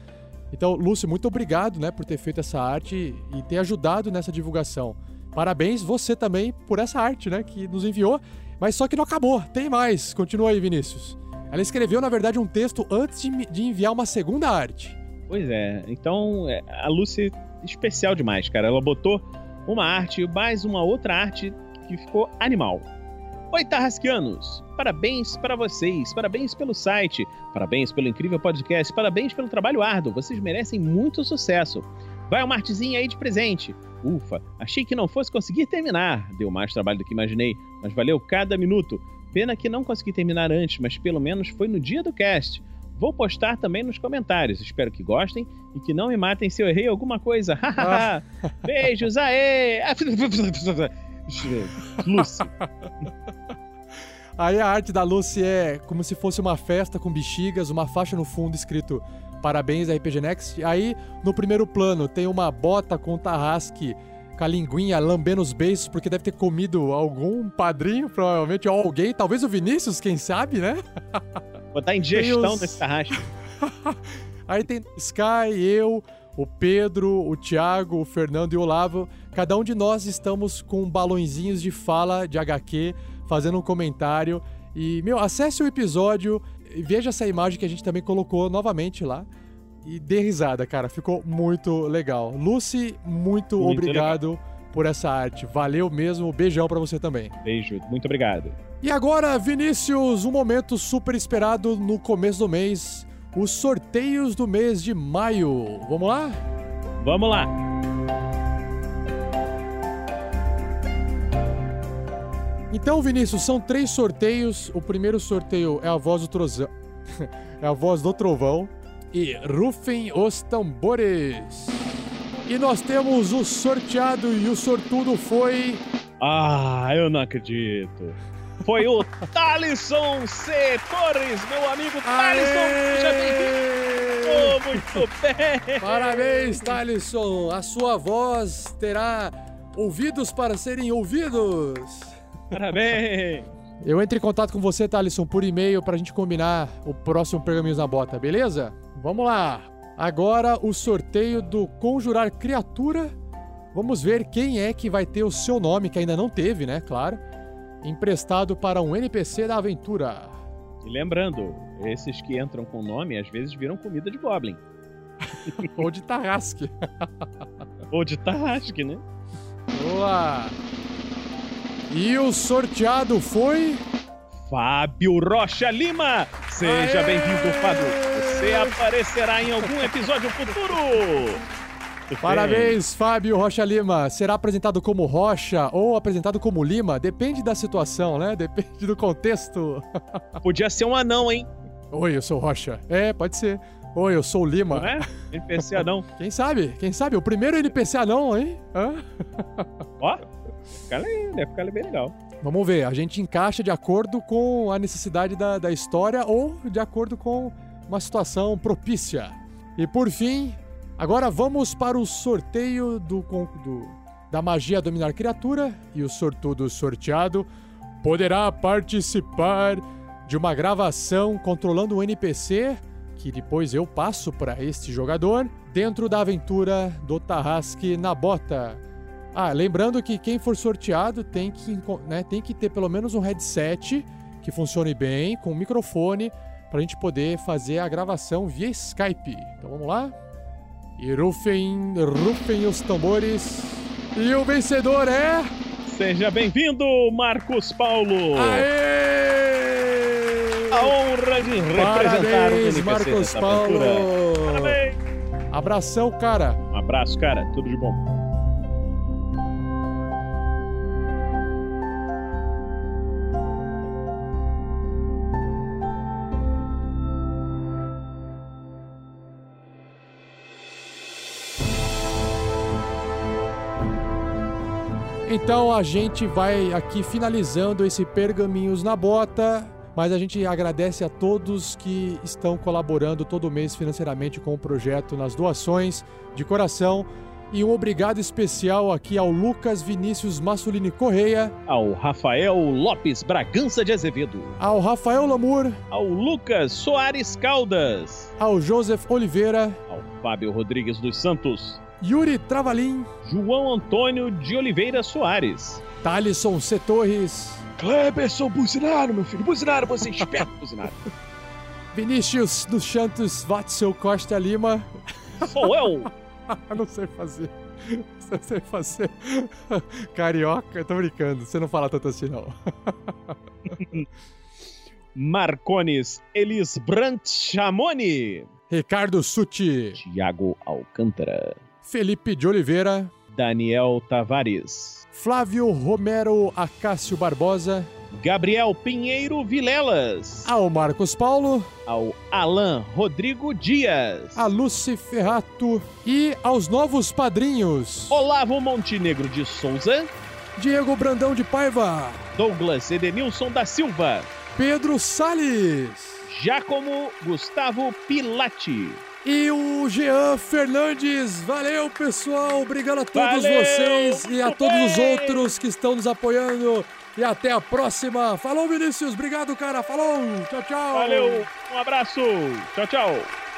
Então, Lúcio, muito obrigado, né, por ter feito essa arte e ter ajudado nessa divulgação. Parabéns você também por essa arte, né, que nos enviou. Mas só que não acabou, tem mais. Continua aí, Vinícius. Ela escreveu, na verdade, um texto antes de, enviar uma segunda arte. Pois é, então é, a Lucy especial demais, cara. Ela botou uma arte, mais uma outra arte que ficou animal. Oi, Tarrasquianos! Parabéns para vocês, parabéns pelo site, parabéns pelo incrível podcast, parabéns pelo trabalho árduo, vocês merecem muito sucesso. Vai uma artezinha aí de presente. Ufa, achei que não fosse conseguir terminar. Deu mais trabalho do que imaginei, mas valeu cada minuto. Pena que não consegui terminar antes, mas pelo menos foi no dia do cast. Vou postar também nos comentários. Espero que gostem e que não me matem se eu errei alguma coisa. Hahaha. Beijos, aê! Lucy. Aí a arte da Lucy é como se fosse uma festa com bexigas, uma faixa no fundo escrito Parabéns RPG Next. Aí no primeiro plano tem uma bota com tarrasque com a linguinha lambendo os beiços, porque deve ter comido algum padrinho, provavelmente, ou alguém, talvez o Vinícius, quem sabe, né? Botar indigestão Tem os- nesse tarrasque. Aí tem Sky, eu, o Pedro, o Thiago, o Fernando e o Olavo. Cada um de nós estamos com balõezinhos de fala de HQ, fazendo um comentário. E, meu, acesse o episódio. veja essa imagem que a gente também colocou novamente lá. E dê risada, cara. Ficou muito legal. Lucy, muito, Muito obrigado por essa arte. Valeu mesmo. Beijão pra você também. Beijo, muito obrigado. E agora, Vinícius, um momento super esperado no começo do mês. Os sorteios do mês de maio. Vamos lá? Vamos lá. Então, Vinícius, são três sorteios. O primeiro sorteio é a voz do Trozão. é a voz do Trovão. E rufem os tambores. E nós temos o sorteado e o sortudo foi. Ah, eu não acredito. Foi o Thalisson C. Torres, meu amigo Thalisson. Seja bem-vindo. Muito bem. Parabéns, Thalisson! A sua voz terá ouvidos para serem ouvidos. Parabéns. Eu entro em contato com você, Thalisson, por e-mail pra gente combinar o próximo Pergaminhos na Bota, beleza? Vamos lá! Agora o sorteio do Conjurar Criatura. Vamos ver quem é que vai ter o seu nome, que ainda não teve, né? Claro. Emprestado para um NPC da aventura. E lembrando, esses que entram com nome às vezes viram comida de Goblin. Ou de Tarrasque. Ou de Tarrasque, né? Boa! E o sorteado foi. Fábio Rocha Lima! Seja bem-vindo, Fábio! Você aparecerá em algum episódio futuro! Parabéns, Fábio Rocha Lima. Será apresentado como Rocha ou apresentado como Lima? Depende da situação, né? Depende do contexto. Podia ser um anão, hein? Oi, eu sou Rocha. É, pode ser. Oi, eu sou o Lima. Não é? NPC anão. Quem sabe? Quem sabe? O primeiro NPC anão, hein? Hã? Ó, deve ficar bem legal. Vamos ver, a gente encaixa de acordo com a necessidade da, da história ou de acordo com uma situação propícia. E por fim, agora vamos para o sorteio do, do- da magia dominar criatura e o sortudo sorteado poderá participar de uma gravação controlando um NPC que depois eu passo para este jogador dentro da aventura do Tarrasque na Bota. Ah, lembrando que quem for sorteado tem que, né, tem que ter pelo menos um headset que funcione bem, com um microfone, para a gente poder fazer a gravação via Skype. Então vamos lá? E rufem, rufem os tambores. E o vencedor é. Seja bem-vindo, Marcos Paulo! Aê! A honra de representar o Parabéns, NPC Marcos Paulo! aventura. Parabéns! Abração, cara! Um abraço, cara. Tudo de bom. Então a gente vai aqui finalizando esse Pergaminhos na Bota, mas a gente agradece a todos que estão colaborando todo mês financeiramente com o projeto nas doações de coração. E um obrigado especial aqui ao Lucas Vinícius Massolini Correia, Ao Rafael Lopes Bragança de Azevedo. ao Rafael Lamour, Ao Lucas Soares Caldas. ao Joseph Oliveira, Ao Fábio Rodrigues dos Santos. Yuri Travalim, João Antônio de Oliveira Soares. Thalisson C. Torres, Cleberson Buzinaro, meu filho. Buzinaro, você é esperto, Buzinaro. Vinícius dos Santos Watzel Costa Lima. Sou eu. não sei fazer. Não sei fazer. Carioca, tô brincando. Você não fala tanto assim, não. Marcones Elis Brant Chamoni. Ricardo Suti. Tiago Alcântara. Felipe de Oliveira. Daniel Tavares. Flávio Romero Acácio Barbosa. Gabriel Pinheiro Vilelas. Ao Marcos Paulo. Ao Alan Rodrigo Dias. A Lucy Ferrato. E aos novos padrinhos. Olavo Montenegro de Souza. Diego Brandão de Paiva. Douglas Edenilson da Silva. Pedro Salles. Giacomo Gustavo Pilati. E o Jean Fernandes. Valeu, pessoal. Obrigado a todos Valeu! vocês e a todos os outros que estão nos apoiando. E até a próxima. Falou, Vinícius. Obrigado, cara. Falou. Tchau, tchau. Valeu, um abraço. Tchau, tchau.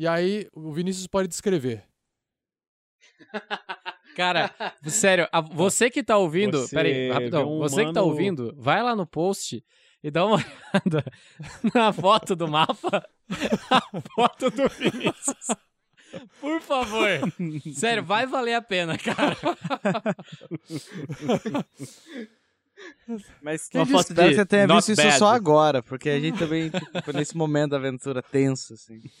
E aí o Vinícius pode descrever. Cara, sério, a- você que tá ouvindo. Você peraí, rapidão. um você que tá ouvindo, vai lá no post e dá uma olhada na foto do mapa. A foto do Vinícius. Por favor. Sério, vai valer a pena, cara. Mas Uma quem foto espero que você tenha not visto isso bad. só agora, porque a gente também tipo, foi nesse momento da aventura tenso, assim.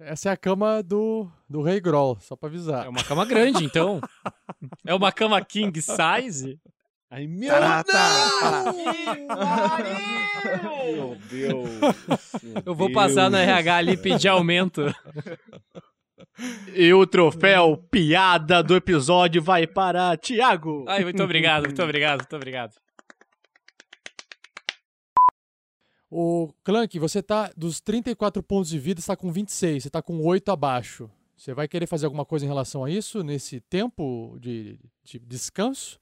Essa é a cama do, do Rei Groll, só pra avisar. É uma cama grande, então. É uma cama king size? Ai, meu Tará, Meu Deus. Eu vou passar no RH ali e pedir aumento. E o troféu piada do episódio vai para Thiago. Ai, muito obrigado, muito obrigado, muito obrigado. O Clank, você tá dos 34 pontos de vida, você tá com 26, você tá com 8 abaixo. Você vai querer fazer alguma coisa em relação a isso nesse tempo de, de descanso?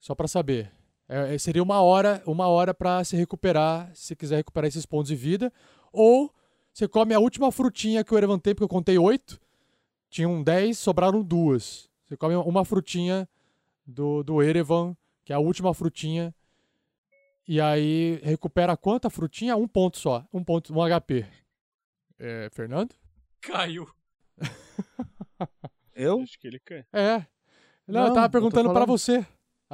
Só pra saber. É, é, seria uma hora, uma hora para se recuperar, se quiser recuperar esses pontos de vida, ou você come a última frutinha que o Erevan tem, porque eu contei 8. Tinham 10, sobraram duas. Você come uma frutinha do, do Erevan, que é a última frutinha e aí recupera quanta frutinha? Um ponto só. Um ponto, um HP. É, Fernando? Caiu. Eu? Acho que ele quer. É. Não, Não, eu tava eu perguntando pra falando. você.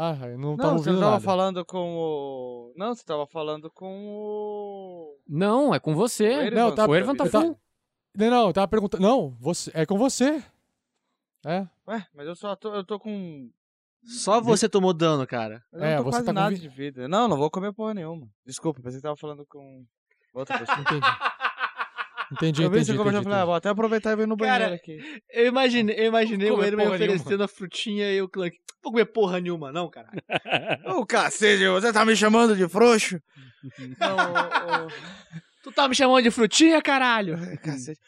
Ah, eu não, tava Não, você ouvindo não tava nada. falando com o. Não, você tava falando com o. Não, é com você. O Não, eu tava, O Erevan tá full. Não, não, eu tava perguntando. Não, você, é com você. É. Ué, mas eu só tô, eu tô com. Só você tomou dano, cara. Eu É, não tô você quase tá com nada vi- de vida. Não, não vou comer porra nenhuma. Desculpa, pensei que tava falando com outra pessoa. Entendi. Entendi, Eu vi entendi, conversando, entendi, falei, ah, vou até aproveitar e vir no Cara, banheiro aqui. Eu imaginei, eu imaginei o Erevan porra oferecendo a frutinha e o Clank. Vou comer porra nenhuma, não, cara. Ô, cacete, você tá me chamando de frouxo? não, ô, ô, Tu tá me chamando de frutinha, caralho? cacete.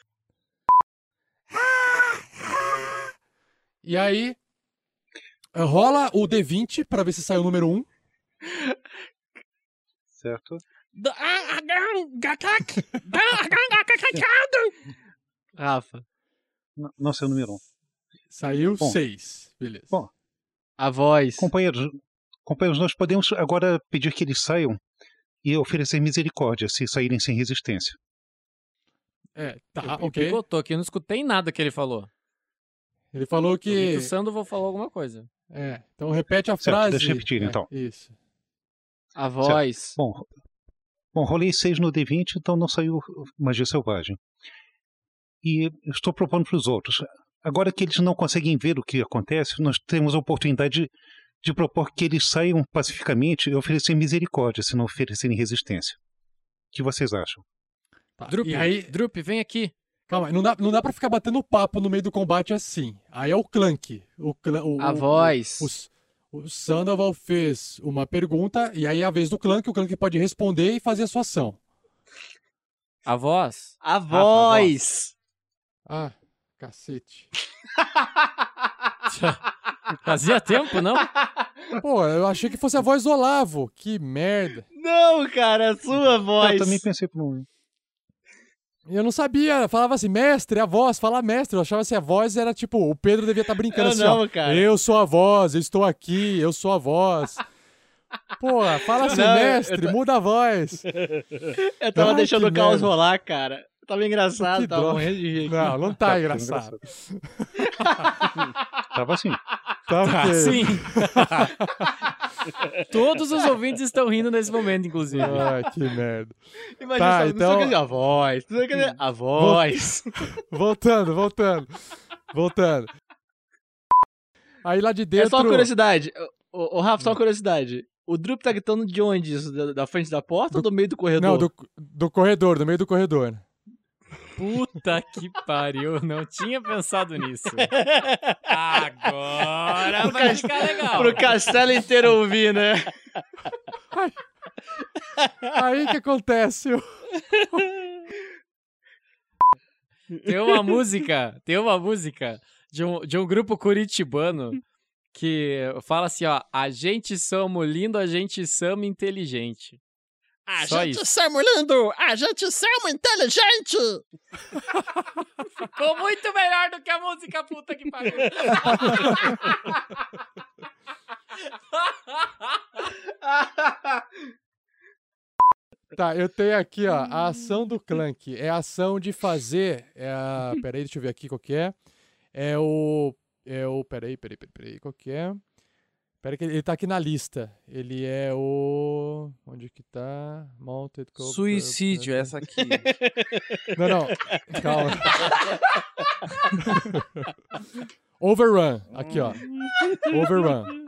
E aí, rola o D20 pra ver se sai o número 1. Certo? Rafa. N- Não sei o número 1. Saiu Bom. 6. Beleza. Bom, A voz. companheiros, companheiros, nós podemos agora pedir que eles saiam e oferecer misericórdia se saírem sem resistência. É, tá, Eu ok. picotou aqui, eu não escutei nada que ele falou. Ele falou que que. o Sandoval falou alguma coisa. É, então repete a Certo, frase. deixa eu repetir, É, então. Isso. A voz. Bom, bom, rolei 6 no D20, então não saiu magia selvagem. E estou propondo para os outros. Agora que eles não conseguem ver o que acontece, nós temos a oportunidade de, de propor que eles saiam pacificamente e oferecer misericórdia, se não oferecerem resistência. O que vocês acham? Tá, Drup, E aí, Drup, vem aqui. calma, não dá, não dá pra ficar batendo papo no meio do combate assim. Aí é o Clank. O, clã- o, A o- voz. O, o, Sandoval fez uma pergunta e aí é a vez do Clank, o Clank pode responder e fazer a sua ação. A voz. A voz. Ah, cacete. Fazia tempo, não? Pô, eu achei que fosse a voz do Olavo. Que merda. Não, cara, a sua voz. Eu também pensei por um. Eu não sabia, falava assim, mestre, a voz, fala mestre. Eu achava assim, a voz era tipo, o Pedro devia estar brincando Eu assim, não, ó. cara. Eu sou a voz, eu estou aqui, eu sou a voz. Pô, fala assim, Não, mestre, tô- muda a voz. Eu tava Ai, deixando que o caos rolar, cara. Tava engraçado, Que tava droga. morrendo de rir. aqui. Não, não tá engraçado. Tava assim. Tá Ah, ok. sim. Todos os ouvintes estão rindo nesse momento, inclusive. Ai, que merda. Imagina Tá, só, então- não sei o que a voz. Não sei o que a voz. Voltando, voltando. Voltando. Aí lá de dentro. É só uma curiosidade. Ô, ô, Rafa, só uma curiosidade. O Drup tá gritando de onde isso? Da, frente da porta ou do meio do corredor? Não, do, do corredor, do meio do corredor. Puta que pariu, não tinha pensado nisso. Agora Pro vai ficar legal. Pro castelo inteiro ouvir, né? Aí que acontece? Tem uma música, tem uma música de um, de um grupo curitibano que fala assim, ó, a gente somos lindo, a gente somos inteligente. Só Agente isso. Selmo lindo! Agente Selmo inteligente! Ficou muito melhor do que a música puta que pariu. Tá, eu tenho aqui, ó, a ação do Clank. É a ação de fazer. É a. Peraí, deixa eu ver aqui qual que é. É o. É o. Peraí, peraí, peraí, peraí. Qual que é? Peraí, que ele ele tá aqui na lista. Ele é o. Onde que tá? Mounted Cobra- Suicídio, essa aqui. Não, não. Calma. Overrun. Aqui, ó. Overrun.